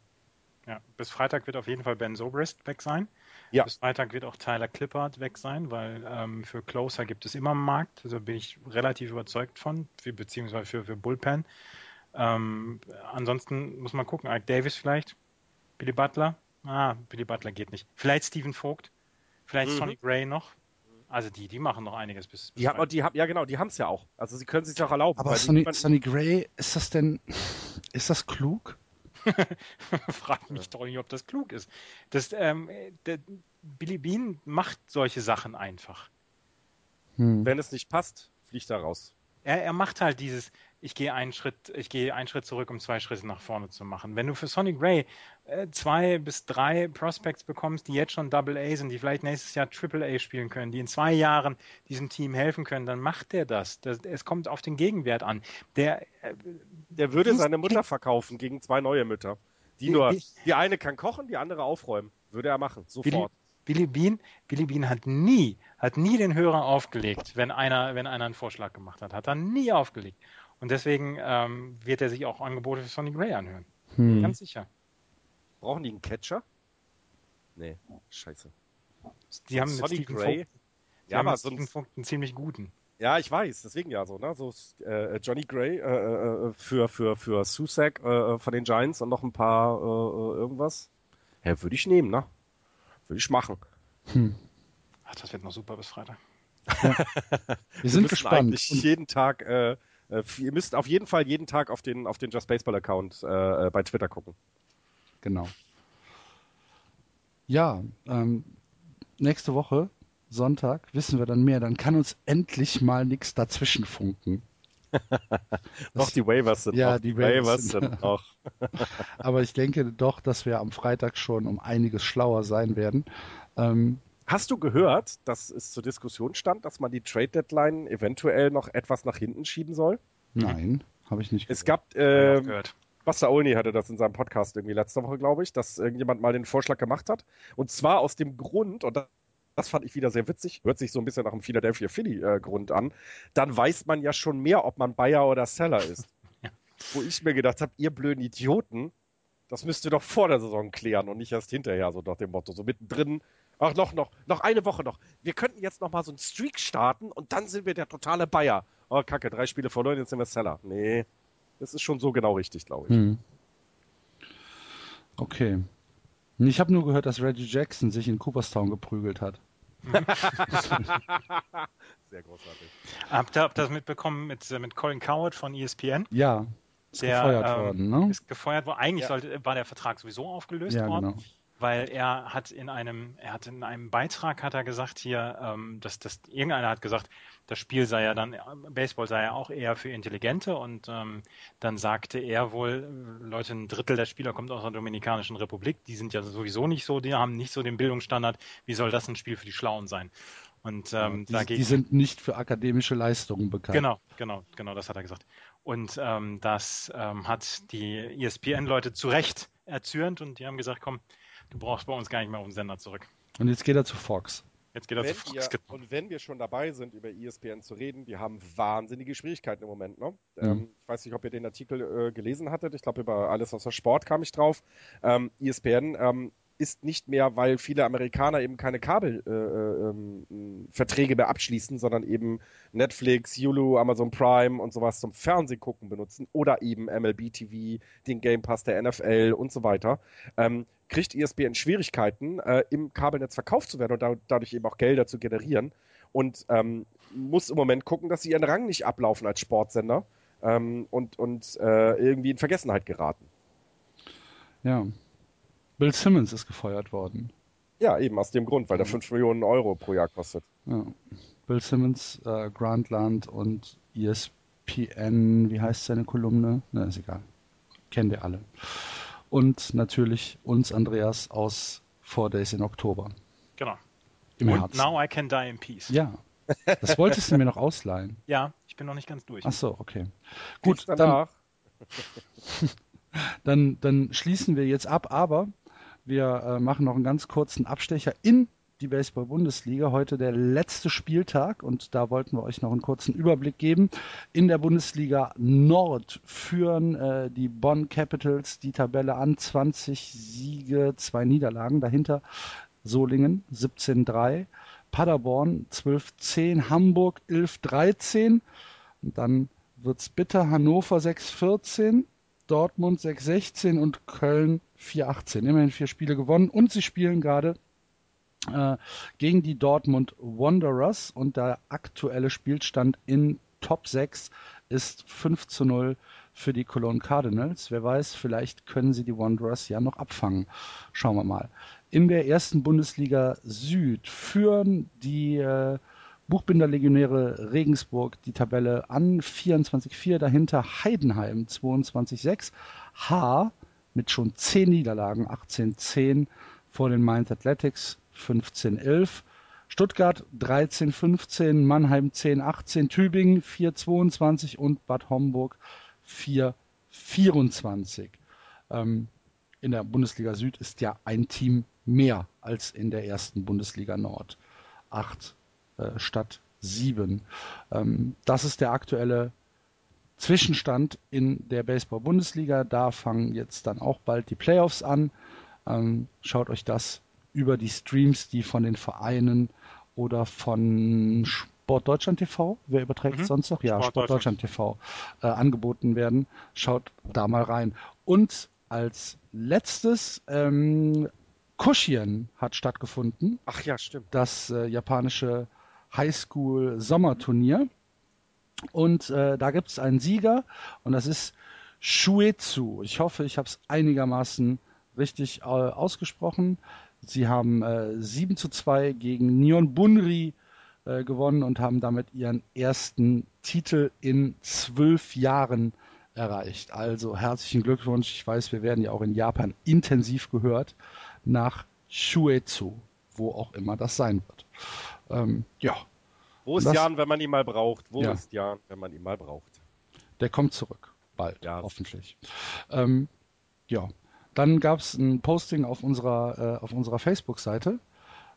Speaker 3: Ja, bis Freitag wird auf jeden Fall Ben Sobrist weg sein.
Speaker 4: Ja.
Speaker 3: Bis Freitag wird auch Tyler Clippard weg sein, weil ähm, für Closer gibt es immer einen Markt. Also bin ich relativ überzeugt von, für, beziehungsweise für, für Bullpen. Ähm, ansonsten muss man gucken, Ike Davis vielleicht, Billy Butler. Ah, Billy Butler geht nicht. Vielleicht Stephen Vogt, vielleicht mhm. Sonny Gray noch. Also die, die machen noch einiges bis.
Speaker 4: bis die haben, die haben, ja genau, die haben es ja auch. Also sie können es sich auch erlauben.
Speaker 2: Aber Sonny, Sonny Gray, ist das denn, ist das klug?
Speaker 3: Frag mich doch nicht, ob das klug ist. Das, ähm, der, Billy Bean macht solche Sachen einfach.
Speaker 4: Hm. Wenn es nicht passt, fliegt er raus.
Speaker 3: Er, er macht halt dieses, ich gehe einen Schritt, ich gehe einen Schritt zurück, um zwei Schritte nach vorne zu machen. Wenn du für Sonny Gray äh, zwei bis drei Prospects bekommst, die jetzt schon Double A sind, die vielleicht nächstes Jahr Triple A spielen können, die in zwei Jahren diesem Team helfen können, dann macht der das. das es kommt auf den Gegenwert an. Der,
Speaker 4: äh, der würde seine Mutter verkaufen gegen zwei neue Mütter. Die nur, die eine kann kochen, die andere aufräumen. Würde er machen, sofort.
Speaker 3: Billy Bean, Billy Bean hat nie, hat nie den Hörer aufgelegt, wenn einer, wenn einer einen Vorschlag gemacht hat. Hat er nie aufgelegt. Und deswegen ähm, wird er sich auch Angebote für Sonny Gray anhören. Hm. Ganz sicher.
Speaker 4: Brauchen die einen Catcher? Nee, scheiße.
Speaker 3: Die haben Sonny mit Stephen Gray. Vogt,
Speaker 4: ja, aber so einen,
Speaker 3: einen ziemlich guten.
Speaker 4: Ja, ich weiß, deswegen ja so, ne? So äh, Johnny Gray äh, äh, für, für, für Susak äh, von den Giants und noch ein paar äh, äh, irgendwas. Ja, würde ich nehmen, ne? Würde ich machen. Hm.
Speaker 3: Ach, das wird noch super bis Freitag.
Speaker 2: Ja. Wir sind gespannt.
Speaker 4: jeden Tag äh, ihr müsst auf jeden Fall jeden Tag auf den, auf den Just Baseball Account äh, äh, bei Twitter gucken.
Speaker 2: Genau. Ja, ähm, nächste Woche, Sonntag, wissen wir dann mehr. Dann kann uns endlich mal nichts dazwischen funken.
Speaker 4: noch die Waivers sind
Speaker 2: ja,
Speaker 4: noch.
Speaker 2: die Waivers, sind noch. Aber ich denke doch, dass wir am Freitag schon um einiges schlauer sein werden. Ähm,
Speaker 4: Hast du gehört, dass es zur Diskussion stand, dass man die Trade Deadline eventuell noch etwas nach hinten schieben soll?
Speaker 2: Nein, habe ich nicht
Speaker 4: gehört. Es gab, äh, Buster Olney hatte das in seinem Podcast irgendwie letzte Woche, glaube ich, dass irgendjemand mal den Vorschlag gemacht hat. Und zwar aus dem Grund, und das fand ich wieder sehr witzig, hört sich so ein bisschen nach einem Philadelphia Philly-Grund äh, an, dann weiß man ja schon mehr, ob man Buyer oder Seller ist. Wo ich mir gedacht habe, ihr blöden Idioten, das müsst ihr doch vor der Saison klären und nicht erst hinterher, so nach dem Motto. So mittendrin Ach, noch, noch, noch eine Woche noch. Wir könnten jetzt noch mal so einen Streak starten und dann sind wir der totale Bayer. Oh, kacke, drei Spiele verloren, jetzt sind wir Seller. Nee, das ist schon so genau richtig, glaube ich. Hm.
Speaker 2: Okay. Ich habe nur gehört, dass Reggie Jackson sich in Cooperstown geprügelt hat.
Speaker 3: Sehr großartig. Habt ihr, habt das mitbekommen mit, mit Colin Coward von ESPN?
Speaker 2: Ja.
Speaker 3: Ist der, gefeuert ähm, worden, ne? Ist gefeuert worden. Eigentlich ja. sollte, war der Vertrag sowieso aufgelöst ja, worden. Genau weil er hat in einem, er hat in einem Beitrag hat er gesagt hier, ähm, dass das irgendeiner hat gesagt, das Spiel sei ja dann, Baseball sei ja auch eher für Intelligente und ähm, dann sagte er wohl, Leute, ein Drittel der Spieler kommt aus der Dominikanischen Republik, die sind ja sowieso nicht so, die haben nicht so den Bildungsstandard, wie soll das ein Spiel für die Schlauen sein? Und ähm,
Speaker 2: die, dagegen, die sind nicht für akademische Leistungen bekannt.
Speaker 3: Genau, genau, genau, das hat er gesagt. Und ähm, das ähm, hat die ESPN-Leute zu Recht erzürnt und die haben gesagt, komm, Du brauchst bei uns gar nicht mehr um den Sender zurück.
Speaker 2: Und jetzt geht er zu Fox.
Speaker 3: Jetzt geht er wenn zu Fox.
Speaker 4: Ihr, und wenn wir schon dabei sind, über ESPN zu reden, die haben wahnsinnige Schwierigkeiten im Moment. Ne? Mhm. Ähm, ich weiß nicht, ob ihr den Artikel äh, gelesen hattet. Ich glaube, über alles außer Sport kam ich drauf. Ähm, ESPN ähm, ist nicht mehr, weil viele Amerikaner eben keine Kabelverträge äh, äh, mehr abschließen, sondern eben Netflix, Hulu, Amazon Prime und sowas zum Fernsehgucken benutzen oder eben MLB TV, den Game Pass der NFL und so weiter. Ähm, kriegt ESPN Schwierigkeiten, äh, im Kabelnetz verkauft zu werden und da, dadurch eben auch Gelder zu generieren und ähm, muss im Moment gucken, dass sie ihren Rang nicht ablaufen als Sportsender ähm, und, und äh, irgendwie in Vergessenheit geraten.
Speaker 2: Ja, Bill Simmons ist gefeuert worden.
Speaker 4: Ja, eben aus dem Grund, weil der 5 Millionen Euro pro Jahr kostet.
Speaker 2: Ja. Bill Simmons, äh, Grantland und ESPN, wie heißt seine Kolumne? Na, ist egal. Kennen wir alle. Und natürlich uns, Andreas, aus Four Days in Oktober.
Speaker 3: Genau. Im und Herzen. Now I Can Die in Peace.
Speaker 2: Ja. Das wolltest du mir noch ausleihen.
Speaker 3: Ja, ich bin noch nicht ganz durch.
Speaker 2: Ach so, okay. Gut, dann, dann, dann schließen wir jetzt ab, aber wir äh, machen noch einen ganz kurzen Abstecher in die Baseball-Bundesliga. Heute der letzte Spieltag und da wollten wir euch noch einen kurzen Überblick geben. In der Bundesliga Nord führen äh, die Bonn Capitals die Tabelle an. 20 Siege, zwei Niederlagen. Dahinter Solingen 17-3, Paderborn 12-10, Hamburg 11-13. Und dann wird es bitter. Hannover 6-14. Dortmund 6-16 und Köln 4-18. Immerhin vier Spiele gewonnen und sie spielen gerade gegen die Dortmund Wanderers und der aktuelle Spielstand in Top 6 ist 5 zu 0 für die Cologne Cardinals. Wer weiß, vielleicht können sie die Wanderers ja noch abfangen. Schauen wir mal. In der ersten Bundesliga Süd führen die äh, Buchbinderlegionäre Regensburg die Tabelle an 24-4, dahinter Heidenheim 22-6, H mit schon 10 Niederlagen 18-10 vor den Mainz Athletics 15-11, Stuttgart 13-15, Mannheim 10-18, Tübingen 4-22 und Bad Homburg 4-24. Ähm, in der Bundesliga Süd ist ja ein Team mehr als in der ersten Bundesliga Nord. Acht äh, statt sieben. Ähm, das ist der aktuelle Zwischenstand in der Baseball-Bundesliga. Da fangen jetzt dann auch bald die Playoffs an. Ähm, schaut euch das über die Streams, die von den Vereinen oder von Sport Deutschland TV, wer überträgt mhm. sonst noch? Ja, Sport, Sport Deutschland, TV äh, angeboten werden. Schaut da mal rein. Und als letztes ähm, Kushien hat stattgefunden.
Speaker 4: Ach ja, stimmt.
Speaker 2: Das äh, japanische Highschool-Sommerturnier. Und äh, da gibt es einen Sieger und das ist Shuetsu. Ich hoffe, ich habe es einigermaßen richtig äh, ausgesprochen. Sie haben äh, 7 zu 2 gegen Nyon Bunri äh, gewonnen und haben damit ihren ersten Titel in zwölf Jahren erreicht. Also herzlichen Glückwunsch. Ich weiß, wir werden ja auch in Japan intensiv gehört nach Shuetsu, wo auch immer das sein wird. Ähm, ja.
Speaker 4: Wo ist das, Jan, wenn man ihn mal braucht? Wo ja. ist Jan, wenn man ihn mal braucht?
Speaker 2: Der kommt zurück. Bald, ja. hoffentlich. Ähm, ja. Dann gab es ein Posting auf unserer, äh, unserer Facebook-Seite,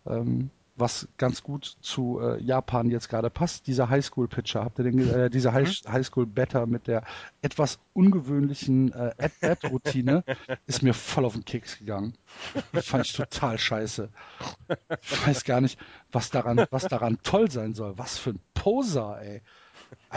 Speaker 2: ähm, was ganz gut zu äh, Japan jetzt gerade passt. Dieser Highschool-Pitcher, habt ihr den, äh, dieser High mhm. Highschool-Better mit der etwas ungewöhnlichen äh, At-Bat-Routine ist mir voll auf den Keks gegangen. Fand ich total scheiße. Ich weiß gar nicht, was daran, was daran toll sein soll. Was für ein Poser, ey.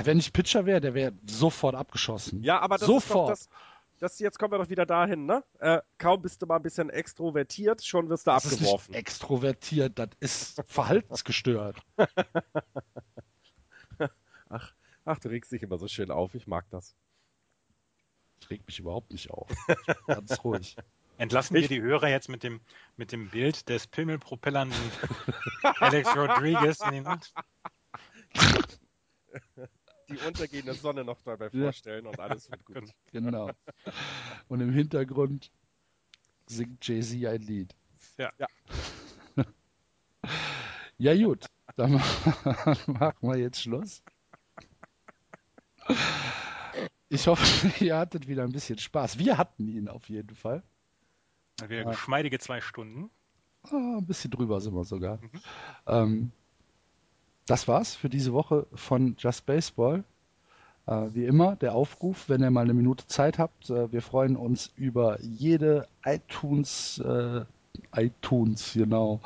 Speaker 2: Wenn ich Pitcher wäre, der wäre sofort abgeschossen.
Speaker 4: Ja, aber das sofort. ist doch das, das, jetzt kommen wir doch wieder dahin, ne? Äh, kaum bist du mal ein bisschen extrovertiert, schon wirst du das abgeworfen.
Speaker 2: Ist nicht extrovertiert, das ist verhaltensgestört.
Speaker 4: ach, ach, du regst dich immer so schön auf, ich mag das.
Speaker 2: Ich reg mich überhaupt nicht auf. Ganz ruhig.
Speaker 3: Entlassen ich... wir die Hörer jetzt mit dem, mit dem Bild des Pimmelpropellern Alex Rodriguez in den Mund?
Speaker 4: Die untergehende Sonne noch dabei vorstellen ja. und alles wird gut.
Speaker 2: Genau. Und im Hintergrund singt Jay-Z ein Lied.
Speaker 4: Ja. Ja,
Speaker 2: ja gut, dann machen wir jetzt Schluss. Ich hoffe, ihr hattet wieder ein bisschen Spaß. Wir hatten ihn auf jeden Fall.
Speaker 3: Wir geschmeidige zwei Stunden.
Speaker 2: Ah, ein bisschen drüber sind wir sogar. Mhm. Ähm, das war's für diese Woche von Just Baseball. Äh, wie immer, der Aufruf, wenn ihr mal eine Minute Zeit habt. Äh, wir freuen uns über jede iTunes, äh, iTunes, genau,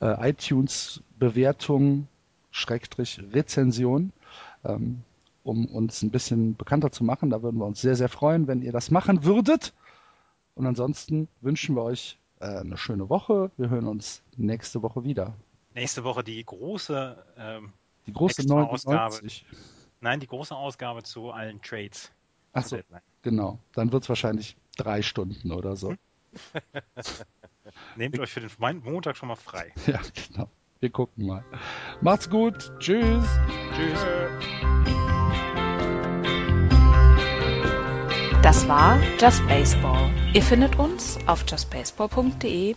Speaker 2: äh, iTunes-Bewertung, Schrägstrich, Rezension, ähm, um uns ein bisschen bekannter zu machen. Da würden wir uns sehr, sehr freuen, wenn ihr das machen würdet. Und ansonsten wünschen wir euch äh, eine schöne Woche. Wir hören uns nächste Woche wieder
Speaker 3: nächste Woche die große ähm,
Speaker 2: die große Ausgabe.
Speaker 3: Nein, die große Ausgabe zu allen Trades.
Speaker 2: Achso, genau. Dann wird es wahrscheinlich drei Stunden oder so.
Speaker 3: Nehmt euch für den Montag schon mal frei.
Speaker 2: Ja, genau. Wir gucken mal. Macht's gut. Tschüss.
Speaker 3: Tschüss.
Speaker 1: Das war Just Baseball. Ihr findet uns auf justbaseball.de,